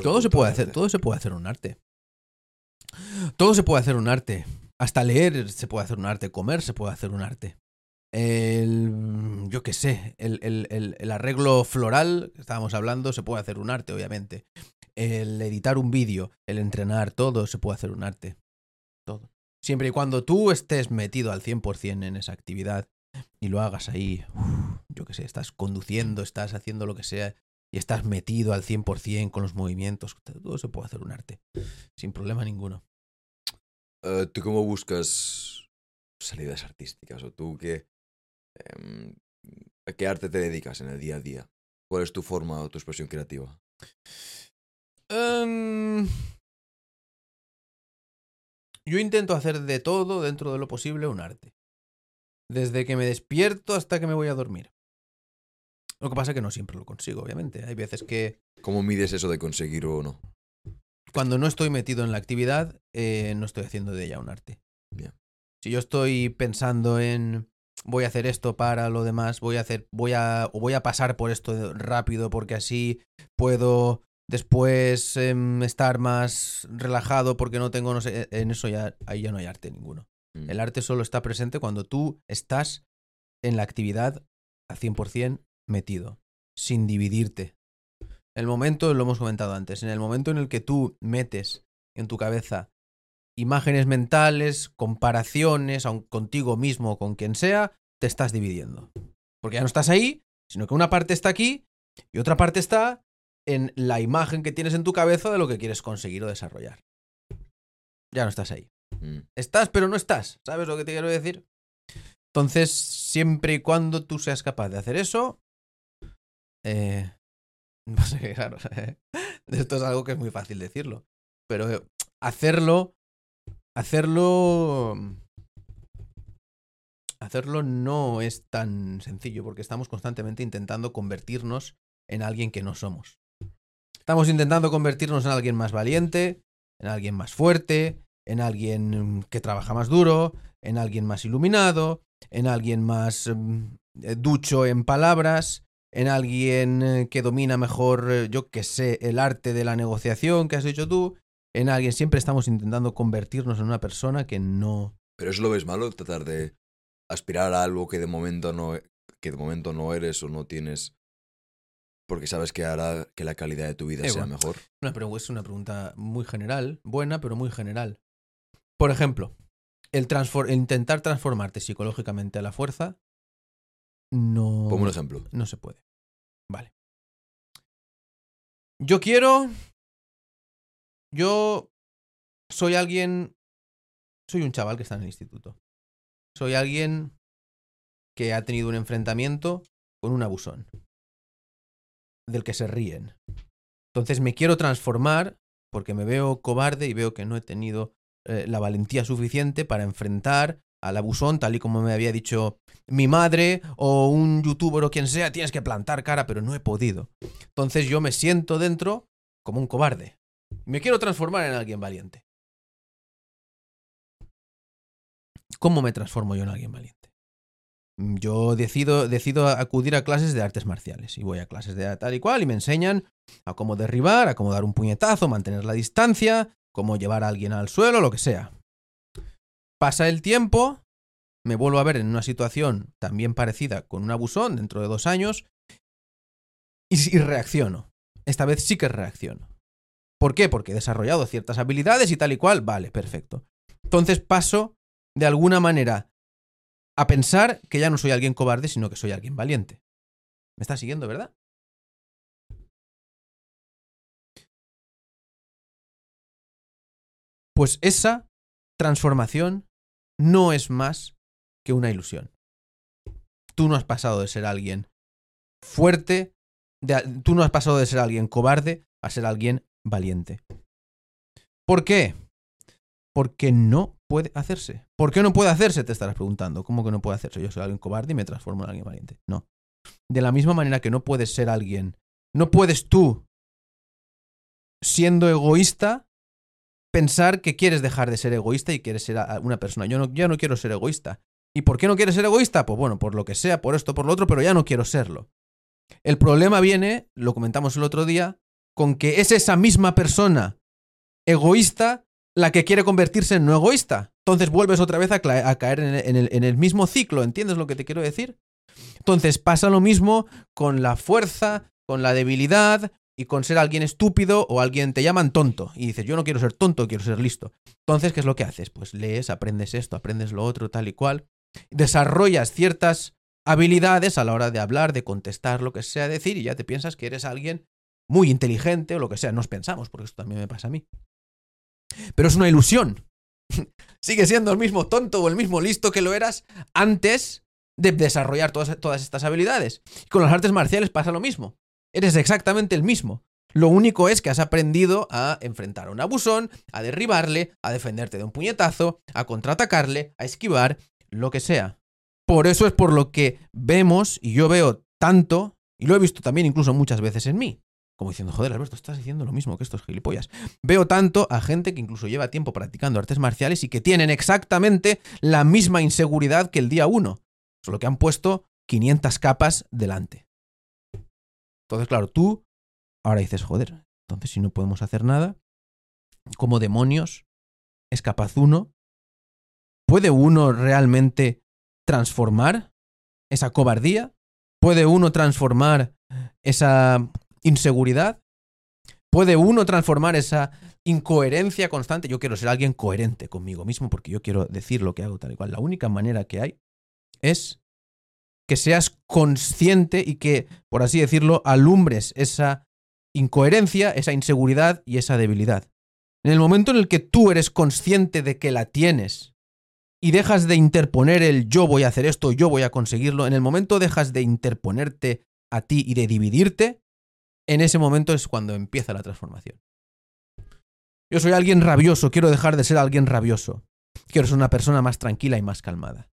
Todo se puede de hacer, arte. todo se puede hacer un arte. Todo se puede hacer un arte. Hasta leer se puede hacer un arte, comer se puede hacer un arte. El, yo qué sé, el, el- el- arreglo floral que estábamos hablando se puede hacer un arte, obviamente. El editar un vídeo, el entrenar, todo se puede hacer un arte. Todo. Siempre y cuando tú estés metido al 100% en esa actividad y lo hagas ahí, yo qué sé, estás conduciendo, estás haciendo lo que sea y estás metido al 100% con los movimientos, todo se puede hacer un arte, sin problema ninguno. Eh, ¿Tú cómo buscas salidas artísticas? ¿O tú qué, em, a qué arte te dedicas en el día a día? ¿Cuál es tu forma o tu expresión creativa? Em, yo intento hacer de todo dentro de lo posible un arte. Desde que me despierto hasta que me voy a dormir. Lo que pasa es que no siempre lo consigo, obviamente. Hay veces que ¿Cómo mides eso de conseguir o no? cuando no estoy metido en la actividad, eh, no estoy haciendo de ella un arte. Bien. Si yo estoy pensando en voy a hacer esto para lo demás, voy a hacer, voy a, o voy a pasar por esto rápido porque así puedo después em, estar más relajado porque no tengo, no sé, en eso ya, ahí ya no hay arte ninguno. Mm. El arte solo está presente cuando tú estás en la actividad a 100% metido, sin dividirte. El momento, lo hemos comentado antes, en el momento en el que tú metes en tu cabeza imágenes mentales, comparaciones aun contigo mismo o con quien sea, te estás dividiendo. Porque ya no estás ahí, sino que una parte está aquí y otra parte está en la imagen que tienes en tu cabeza de lo que quieres conseguir o desarrollar. Ya no estás ahí. Mm. Estás, pero no estás. ¿Sabes lo que te quiero decir? Entonces, siempre y cuando tú seas capaz de hacer eso, eh, claro, esto es algo que es muy fácil decirlo, pero eh, hacerlo, hacerlo, hacerlo no es tan sencillo porque estamos constantemente intentando convertirnos en alguien que no somos. Estamos intentando convertirnos en alguien más valiente, en alguien más fuerte, en alguien mm, que trabaja más duro, en alguien más iluminado, en alguien más mm, eh, ducho en palabras, en alguien eh, que domina mejor, eh, yo que sé, el arte de la negociación que has dicho tú, en alguien siempre estamos intentando convertirnos en una persona que no... Pero eso lo ves malo, tratar de aspirar a algo que de momento no, que de momento no eres o no tienes, porque sabes que hará que la calidad de tu vida Eh, sea bueno. mejor. Una, pero es una pregunta muy general, buena, pero muy general. Por ejemplo, el, transfor- el intentar transformarte psicológicamente a la fuerza no, Pongo un ejemplo. no se puede. Vale. Yo quiero... Yo soy alguien... Soy un chaval que está en el instituto. Soy alguien que ha tenido un enfrentamiento con un abusón. Del que se ríen. Entonces me quiero transformar porque me veo cobarde y veo que no he tenido eh, la valentía suficiente para enfrentar al abusón, tal y como me había dicho mi madre o un youtuber o quien sea, tienes que plantar cara, pero no he podido. Entonces yo me siento dentro como un cobarde. Me quiero transformar en alguien valiente. ¿Cómo me transformo yo en alguien valiente? Mm, Yo decido, decido acudir a clases de artes marciales y voy a clases de tal y cual y me enseñan a cómo derribar, a cómo dar un puñetazo, mantener la distancia, cómo llevar a alguien al suelo, lo que sea. Pasa el tiempo, me vuelvo a ver en una situación también parecida con un abusón dentro de dos años y, reacciono. Esta vez sí que reacciono. ¿Por qué? Porque he desarrollado ciertas habilidades y tal y cual. Vale, perfecto. Entonces paso de alguna manera a pensar que ya no soy alguien cobarde, sino que soy alguien valiente. ¿Me estás siguiendo, verdad? Pues esa transformación no es más que una ilusión. Tú no has pasado de ser alguien fuerte, tú no has pasado de ser alguien cobarde a ser alguien valiente. ¿Por qué? Porque no puede hacerse. ¿Por qué no puede hacerse? Te estarás preguntando. ¿Cómo que no puede hacerse? Yo soy alguien cobarde y me transformo en alguien valiente. No. De la misma manera que no puedes ser alguien, no puedes tú, siendo egoísta, pensar que quieres dejar de ser egoísta y quieres ser una persona. Yo no, ya no quiero ser egoísta. ¿Y por qué no quieres ser egoísta? Pues bueno, por lo que sea, por esto, por lo otro, pero ya no quiero serlo. El problema viene, lo comentamos el otro día, con que es esa misma persona egoísta la que quiere convertirse en no egoísta. Entonces vuelves otra vez a, caer en el mismo ciclo, ¿entiendes lo que te quiero decir? Entonces pasa lo mismo con la fuerza, con la debilidad y con ser alguien estúpido o alguien te llaman tonto y dices, yo no quiero ser tonto, quiero ser listo. Entonces, ¿qué es lo que haces? Pues lees, aprendes esto, aprendes lo otro, tal y cual. Desarrollas ciertas habilidades a la hora de hablar, de contestar, lo que sea decir y ya te piensas que eres alguien muy inteligente o lo que sea. Nos pensamos, porque esto también me pasa a mí. Pero es una ilusión. Sigue siendo el mismo tonto o el mismo listo que lo eras antes de desarrollar todas, todas estas habilidades. Y con las artes marciales pasa lo mismo. Eres exactamente el mismo. Lo único es que has aprendido a enfrentar a un abusón, a derribarle, a defenderte de un puñetazo, a contraatacarle, a esquivar, lo que sea. Por eso es por lo que vemos, y yo veo tanto, y lo he visto también incluso muchas veces en mí, como diciendo, joder, Alberto, estás diciendo lo mismo que estos gilipollas. Veo tanto a gente que incluso lleva tiempo practicando artes marciales y que tienen exactamente la misma inseguridad que el día uno, solo que han puesto 500 capas delante. Entonces, claro, tú ahora dices, joder, entonces si no podemos hacer nada, ¿cómo demonios es capaz uno? ¿Puede uno realmente transformar esa cobardía? ¿Puede uno transformar esa inseguridad? ¿Puede uno transformar esa incoherencia constante? Yo quiero ser alguien coherente conmigo mismo porque yo quiero decir lo que hago tal y cual. La única manera que hay es que seas consciente y que, por así decirlo, alumbres esa incoherencia, esa inseguridad y esa debilidad. En el momento en el que tú eres consciente de que la tienes y dejas de interponer el yo voy a hacer esto, yo voy a conseguirlo, en el momento dejas de interponerte a ti y de dividirte, en ese momento es cuando empieza la transformación. Yo soy alguien rabioso, quiero dejar de ser alguien rabioso. Quiero ser una persona más tranquila y más calmada.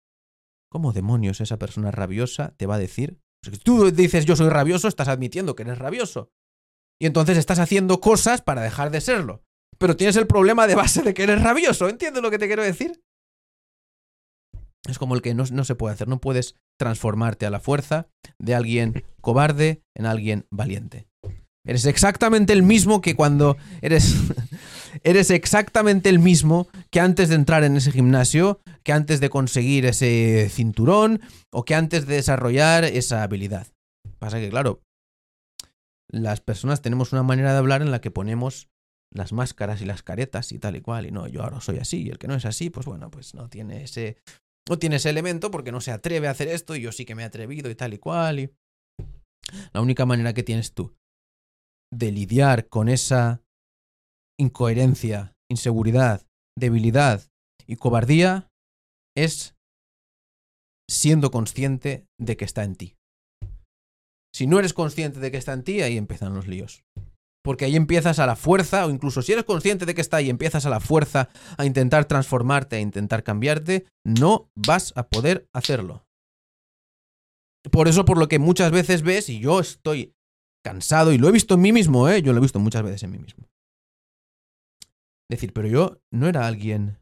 ¿Cómo demonios esa persona rabiosa te va a decir? Si tú dices yo soy rabioso, estás admitiendo que eres rabioso. Y entonces estás haciendo cosas para dejar de serlo. Pero tienes el problema de base de que eres rabioso. ¿Entiendes lo que te quiero decir? Es como el que no, no, se puede hacer. No puedes transformarte a la fuerza de alguien cobarde en alguien valiente. Eres exactamente el mismo que cuando eres. eres exactamente el mismo que antes de entrar en ese gimnasio, que antes de conseguir ese cinturón o que antes de desarrollar esa habilidad. Pasa que, claro, las personas tenemos una manera de hablar en la que ponemos las máscaras y las caretas y tal y cual, y no, yo ahora soy así, y el que no es así, pues bueno, pues no tiene ese, no tiene ese elemento porque no se atreve a hacer esto, y yo sí que me he atrevido y tal y cual, y... La única manera que tienes tú de lidiar con esa incoherencia, inseguridad, debilidad y cobardía es siendo consciente de que está en ti. Si no eres consciente de que está en ti, ahí empiezan los líos. Porque ahí empiezas a la fuerza, o incluso si eres consciente de que está ahí, empiezas a la fuerza a intentar transformarte, a intentar cambiarte, no vas a poder hacerlo. Por eso, por lo que muchas veces ves, y yo estoy cansado, y lo he visto en mí mismo, ¿eh? yo lo he visto muchas veces en mí mismo. Decir, pero yo no era alguien...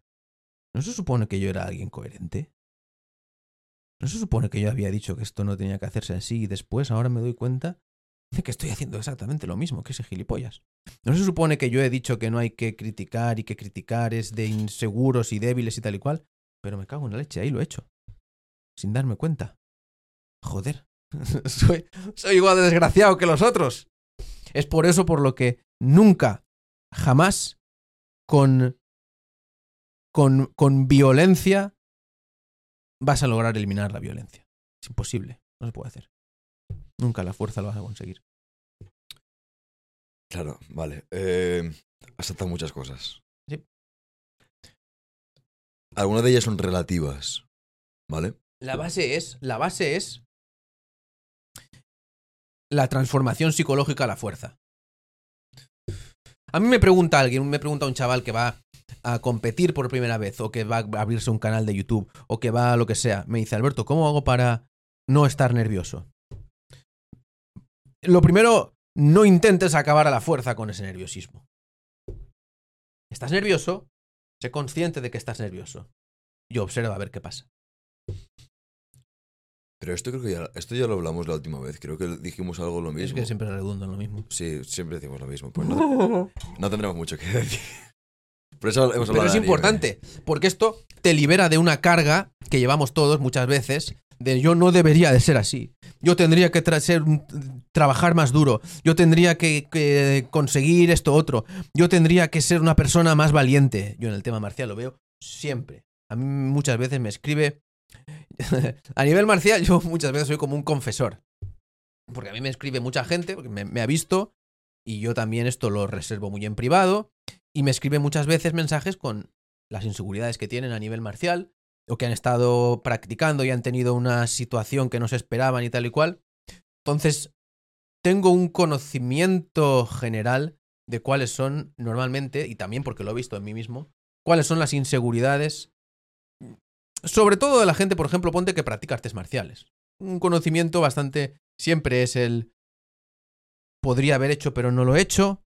¿No se supone que yo era alguien coherente? ¿No se supone que yo había dicho que esto no tenía que hacerse así y después ahora me doy cuenta de que estoy haciendo exactamente lo mismo que ese gilipollas? ¿No se supone que yo he dicho que no hay que criticar y que criticar es de inseguros y débiles y tal y cual? Pero me cago en la leche, ahí lo he hecho. Sin darme cuenta. Joder. soy, soy igual de desgraciado que los otros. Es por eso por lo que nunca, jamás, con, con, con violencia, vas a lograr eliminar la violencia. Es imposible, no se puede hacer. Nunca la fuerza lo vas a conseguir. Claro, vale. Eh, has muchas cosas. Sí. Algunas de ellas son relativas, ¿vale? La base es, la base es la transformación psicológica a la fuerza. A mí me pregunta alguien, me pregunta un chaval que va a competir por primera vez, o que va a abrirse un canal de YouTube, o que va a lo que sea, me dice, Alberto, ¿cómo hago para no estar nervioso? Lo primero, no intentes acabar a la fuerza con ese nerviosismo. ¿Estás nervioso? Sé consciente de que estás nervioso. Y observa a ver qué pasa. Pero esto creo que ya, esto ya lo hablamos la última vez. Creo que dijimos algo lo mismo. Es que siempre redundo en lo mismo. Sí, siempre decimos lo mismo. Pues no, no tendremos mucho que decir. Por eso hemos Pero es importante, porque esto te libera de una carga que llevamos todos muchas veces, de yo no debería de ser así. Yo tendría que tra- ser un- trabajar más duro. Yo tendría que, que conseguir esto otro. Yo tendría que ser una persona más valiente. Yo en el tema marcial lo veo siempre. A mí muchas veces me escribe... a nivel marcial yo muchas veces soy como un confesor. Porque a mí me escribe mucha gente, porque me, me ha visto, y yo también esto lo reservo muy en privado, y me escribe muchas veces mensajes con las inseguridades que tienen a nivel marcial, o que han estado practicando y han tenido una situación que no se esperaban y tal y cual. Entonces, tengo un conocimiento general de cuáles son normalmente, y también porque lo he visto en mí mismo, cuáles son las inseguridades, sobre todo de la gente, por ejemplo, ponte que practica artes marciales. Un conocimiento bastante, siempre es el, podría haber hecho pero no lo he hecho,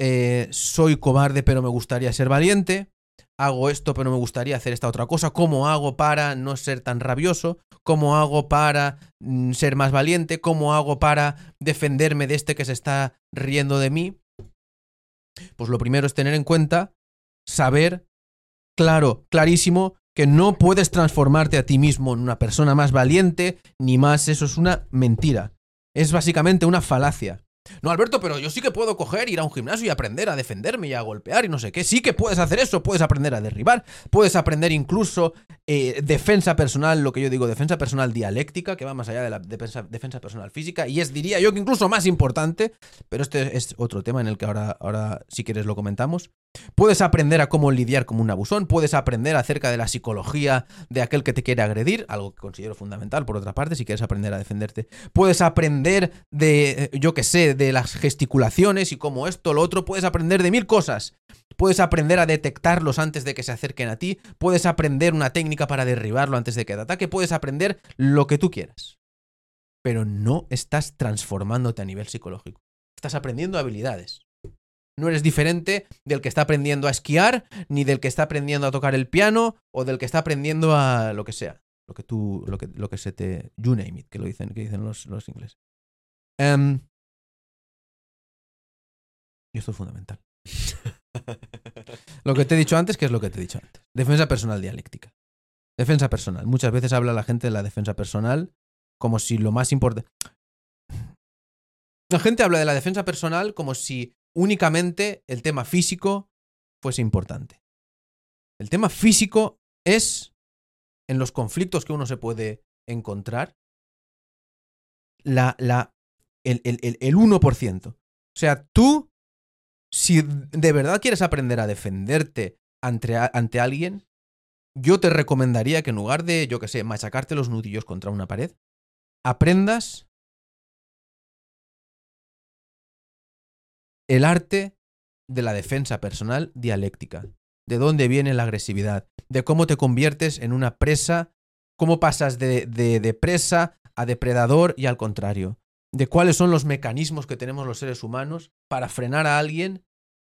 eh, soy cobarde pero me gustaría ser valiente, hago esto pero me gustaría hacer esta otra cosa, ¿cómo hago para no ser tan rabioso? ¿Cómo hago para mm, ser más valiente? ¿Cómo hago para defenderme de este que se está riendo de mí? Pues lo primero es tener en cuenta, saber, claro, clarísimo, que no puedes transformarte a ti mismo en una persona más valiente, ni más, eso es una mentira. Es básicamente una falacia. No, Alberto, pero yo sí que puedo coger, ir a un gimnasio y aprender a defenderme y a golpear y no sé qué. Sí que puedes hacer eso, puedes aprender a derribar, puedes aprender incluso eh, defensa personal, lo que yo digo, defensa personal dialéctica, que va más allá de la defensa, defensa, personal física, y es, diría yo, que incluso más importante, pero este es otro tema en el que ahora, ahora si quieres lo comentamos. Puedes aprender a cómo lidiar con un abusón, puedes aprender acerca de la psicología de aquel que te quiere agredir, algo que considero fundamental, por otra parte, si quieres aprender a defenderte. Puedes aprender de, yo que sé, de las gesticulaciones y cómo esto, lo otro, puedes aprender de mil cosas. Puedes aprender a detectarlos antes de que se acerquen a ti, puedes aprender una técnica para derribarlo antes de que te ataque, puedes aprender lo que tú quieras. Pero no estás transformándote a nivel psicológico. Estás aprendiendo habilidades. No eres diferente del que está aprendiendo a esquiar, ni del que está aprendiendo a tocar el piano, o del que está aprendiendo a lo que sea. Lo que tú, lo que, lo que se te. You name it, que lo dicen, que dicen los, los ingleses. Em, y esto es fundamental. lo que te he dicho antes, ¿qué es lo que te he dicho antes? Defensa personal dialéctica. Defensa personal. Muchas veces habla la gente de la defensa personal como si lo más importante. La gente habla de la defensa personal como si únicamente el tema físico fuese importante. El tema físico es, en los conflictos que uno se puede encontrar, la, la, el, el, el 1%. O sea, tú, si de verdad quieres aprender a defenderte ante, ante alguien, yo te recomendaría que en lugar de, yo que sé, machacarte los nudillos contra una pared, aprendas el arte de la defensa personal dialéctica. De dónde viene la agresividad, de cómo te conviertes en una presa, cómo pasas de, de, presa a depredador y al contrario. De cuáles son los mecanismos que tenemos los seres humanos para frenar a alguien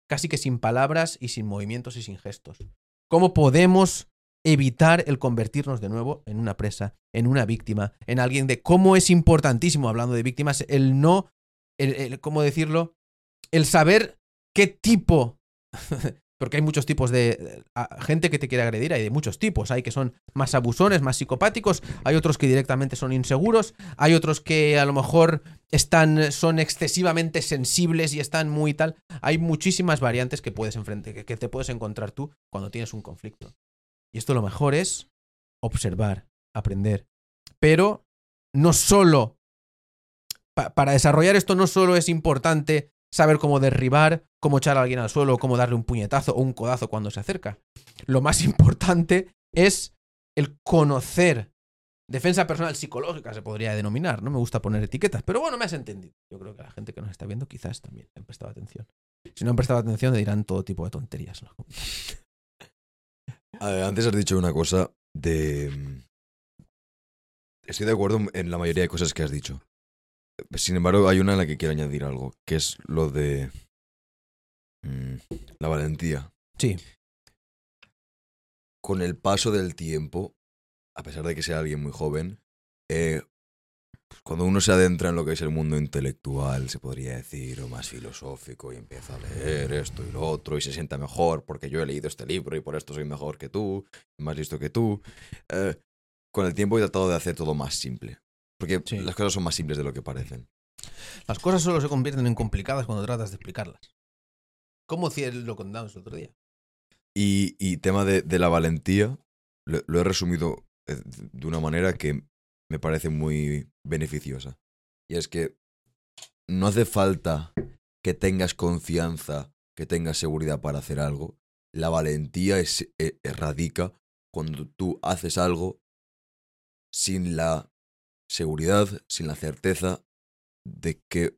casi que sin palabras y sin movimientos y sin gestos. ¿Cómo podemos evitar el convertirnos de nuevo en una presa, en una víctima, en alguien de cómo es importantísimo, hablando de víctimas, el no, el, ¿cómo decirlo? el saber qué tipo, porque hay muchos tipos de gente que te quiere agredir, hay de muchos tipos, hay que son más abusones, más psicopáticos, hay otros que directamente son inseguros, hay otros que a lo mejor están, son excesivamente sensibles y están muy tal, hay muchísimas variantes que puedes enfrentar, que, te puedes encontrar tú cuando tienes un conflicto. Y esto lo mejor es observar, aprender, pero no solo para desarrollar esto no solo es importante saber cómo derribar, cómo echar a alguien al suelo, cómo darle un puñetazo o un codazo cuando se acerca. Lo más importante es el conocer. Defensa personal psicológica se podría denominar, no me gusta poner etiquetas, pero bueno, me has entendido. Yo creo que la gente que nos está viendo quizás también han prestado atención. Si no han prestado atención, dirán todo tipo de tonterías. Antes has dicho una cosa de... Mm, estoy de acuerdo en la mayoría de cosas que has dicho. Sin embargo, hay una en la que quiero añadir algo, que es lo de mm, la valentía. Sí. Con el paso del tiempo, a pesar de que sea alguien muy joven, eh, cuando uno se adentra en lo que es el mundo intelectual, se podría decir, o más filosófico, y empieza a leer esto y lo otro, y se sienta mejor porque yo he leído este libro y por esto soy mejor que tú, más listo que tú, eh, con el tiempo he tratado de hacer todo más simple. Porque las cosas son más simples de lo que parecen. Las cosas solo se convierten en complicadas cuando tratas de explicarlas. ¿Cómo lo contamos el otro día? Y, tema de, la valentía, lo, he resumido eh, de una manera que me parece muy beneficiosa. Y es que no hace falta que tengas confianza, que tengas seguridad para hacer algo. La valentía es, eh, radica cuando tú haces algo sin la seguridad, sin la certeza de que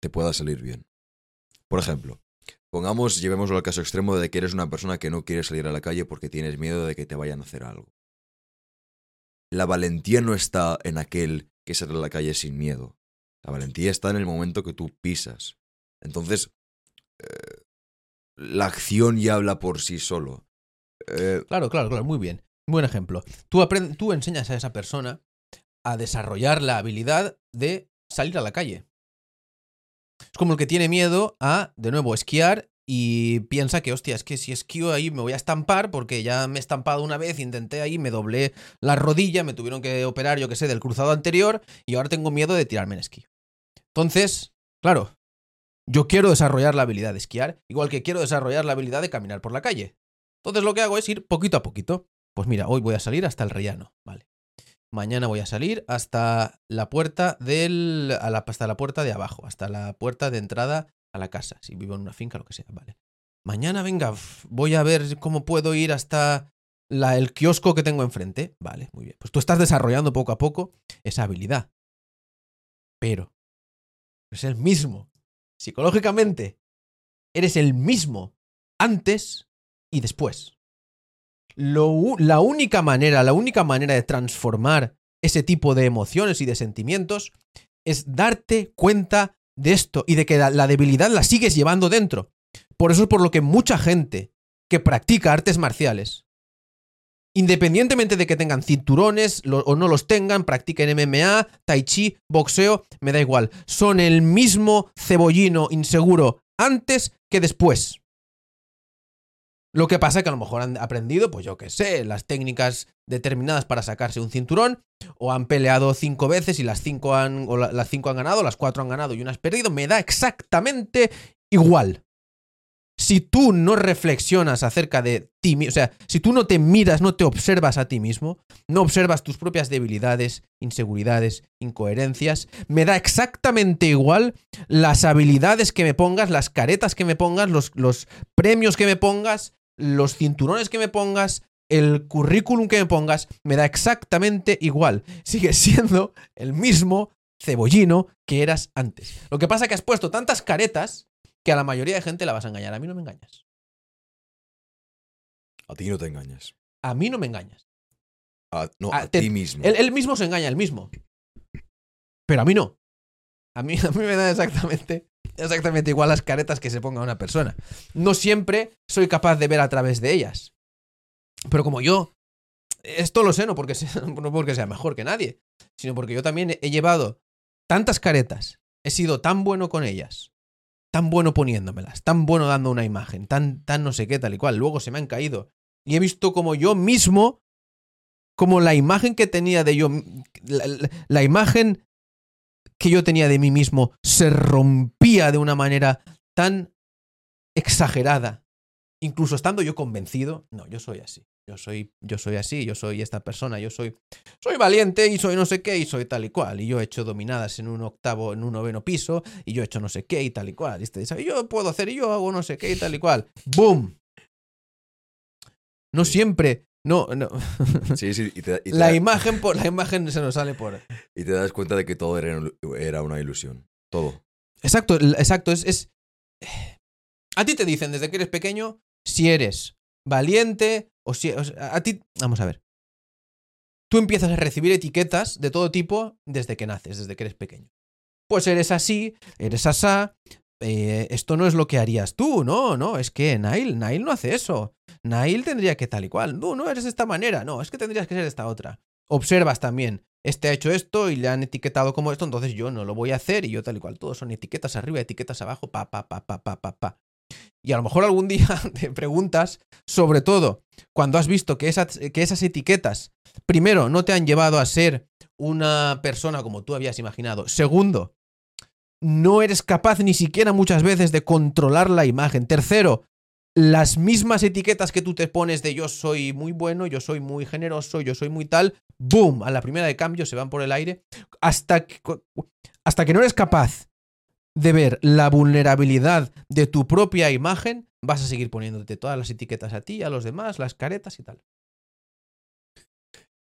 te pueda salir bien. Por ejemplo, pongamos, llevémoslo al caso extremo de que eres una persona que no quiere salir a la calle porque tienes miedo de que te vayan a hacer algo. La valentía no está en aquel que sale a la calle sin miedo. La valentía está en el momento que tú pisas. Entonces, eh, la acción ya habla por sí solo. Eh, Claro, claro, claro, muy bien. Buen ejemplo. Tú, tú enseñas a esa persona a desarrollar la habilidad de salir a la calle. Es como el que tiene miedo a, de nuevo, esquiar y piensa que, hostia, es que si esquío ahí me voy a estampar porque ya me he estampado una vez, intenté ahí, me doblé la rodilla, me tuvieron que operar, yo que sé, del cruzado anterior y ahora tengo miedo de tirarme en esquí. Entonces, claro, yo quiero desarrollar la habilidad de esquiar, igual que quiero desarrollar la habilidad de caminar por la calle. Entonces lo que hago es ir poquito a poquito. Pues mira, hoy voy a salir hasta el rellano, vale. Mañana voy a salir hasta la puerta del. a la- hasta la puerta de abajo, hasta la puerta de entrada a la casa. Si vivo en una finca, lo que sea, vale. Mañana, venga, voy a ver cómo puedo ir hasta la- el kiosco que tengo enfrente. Vale, muy bien. Pues tú estás desarrollando poco a poco esa habilidad. Pero es el mismo. Psicológicamente, eres el mismo antes y después. Lo la única manera, la única manera de transformar ese tipo de emociones y de sentimientos es darte cuenta de esto y de que la, debilidad la sigues llevando dentro. Por eso es por lo que mucha gente que practica artes marciales, independientemente de que tengan cinturones o no los tengan, practiquen MMA, tai chi, boxeo, me da igual. Son el mismo cebollino inseguro antes que después. Lo que pasa es que a lo mejor han aprendido, pues yo qué sé, las técnicas determinadas para sacarse un cinturón, o han peleado cinco veces y las cinco han, las cinco han ganado, las cuatro han ganado y una has perdido, me da exactamente igual. Si tú no reflexionas acerca de ti mismo, o sea, si tú no te miras, no te observas a ti mismo, no observas tus propias debilidades, inseguridades, incoherencias, me da exactamente igual las habilidades que me pongas, las caretas que me pongas, los, los premios que me pongas, los cinturones que me pongas, el currículum que me pongas, me da exactamente igual. Sigue siendo el mismo cebollino que eras antes. Lo que pasa es que has puesto tantas caretas que a la mayoría de gente la vas a engañar. A mí no me engañas. a ti no te engañas. A mí no me engañas. A, no, Ah, a ti mismo. Él, él mismo se engaña, él mismo. Pero a mí no. A mí, a mí me da exactamente, exactamente igual las caretas que se ponga una persona. No siempre soy capaz de ver a través de ellas. Pero como yo, esto lo sé no porque sea, porque sea mejor que nadie, sino porque yo también he llevado tantas caretas, he sido tan bueno con ellas, tan bueno poniéndomelas, tan bueno dando una imagen, tan, tan no sé qué, tal y cual. Luego se me han caído. Y he visto como yo mismo como la imagen que tenía de yo, la imagen que yo tenía de mí mismo se rompía de una manera tan exagerada, incluso estando yo convencido, no, yo soy así, yo soy, yo soy así, yo soy esta persona, yo soy, soy valiente y soy no sé qué y soy tal y cual, y yo he hecho dominadas en un octavo, en un noveno piso y yo he hecho no sé qué y tal y cual, y dice, yo puedo hacer y yo hago no sé qué y tal y cual, ¡boom! No siempre, no, no. Sí, sí, y te, y te La da- imagen por la imagen se nos sale por. y te das cuenta de que todo era, era una ilusión. Todo. Exacto, exacto, es, es. A ti te dicen desde que eres pequeño si eres valiente o si. o sea, a ti. Vamos a ver. Tú empiezas a recibir etiquetas de todo tipo desde que naces, desde que eres pequeño. Pues eres así, eres asá. Eh, esto no es lo que harías tú, no, no, es que Nail, Nail no hace eso. Nail tendría que tal y cual. No, no eres de esta manera, no, es que tendrías que ser esta otra. Observas también, este ha hecho esto y le han etiquetado como esto, entonces yo no lo voy a hacer y yo tal y cual. Todos son etiquetas arriba, etiquetas abajo, pa, pa, pa, pa, pa, pa, pa. Y a lo mejor algún día te preguntas, sobre todo cuando has visto que esas, que esas etiquetas, primero, no te han llevado a ser una persona como tú habías imaginado. Segundo, no eres capaz ni siquiera muchas veces de controlar la imagen. Tercero, las mismas etiquetas que tú te pones de yo soy muy bueno, yo soy muy generoso, yo soy muy tal, ¡boom! A la primera de cambio se van por el aire hasta que, hasta que no eres capaz de ver la vulnerabilidad de tu propia imagen, vas a seguir poniéndote todas las etiquetas a ti, a los demás, las caretas y tal.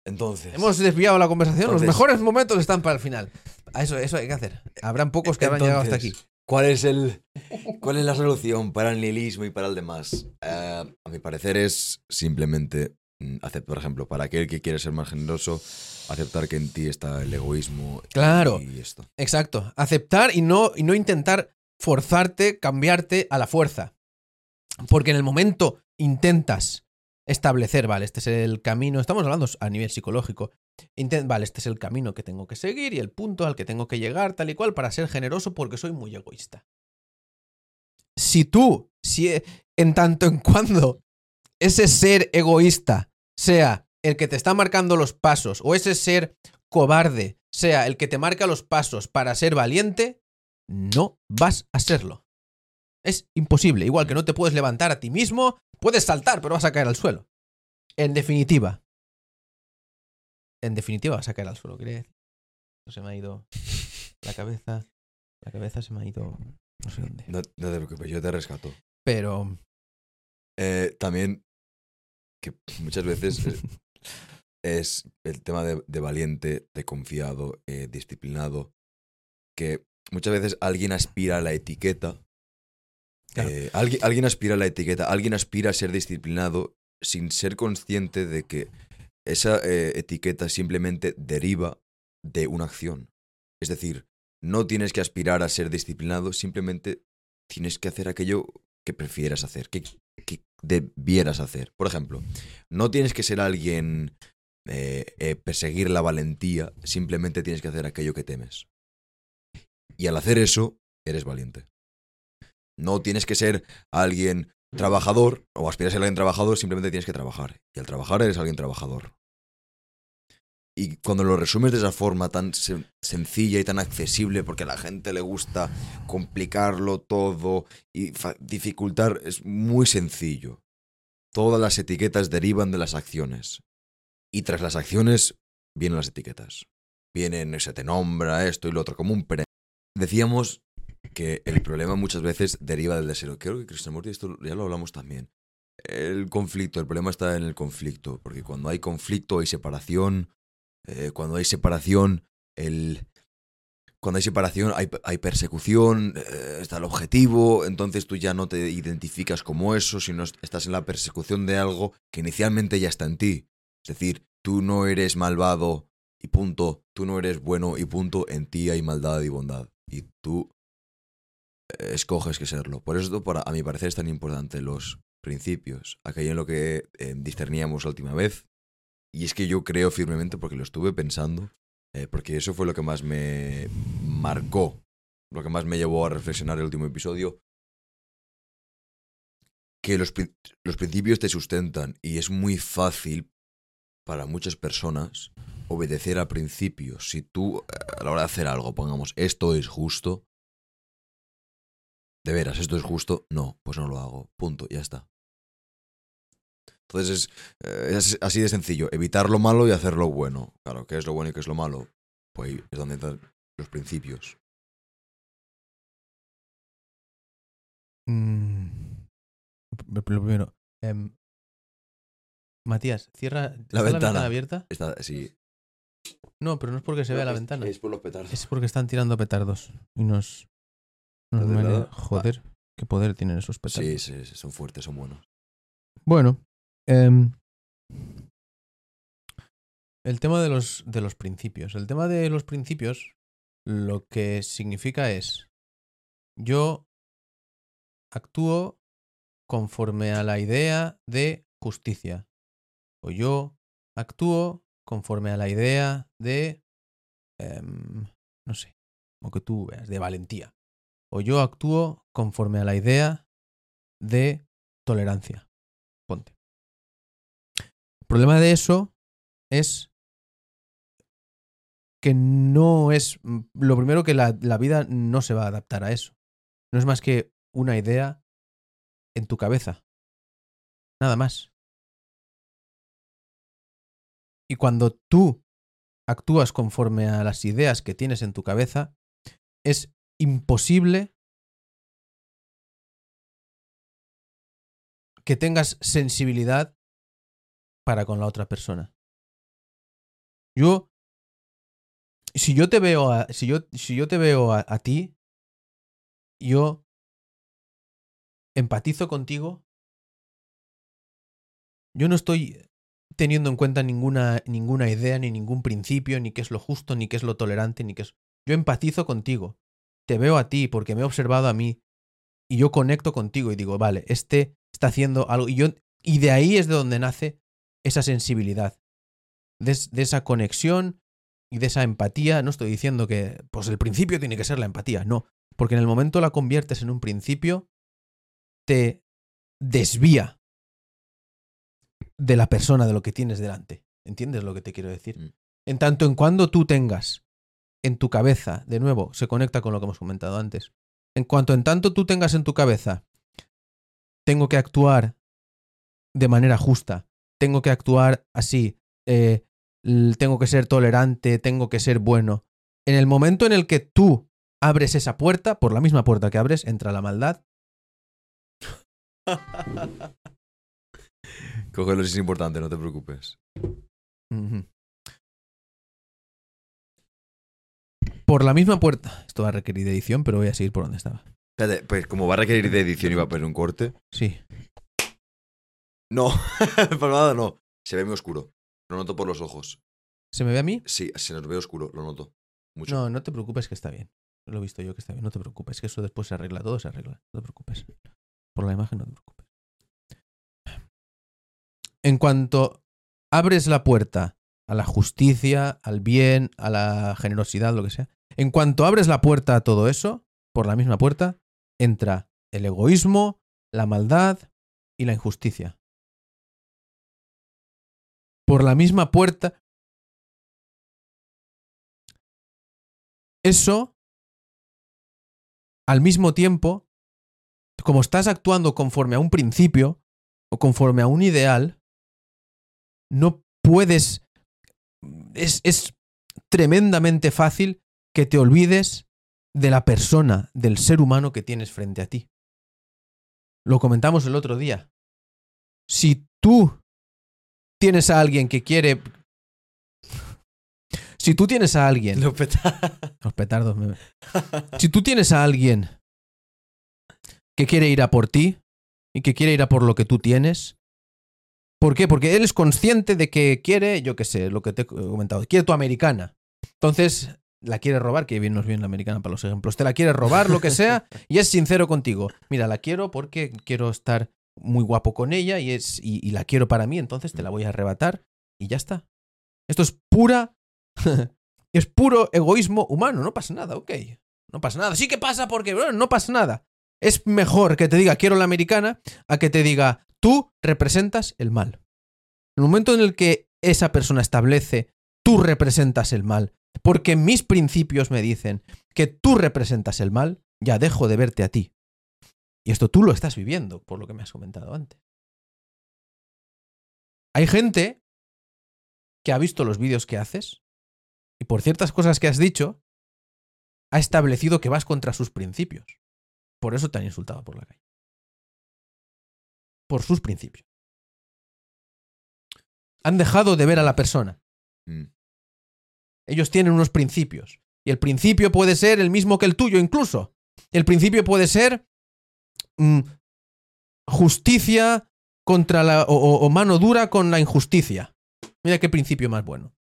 Entonces. Hemos desviado la conversación, los mejores momentos están para el final. A Eso, eso hay que hacer. Habrán pocos que habrán llegado hasta aquí. entonces, ¿Cuál es, el, ¿Cuál es la solución para el nihilismo y para el demás? Eh, a mi parecer es simplemente mm, aceptar, por ejemplo, para aquel que quiere ser más generoso, aceptar que en ti está el egoísmo Claro. y esto. Exacto. Aceptar y no, y no intentar forzarte, cambiarte a la fuerza. Porque en el momento intentas establecer, vale, este es el camino, estamos hablando a nivel psicológico, vale, este es el camino que tengo que seguir y el punto al que tengo que llegar, tal y cual, para ser generoso porque soy muy egoísta. Si tú, si e- en tanto en cuando ese ser egoísta sea el que te está marcando los pasos o ese ser cobarde sea el que te marca los pasos para ser valiente, no vas a serlo. Es imposible. Igual que no te puedes levantar a ti mismo, puedes saltar, pero vas a caer al suelo. En definitiva. En definitiva vas a caer al suelo, ¿crees? Se me ha ido la cabeza. La cabeza se me ha ido. No sé dónde. No, no te preocupes, yo te rescato. Pero. Eh, también, que muchas veces es, es el tema de, de valiente, de confiado, eh, disciplinado, que muchas veces alguien aspira a la etiqueta. Eh, alguien, aspira a la etiqueta, alguien aspira a ser disciplinado sin ser consciente de que esa eh, etiqueta simplemente deriva de una acción. Es decir, no tienes que aspirar a ser disciplinado, simplemente tienes que hacer aquello que prefieras hacer, que, debieras hacer. Por ejemplo, no tienes que ser alguien, eh, perseguir la valentía, simplemente tienes que hacer aquello que temes. Y al hacer eso, eres valiente. No tienes que ser alguien trabajador o aspirar a ser alguien trabajador, simplemente tienes que trabajar. Y al trabajar eres alguien trabajador. Y cuando lo resumes de esa forma tan sen- sencilla y tan accesible, porque a la gente le gusta complicarlo todo y dificultar, es muy sencillo. Todas las etiquetas derivan de las acciones. Y tras las acciones vienen las etiquetas. Vienen, se te nombra esto y lo otro, como un pre. Decíamos que el problema muchas veces deriva del deseo. Creo que Krishnamurti, esto ya lo hablamos también. El conflicto, el problema está en el conflicto, porque cuando hay conflicto hay separación, eh, cuando hay separación, el... Cuando hay separación hay, persecución, eh, está el objetivo, entonces tú ya no te identificas como eso, sino est- estás en la persecución de algo que inicialmente ya está en ti. Es decir, tú no eres malvado y punto, tú no eres bueno y punto, en ti hay maldad y bondad. Y tú escoges que serlo. Por eso, para, a mi parecer, es tan importante los principios. Aquello en lo que eh, discerníamos la última vez. Y es que yo creo firmemente, porque lo estuve pensando, eh, porque eso fue lo que más me marcó, lo que más me llevó a reflexionar el último episodio, que los, los principios te sustentan y es muy fácil para muchas personas obedecer a principios. Si tú, eh, a la hora de hacer algo, pongamos, esto es justo, de veras, esto es justo, no, pues no lo hago, punto, ya está. Entonces es, eh, es así de sencillo, evitar lo malo y hacer lo bueno. Claro, ¿qué es lo bueno y qué es lo malo? Pues ahí es donde entran los principios. Mm, lo primero. em, Matías, cierra ¿está ventana. abierta. Está. No, pero no es porque se vea la ventana. Es por los petardos. Es porque están tirando petardos. Y nos. Joder, qué poder tienen esos petardos. Sí, sí, sí, son fuertes, son buenos. Bueno. em, el tema de los, de los principios. El tema de los principios lo que significa es. Yo actúo conforme a la idea de justicia. O yo actúo conforme a la idea de. em, no sé, como que tú veas, de valentía. O yo actúo conforme a la idea de tolerancia. Ponte. El problema de eso es que no es. Lo primero que la, la vida no se va a adaptar a eso. No es más que una idea en tu cabeza. Nada más. Y cuando tú actúas conforme a las ideas que tienes en tu cabeza, es imposible que tengas sensibilidad para con la otra persona. Yo, si yo te veo a, si yo, si yo te veo a, ti, yo empatizo contigo. Yo no estoy teniendo en cuenta ninguna, ninguna idea, ni ningún principio, ni qué es lo justo, ni qué es lo tolerante, ni qué es... Yo empatizo contigo. Te veo a ti porque me he observado a mí. Y yo conecto contigo y digo, vale, este está haciendo algo. Y, yo, y de ahí es de donde nace esa sensibilidad. De, de esa conexión y de esa empatía. No estoy diciendo que, pues el principio tiene que ser la empatía. No. Porque en el momento la conviertes en un principio, te desvía de la persona, de lo que tienes delante. ¿Entiendes lo que te quiero decir? Mm. En tanto en cuando tú tengas en tu cabeza, de nuevo, se conecta con lo que hemos comentado antes. En cuanto en tanto tú tengas en tu cabeza, tengo que actuar de manera justa, tengo que actuar así, eh, tengo que ser tolerante, tengo que ser bueno. En el momento en el que tú abres esa puerta, por la misma puerta que abres, entra la maldad. Cógelo si es importante, no te preocupes. Ujú. Por la misma puerta. Esto va a requerir edición, pero voy a seguir por donde estaba. Espérate, pues como va a requerir de edición y va a poner un corte. Sí. No, para nada no. Se ve muy oscuro. Lo noto por los ojos. ¿Se me ve a mí? Sí, se nos ve oscuro, lo noto. Mucho. No, no te preocupes que está bien. Lo he visto yo que está bien. No te preocupes, que eso después se arregla. Todo se arregla. No te preocupes. Por la imagen no te preocupes. En cuanto abres la puerta a la justicia, al bien, a la generosidad, lo que sea. En cuanto abres la puerta a todo eso, por la misma puerta, entra el egoísmo, la maldad y la injusticia. Por la misma puerta. Eso, al mismo tiempo, como estás actuando conforme a un principio o conforme a un ideal, no puedes... Es, es tremendamente fácil que te olvides de la persona, del ser humano que tienes frente a ti. Lo comentamos el otro día. Si tú tienes a alguien que quiere... Si tú tienes a alguien... Los petardos me... Si tú tienes a alguien que quiere ir a por ti y que quiere ir a por lo que tú tienes, ¿por qué? Porque él es consciente de que quiere, yo qué sé, lo que te he comentado, quiere tu americana. Entonces, la quiere robar, que bien nos viene la americana para los ejemplos, te la quiere robar, lo que sea, y es sincero contigo. Mira, la quiero porque quiero estar muy guapo con ella y, es, y, y la quiero para mí, entonces te la voy a arrebatar y ya está. Esto es pura es puro egoísmo humano, no pasa nada, ok. No pasa nada. Sí que pasa porque bueno, no pasa nada. Es mejor que te diga quiero la americana a que te diga tú representas el mal. En el momento en el que esa persona establece tú representas el mal, porque mis principios me dicen que tú representas el mal, ya dejo de verte a ti. Y esto tú lo estás viviendo, por lo que me has comentado antes. Hay gente que ha visto los vídeos que haces y por ciertas cosas que has dicho, ha establecido que vas contra sus principios. Por eso te han insultado por la calle. Por sus principios. Han dejado de ver a la persona. Ellos tienen unos principios. Y el principio puede ser el mismo que el tuyo incluso. El principio puede ser mm, justicia contra la, o, mano dura con la injusticia. Mira qué principio más bueno.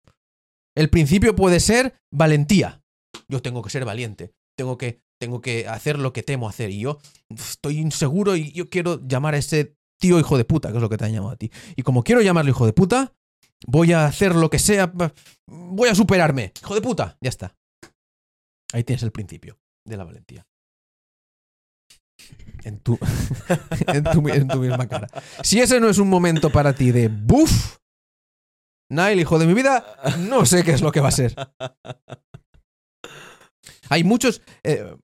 El principio puede ser valentía. Yo tengo que ser valiente. Tengo que, tengo que hacer lo que temo hacer. Y yo estoy inseguro y yo quiero llamar a ese tío hijo de puta, que es lo que te han llamado a ti. Y como quiero llamarlo hijo de puta, voy a hacer lo que sea. Voy a superarme. Hijo de puta. Ya está. Ahí tienes el principio de la valentía. En tu, en tu, en tu misma cara. Si ese no es un momento para ti de buff, Nile, hijo de mi vida, no sé qué es lo que va a ser. Hay muchos. eh,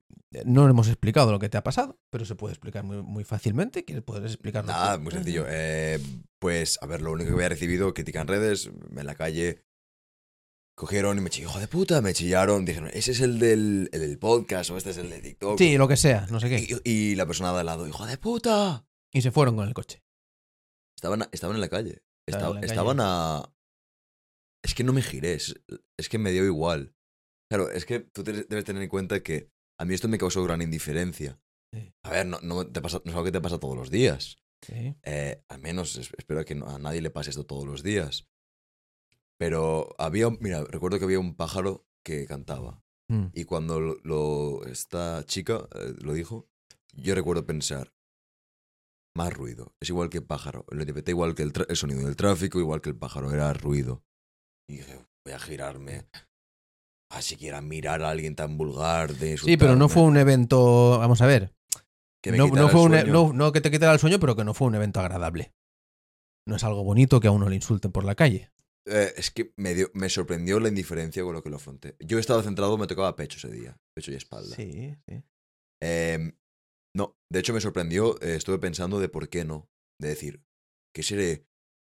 no hemos explicado lo que te ha pasado, pero se puede explicar muy, muy fácilmente. ¿Quieres poder explicarlo? Nada, tú? muy sencillo. Eh, pues, a ver, lo único que había recibido, crítica en redes, en la calle, cogieron y me chillaron, hijo de puta, me chillaron, dijeron, ese es el del, el del podcast o este es el de TikTok. Sí, lo que sea, no sé qué. Y, y la persona de al lado, hijo de puta. Y se fueron con el coche. Estaban, estaban en la calle. Estaban Esta- en la calle. estaban a... Es que no me giré, es, es que me dio igual. Claro, es que tú te- debes tener en cuenta que a mí esto me causó gran indiferencia. Sí. A ver, no, no, te pasa, no es algo que te pasa todos los días. Sí. Eh, al menos es- espero que a nadie le pase esto todos los días. Pero había, mira, recuerdo que había un pájaro que cantaba. Mm. Y cuando lo, lo- esta chica eh, lo dijo, yo recuerdo pensar, más ruido. Es igual que pájaro. Lo interpreté igual que el sonido del tráfico, igual que el pájaro, era ruido. Y dije, voy a girarme. A siquiera mirar a alguien tan vulgar de Sí, pero no fue un evento. Vamos a ver. que me No, no fue un, e- no, no que te quitara el sueño, pero que no fue un evento agradable. No es algo bonito que a uno le insulten por la calle. Eh, es que me, dio- me sorprendió la indiferencia con lo que lo afronté. Yo estaba centrado, me tocaba pecho ese día. Pecho y espalda. Sí, sí. Em, no, de hecho me sorprendió, eh, estuve pensando de por qué no. De decir, que seré,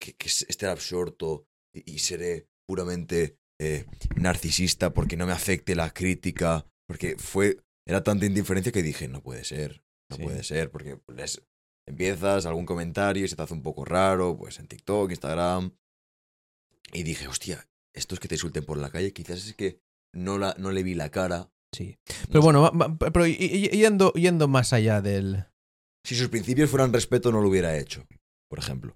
que, que es- esté absorto y, y seré puramente eh, narcisista porque no me afecte la crítica. Porque fue, era tanta indiferencia que dije, no puede ser, no Sí. puede ser. Porque les, empiezas algún comentario y se te hace un poco raro, pues en TikTok, Instagram. Y dije, hostia, estos que te insulten por la calle, quizás es que no, la, no le vi la cara. Sí. Pero bueno, va- va- pero yendo, yendo más allá del. Si sus principios fueran respeto, no lo hubiera hecho, por ejemplo.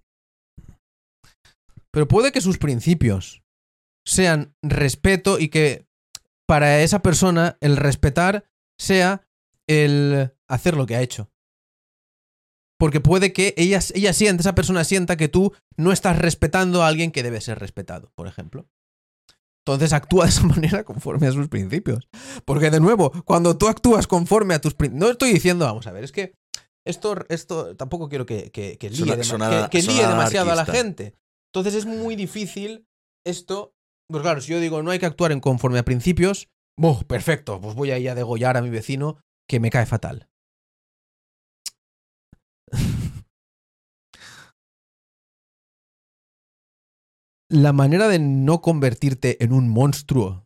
Pero puede que sus principios sean respeto y que para esa persona el respetar sea el hacer lo que ha hecho. Porque puede que ella, ella sienta, esa persona sienta que tú no estás respetando a alguien que debe ser respetado, por ejemplo. Entonces actúa de esa manera conforme a sus principios. Porque de nuevo, cuando tú actúas conforme a tus principios... No estoy diciendo, vamos a ver, es que esto, esto tampoco quiero que, que, que líe, que- que líe demasiado a la gente. Entonces es muy difícil esto... Pues claro, si yo digo no hay que actuar en conforme a principios, ¡buh! perfecto, pues voy a ir a degollar a mi vecino que me cae fatal. La manera de no convertirte en un monstruo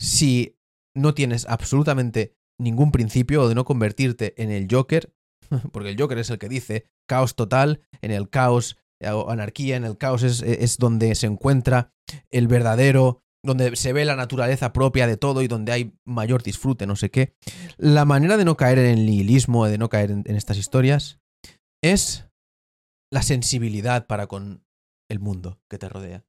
si no tienes absolutamente ningún principio o de no convertirte en el Joker, porque el Joker es el que dice caos total, en el caos o anarquía, en el caos es, es donde se encuentra el verdadero, donde se ve la naturaleza propia de todo y donde hay mayor disfrute, no sé qué. La manera de no caer en el nihilismo, de no caer en, en estas historias, es la sensibilidad para con el mundo que te rodea.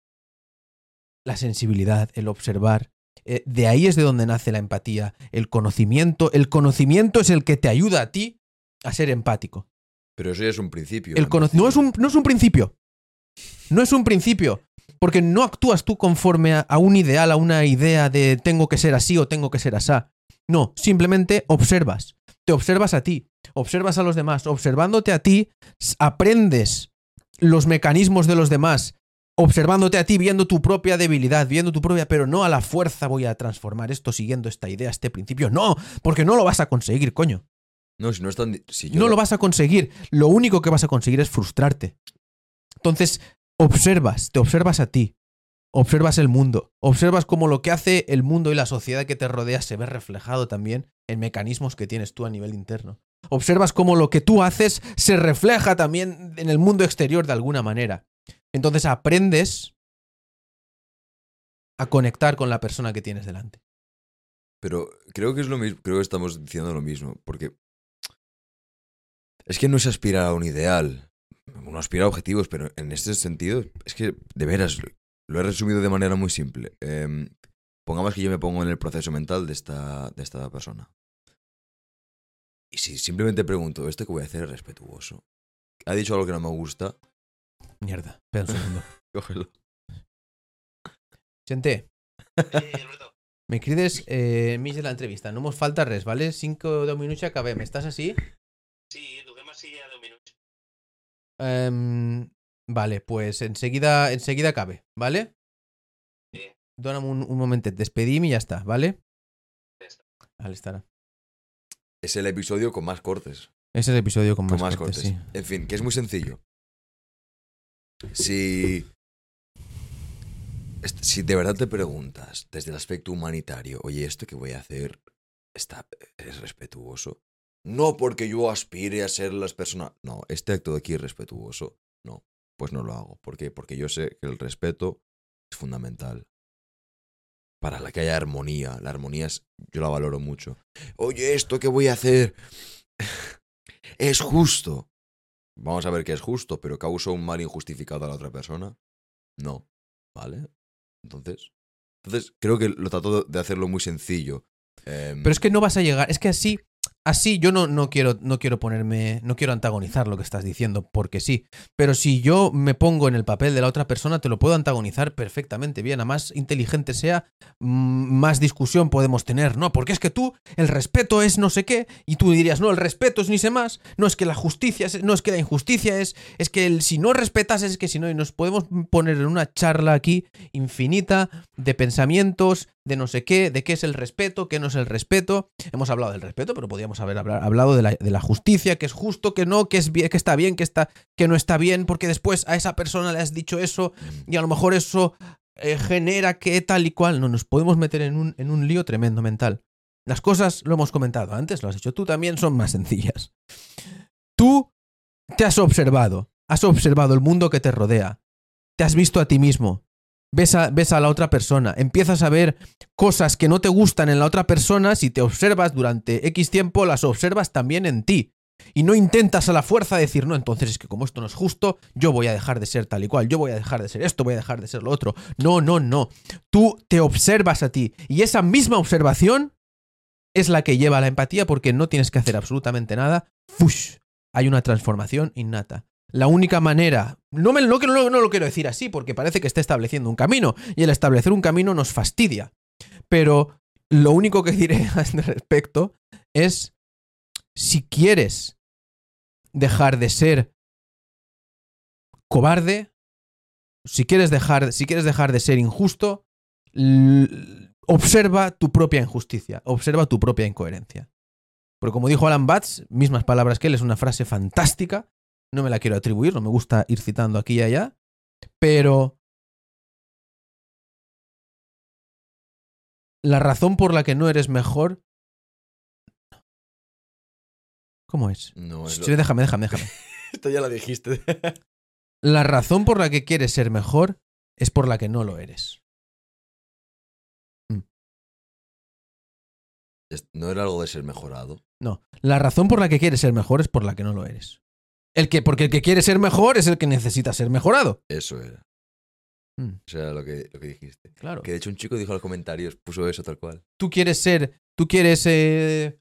La sensibilidad, el observar. Eh, de ahí es de donde nace la empatía, el conocimiento. El conocimiento es el que te ayuda a ti a ser empático. Pero eso ya es un principio. El no, es un, no es un principio. No es un principio. Porque no actúas tú conforme a, a un ideal, a una idea de tengo que ser así o tengo que ser asá. No, simplemente observas. Te observas a ti, observas a los demás. Observándote a ti, aprendes los mecanismos de los demás. Observándote a ti, viendo tu propia debilidad, viendo tu propia, pero no a la fuerza voy a transformar esto siguiendo esta idea, este principio. No, porque no lo vas a conseguir, coño. No, si no es tan. di- si yo No lo vas a conseguir. Lo único que vas a conseguir es frustrarte. Entonces, observas, te observas a ti, observas el mundo, observas cómo lo que hace el mundo y la sociedad que te rodea se ve reflejado también en mecanismos que tienes tú a nivel interno. Observas cómo lo que tú haces se refleja también en el mundo exterior de alguna manera. Entonces aprendes a conectar con la persona que tienes delante. Pero creo que es lo mismo. Creo que estamos diciendo lo mismo. Porque. Es que no es aspirar a un ideal. Uno aspira a objetivos, pero en este sentido, es que, de veras, lo he resumido de manera muy simple. Em, pongamos que yo me pongo en el proceso mental de esta, de esta persona. Y si simplemente pregunto, ¿esto que voy a hacer es respetuoso? ¿Ha dicho algo que no me gusta? Mierda, espera un segundo. Cógelo. Gente, me crides eh, de la entrevista. No mos falta res, ¿vale? 5 o 10 minuts i acabem. Estàs així? Sí, Em, vale, pues enseguida, enseguida acabe, ¿vale? Sí. Dóna'm un, un momentet, despedim i ja està, ¿vale? Vale, estarà. Es el episodio con más cortes. Es el episodio con más, con más cortes, cortes. sí. En fin, que es muy sencillo. Si. Si de verdad te preguntas desde el aspecto humanitario, oye, ¿esto que voy a hacer está, es respetuoso? No porque yo aspire a ser las personas. No, este acto de aquí es respetuoso. No, pues no lo hago. ¿Por qué? Porque yo sé que el respeto es fundamental. para la que haya armonía. La armonía es, yo la valoro mucho. Oye, ¿esto qué voy a hacer? es justo. Vamos a ver qué es justo, pero causa un mal injustificado a la otra persona. No. ¿Vale? Entonces. Entonces, creo que lo trato de hacerlo muy sencillo. Em, Pero es que no vas a llegar. Es que así. Así yo no, no, quiero, no quiero ponerme. No quiero antagonizar lo que estás diciendo, porque sí. Pero si yo me pongo en el papel de la otra persona, te lo puedo antagonizar perfectamente bien. A más inteligente sea, mm, más discusión podemos tener. No, porque es que tú, el respeto es no sé qué. Y tú dirías, no, el respeto es ni sé más. No es que la justicia es. No es que la injusticia es. Es que si no respetas, es que si no. Y nos podemos poner en una charla aquí infinita de pensamientos, de no sé qué, de qué es el respeto, qué no es el respeto. Hemos hablado del respeto, pero podríamos haber habla- hablado de la, justicia, que es justo, que no, que es que está bien, que está, que no está bien, porque después a esa persona le has dicho eso y a lo mejor eso eh, genera que tal y cual. No, nos podemos meter en un, en un lío tremendo mental. Las cosas, lo hemos comentado antes, lo has dicho tú también, son más sencillas. Tú te has observado, has observado el mundo que te rodea, te has visto a ti mismo, ves a, ves a la otra persona, empiezas a ver cosas que no te gustan en la otra persona, si te observas durante X tiempo, las observas también en ti. Y no intentas a la fuerza decir, no, entonces es que como esto no es justo, yo voy a dejar de ser tal y cual, yo voy a dejar de ser esto, voy a dejar de ser lo otro. No, no, no. Tú te observas a ti. Y esa misma observación es la que lleva a la empatía porque no tienes que hacer absolutamente nada. ¡Fush! Hay una transformación innata. La única manera, no, me, no, no, lo quiero decir así porque parece que está estableciendo un camino y el establecer un camino nos fastidia. Pero lo único que diré al respecto es si quieres dejar de ser cobarde, si quieres dejar, si quieres dejar de ser injusto, observa tu propia injusticia, observa tu propia incoherencia. Porque como dijo Alan Batts, mismas palabras que él, es una frase fantástica, no me la quiero atribuir, no me gusta ir citando aquí y allá, pero la razón por la que no eres mejor... ¿Cómo es? no es lo- Déjame, déjame, déjame. Esto ya lo dijiste. La razón por la que quieres ser mejor es por la que no lo eres. Es- no era algo de ser mejorado. No, la razón por la que quieres ser mejor es por la que no lo eres. El que, porque el que quiere ser mejor es el que necesita ser mejorado. Eso era. Mm, Eso era lo que, lo que dijiste. claro. Que de hecho un chico dijo en los comentarios, puso eso tal cual. Tú quieres ser, tú quieres eh,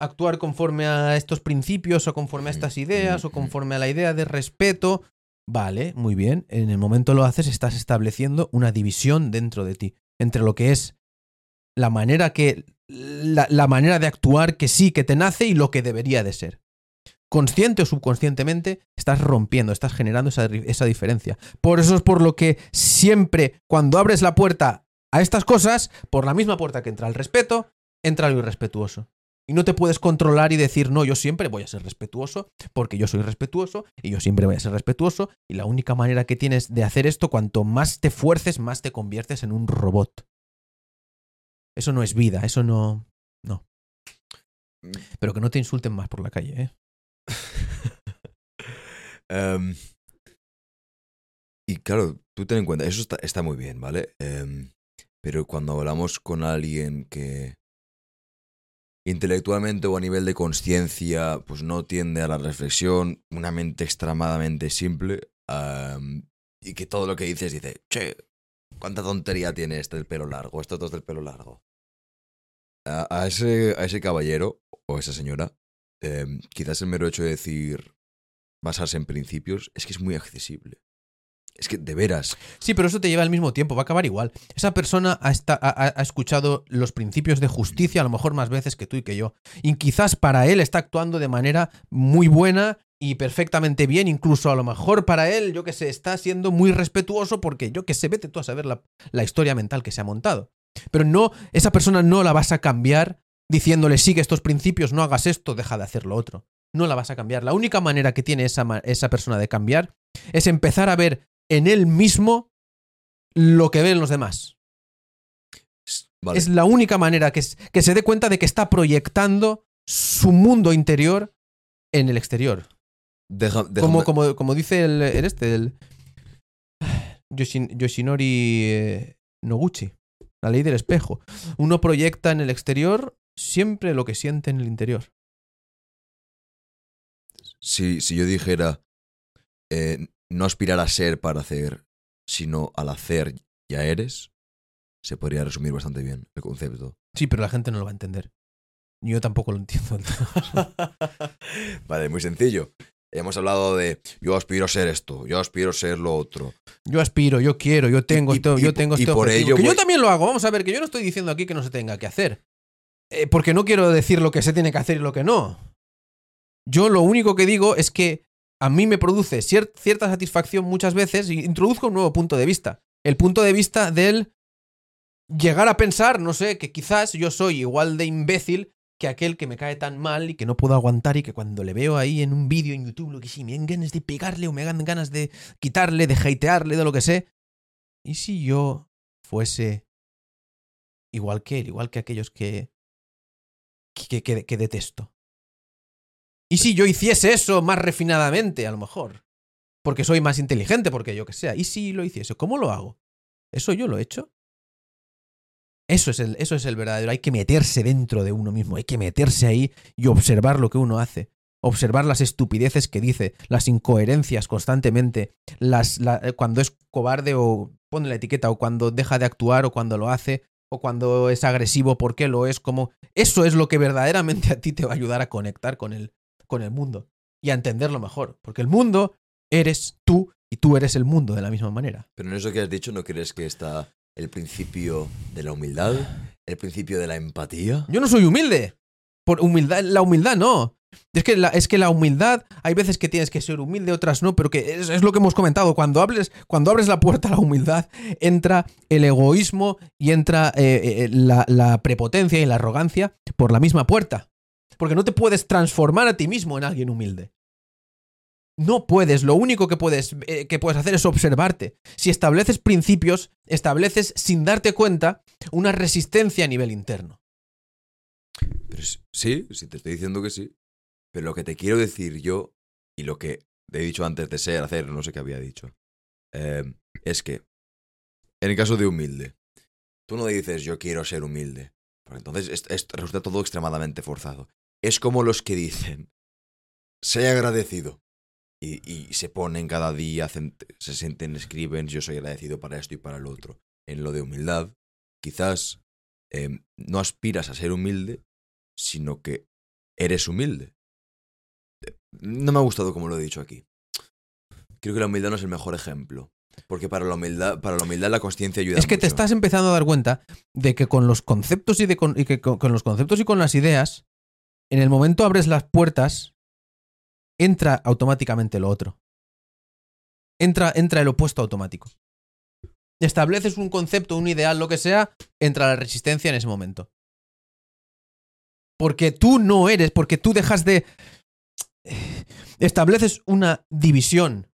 actuar conforme a estos principios o conforme a estas ideas o conforme a la idea de respeto. Vale, muy bien. En el momento lo haces, estás estableciendo una división dentro de ti entre lo que es la manera que la, la manera de actuar que sí que te nace y lo que debería de ser. Consciente o subconscientemente, estás rompiendo, estás generando esa, esa diferencia. Por eso es por lo que siempre, cuando abres la puerta a estas cosas, por la misma puerta que entra el respeto, entra lo irrespetuoso. Y no te puedes controlar y decir, no, yo siempre voy a ser respetuoso, porque yo soy respetuoso y yo siempre voy a ser respetuoso. Y la única manera que tienes de hacer esto, cuanto más te fuerces, más te conviertes en un robot. Eso no es vida, eso no. No. Pero que no te insulten más por la calle, ¿eh? Em, y claro, tú ten en cuenta, eso está, muy bien, ¿vale? Em, pero cuando hablamos con alguien que intelectualmente o a nivel de conciencia, pues no tiende a la reflexión, una mente extremadamente simple, am, y que todo lo que dices dice, che, ¿cuánta tontería tiene este del pelo largo? Estos dos del pelo largo. A, ese, a ese caballero o a esa señora, em, quizás el mero hecho de decir basarse en principios es que es muy accesible. Es que, de veras, Sí, pero eso te lleva al mismo tiempo, va a acabar igual. Esa persona ha, ha escuchado los principios de justicia a lo mejor más veces que tú y que yo. Y quizás para él está actuando de manera muy buena y perfectamente bien. Incluso a lo mejor para él, yo que sé, está siendo muy respetuoso porque yo que sé, vete tú a saber la, la historia mental que se ha montado. Pero no, esa persona no la vas a cambiar diciéndole sigue estos principios, no hagas esto, deja de hacer lo otro. No la vas a cambiar. La única manera que tiene esa, esa persona de cambiar es empezar a ver en él mismo lo que ven los demás. vale, Es la única manera que, que se dé cuenta de que está proyectando su mundo interior en el exterior. deja- Como, como, como dice el, el este, el Yoshin- Yoshinori eh, Noguchi. La ley del espejo. Uno proyecta en el exterior siempre lo que siente en el interior. Si, si yo dijera eh, no aspirar a ser para hacer, sino al hacer ya eres, se podría resumir bastante bien el concepto. Sí, pero la gente no lo va a entender. Yo tampoco lo entiendo. Vale, muy sencillo. Hemos hablado de yo aspiro a ser esto, yo aspiro a ser lo otro. Yo aspiro, yo quiero, yo tengo Y- esto, y- yo tengo y este por ello que yo también lo hago. Vamos a ver, que yo no estoy diciendo aquí que no se tenga que hacer. Eh, porque no quiero decir lo que se tiene que hacer y lo que no. Yo lo único que digo es que a mí me produce cier- cierta satisfacción muchas veces y introduzco un nuevo punto de vista. El punto de vista del llegar a pensar, no sé, que quizás yo soy igual de imbécil que aquel que me cae tan mal y que no puedo aguantar y que cuando le veo ahí en un vídeo en YouTube, lo que sí, me dan ganas de pegarle o me dan ganas de quitarle, de hatearle, de lo que sé. ¿Y si yo fuese igual que él, igual que aquellos que, que, que, que detesto? ¿Y si yo hiciese eso más refinadamente, a lo mejor? Porque soy más inteligente, porque yo que sea. ¿Y si lo hiciese? ¿Cómo lo hago? ¿Eso yo lo he hecho? Eso es, el, eso es el verdadero. Hay que meterse dentro de uno mismo. Hay que meterse ahí y observar lo que uno hace. Observar las estupideces que dice, las incoherencias constantemente, las, la- eh, cuando es cobarde o pone la etiqueta, o cuando deja de actuar, o cuando lo hace, o cuando es agresivo, por qué lo es, como... Eso es lo que verdaderamente a ti te va a ayudar a conectar con el, con el mundo y a entenderlo mejor. Porque el mundo eres tú y tú eres el mundo de la misma manera. Pero en eso que has dicho, ¿no crees que está el principio de la humildad? ¿El principio de la empatía? Yo no soy humilde. Por humildad, la humildad no. Es que, la, es que la humildad, hay veces que tienes que ser humilde, otras no, pero que es, es lo que hemos comentado. Cuando, hables, cuando abres la puerta a la humildad, entra el egoísmo y entra eh, eh, la, la prepotencia y la arrogancia por la misma puerta. Porque no te puedes transformar a ti mismo en alguien humilde. No puedes, lo único que puedes, eh, que puedes hacer es observarte. Si estableces principios, estableces sin darte cuenta una resistencia a nivel interno. Pero sí, sí, te estoy diciendo que sí. Pero lo que te quiero decir yo, y lo que he dicho antes de ser, hacer, no sé qué había dicho, eh, es que, en el caso de humilde, tú no dices yo quiero ser humilde. Porque entonces es- es- resulta todo extremadamente forzado. Es como los que dicen, sé agradecido. Y, y se ponen cada día, hacen- se sienten, escriben, yo soy agradecido para esto y para lo otro. En lo de humildad, quizás eh, no aspiras a ser humilde, sino que eres humilde. No me ha gustado como lo he dicho aquí. Creo que la humildad no es el mejor ejemplo. Porque para la humildad, para la humildad la conciencia ayuda Es que te estás empezando a dar cuenta de que con los conceptos y, de con, y que con, con los conceptos y con las ideas, en el momento abres las puertas, entra automáticamente lo otro. Entra, entra el opuesto automático. Estableces un concepto, un ideal, lo que sea, entra la resistencia en ese momento. Porque tú no eres, porque tú dejas de... Estableces una división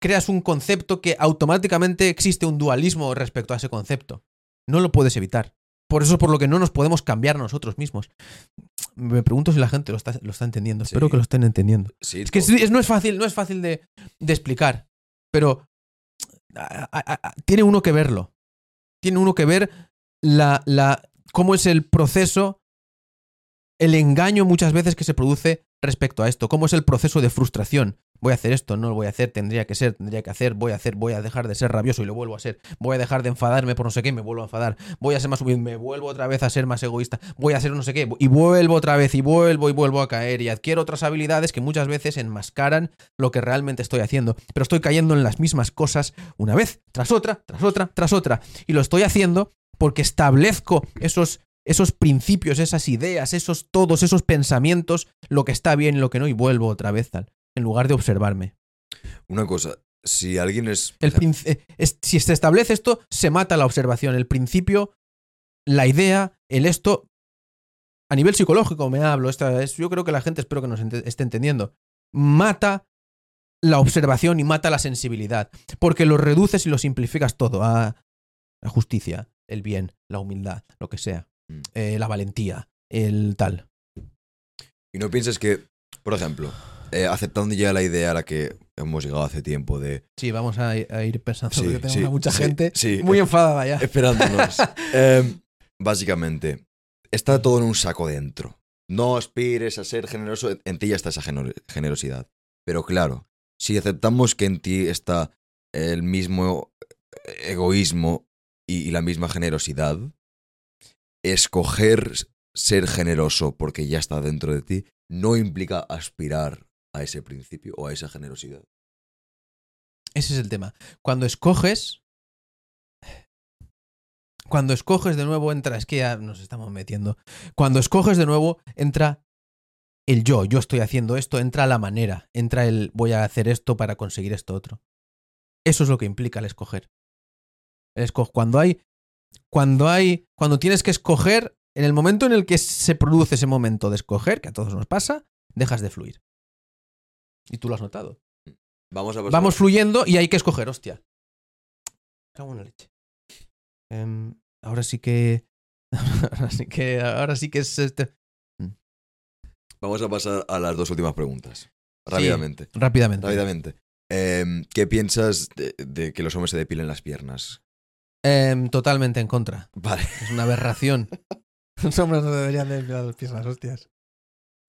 creas un concepto que automáticamente existe un dualismo respecto a ese concepto. No lo puedes evitar. Por eso es por lo que no nos podemos cambiar nosotros mismos. Me pregunto si la gente lo está, lo está entendiendo. Sí. Espero que lo estén entendiendo. Sí, Es que todo. es- es- no es fácil, no es fácil de, de explicar. Pero a- a- a- tiene uno que verlo. Tiene uno que ver la, la, cómo es el proceso, el engaño muchas veces que se produce respecto a esto. Cómo es el proceso de frustración. Voy a hacer esto, no lo voy a hacer, tendría que ser, tendría que hacer, voy a hacer, voy a dejar de ser rabioso y lo vuelvo a ser. Voy a dejar de enfadarme por no sé qué, me vuelvo a enfadar. Voy a ser más humilde, me vuelvo otra vez a ser más egoísta. Voy a hacer no sé qué, y vuelvo otra vez, y vuelvo y vuelvo a caer. Y adquiero otras habilidades que muchas veces enmascaran lo que realmente estoy haciendo. Pero estoy cayendo en las mismas cosas una vez, tras otra, tras otra, tras otra. Y lo estoy haciendo porque establezco esos, esos principios, esas ideas, esos todos, esos pensamientos, lo que está bien y lo que no, y vuelvo otra vez tal. En lugar de observarme. Una cosa, si alguien es... El princ- es- si se establece esto, se mata la observación. El principio, la idea, el esto. A nivel psicológico me hablo. Esta es, yo creo que la gente espero que nos ente- esté entendiendo. Mata la observación y mata la sensibilidad. Porque lo reduces y lo simplificas todo a la justicia, el bien, la humildad, lo que sea. Mm. eh, la valentía, el tal. Y no pienses que, por ejemplo, eh, aceptando ya la idea a la que hemos llegado hace tiempo de Sí, vamos a, a ir pensando Sí, porque tenemos sí, a mucha sí, gente muy enfadada ya. esperándonos. Em, básicamente, está todo en un saco dentro. No aspires a ser generoso, en ti ya está esa gener- generosidad. Pero claro, si aceptamos que en ti está el mismo egoísmo y, y la misma generosidad, escoger ser generoso porque ya está dentro de ti no implica aspirar a ese principio o a esa generosidad. Ese es el tema. Cuando escoges. Cuando escoges de nuevo entra. Es que ya nos estamos metiendo. Cuando escoges de nuevo entra el yo. Yo estoy haciendo esto. Entra la manera. Entra el voy a hacer esto para conseguir esto otro. Eso es lo que implica el escoger. El esco- cuando hay. Cuando hay. Cuando tienes que escoger. En el momento en el que se produce ese momento de escoger, que a todos nos pasa, dejas de fluir. Y tú lo has notado. Vamos a pasar- Vamos fluyendo y hay que escoger, hostia. Cago en la leche. Em, ahora sí que. Ahora sí que. Ahora sí que es este. Vamos a pasar a las dos últimas preguntas. Rápidamente. Rápidamente. Rápidamente. Em, ¿Qué piensas de, de que los hombres se depilen las piernas? Em, totalmente en contra. Vale, Es una aberración. Los hombres no deberían de enviar las piernas, hostias.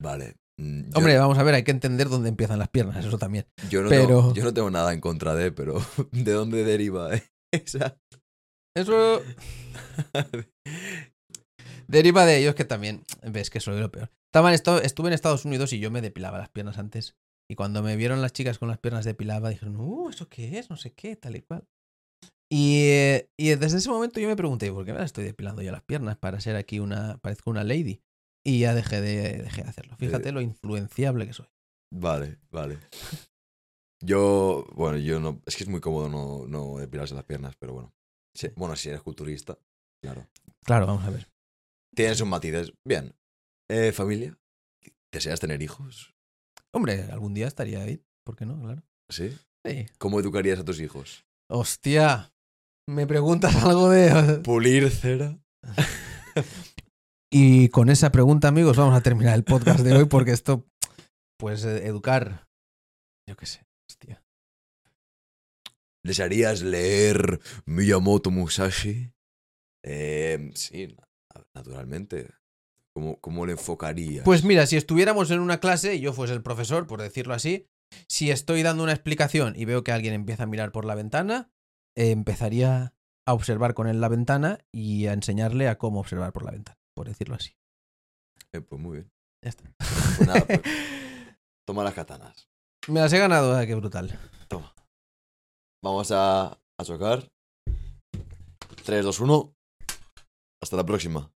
vale. Mm, yo- Hombre, vamos a ver, hay que entender dónde empiezan las piernas, eso también. yo, no pero- tengo, yo no tengo nada en contra de, pero ¿de dónde deriva eh? esa? Eso. Deriva de ellos que también. Ves que soy lo peor. Estaba en Estados- estuve en Estados Unidos y yo me depilaba las piernas antes. Y cuando me vieron las chicas con las piernas depiladas, dijeron, uh, ¿eso qué es? No sé qué, tal y cual. Y, eh, y desde ese momento yo me pregunté, ¿por qué me las estoy depilando yo las piernas para ser aquí una. parezco una lady? Y ya dejé de, dejé de hacerlo. Fíjate lo influenciable que soy. Vale, vale. Yo, bueno, yo no. Es que es muy cómodo no, no depilarse las piernas, pero bueno. Sí, bueno, si eres culturista, claro. Claro, vamos a ver. Tienes un matices. Bien. Eh, ¿Familia? ¿Deseas tener hijos? Hombre, algún día estaría ahí. ¿Por qué no? Claro. ¿Sí? Sí. ¿Cómo educarías a tus hijos? Hostia. ¿Me preguntas algo de.? ¿Pulir cera? Y con esa pregunta, amigos, vamos a terminar el podcast de hoy porque esto, pues, educar, yo qué sé, hostia. ¿Desearías leer Miyamoto Musashi? Eh, sí, na- naturalmente. ¿Cómo, ¿Cómo le enfocarías? Pues mira, si estuviéramos en una clase y yo fuese el profesor, por decirlo así, si estoy dando una explicación y veo que alguien empieza a mirar por la ventana, eh, empezaría a observar con él la ventana y a enseñarle a cómo observar por la ventana, por decirlo así. Eh, pues muy bien. Ya está. Pues nada, pues, toma las katanas. Me las he ganado, eh, qué brutal. Vamos a, a chocar. 3, 2, 1. Hasta la próxima.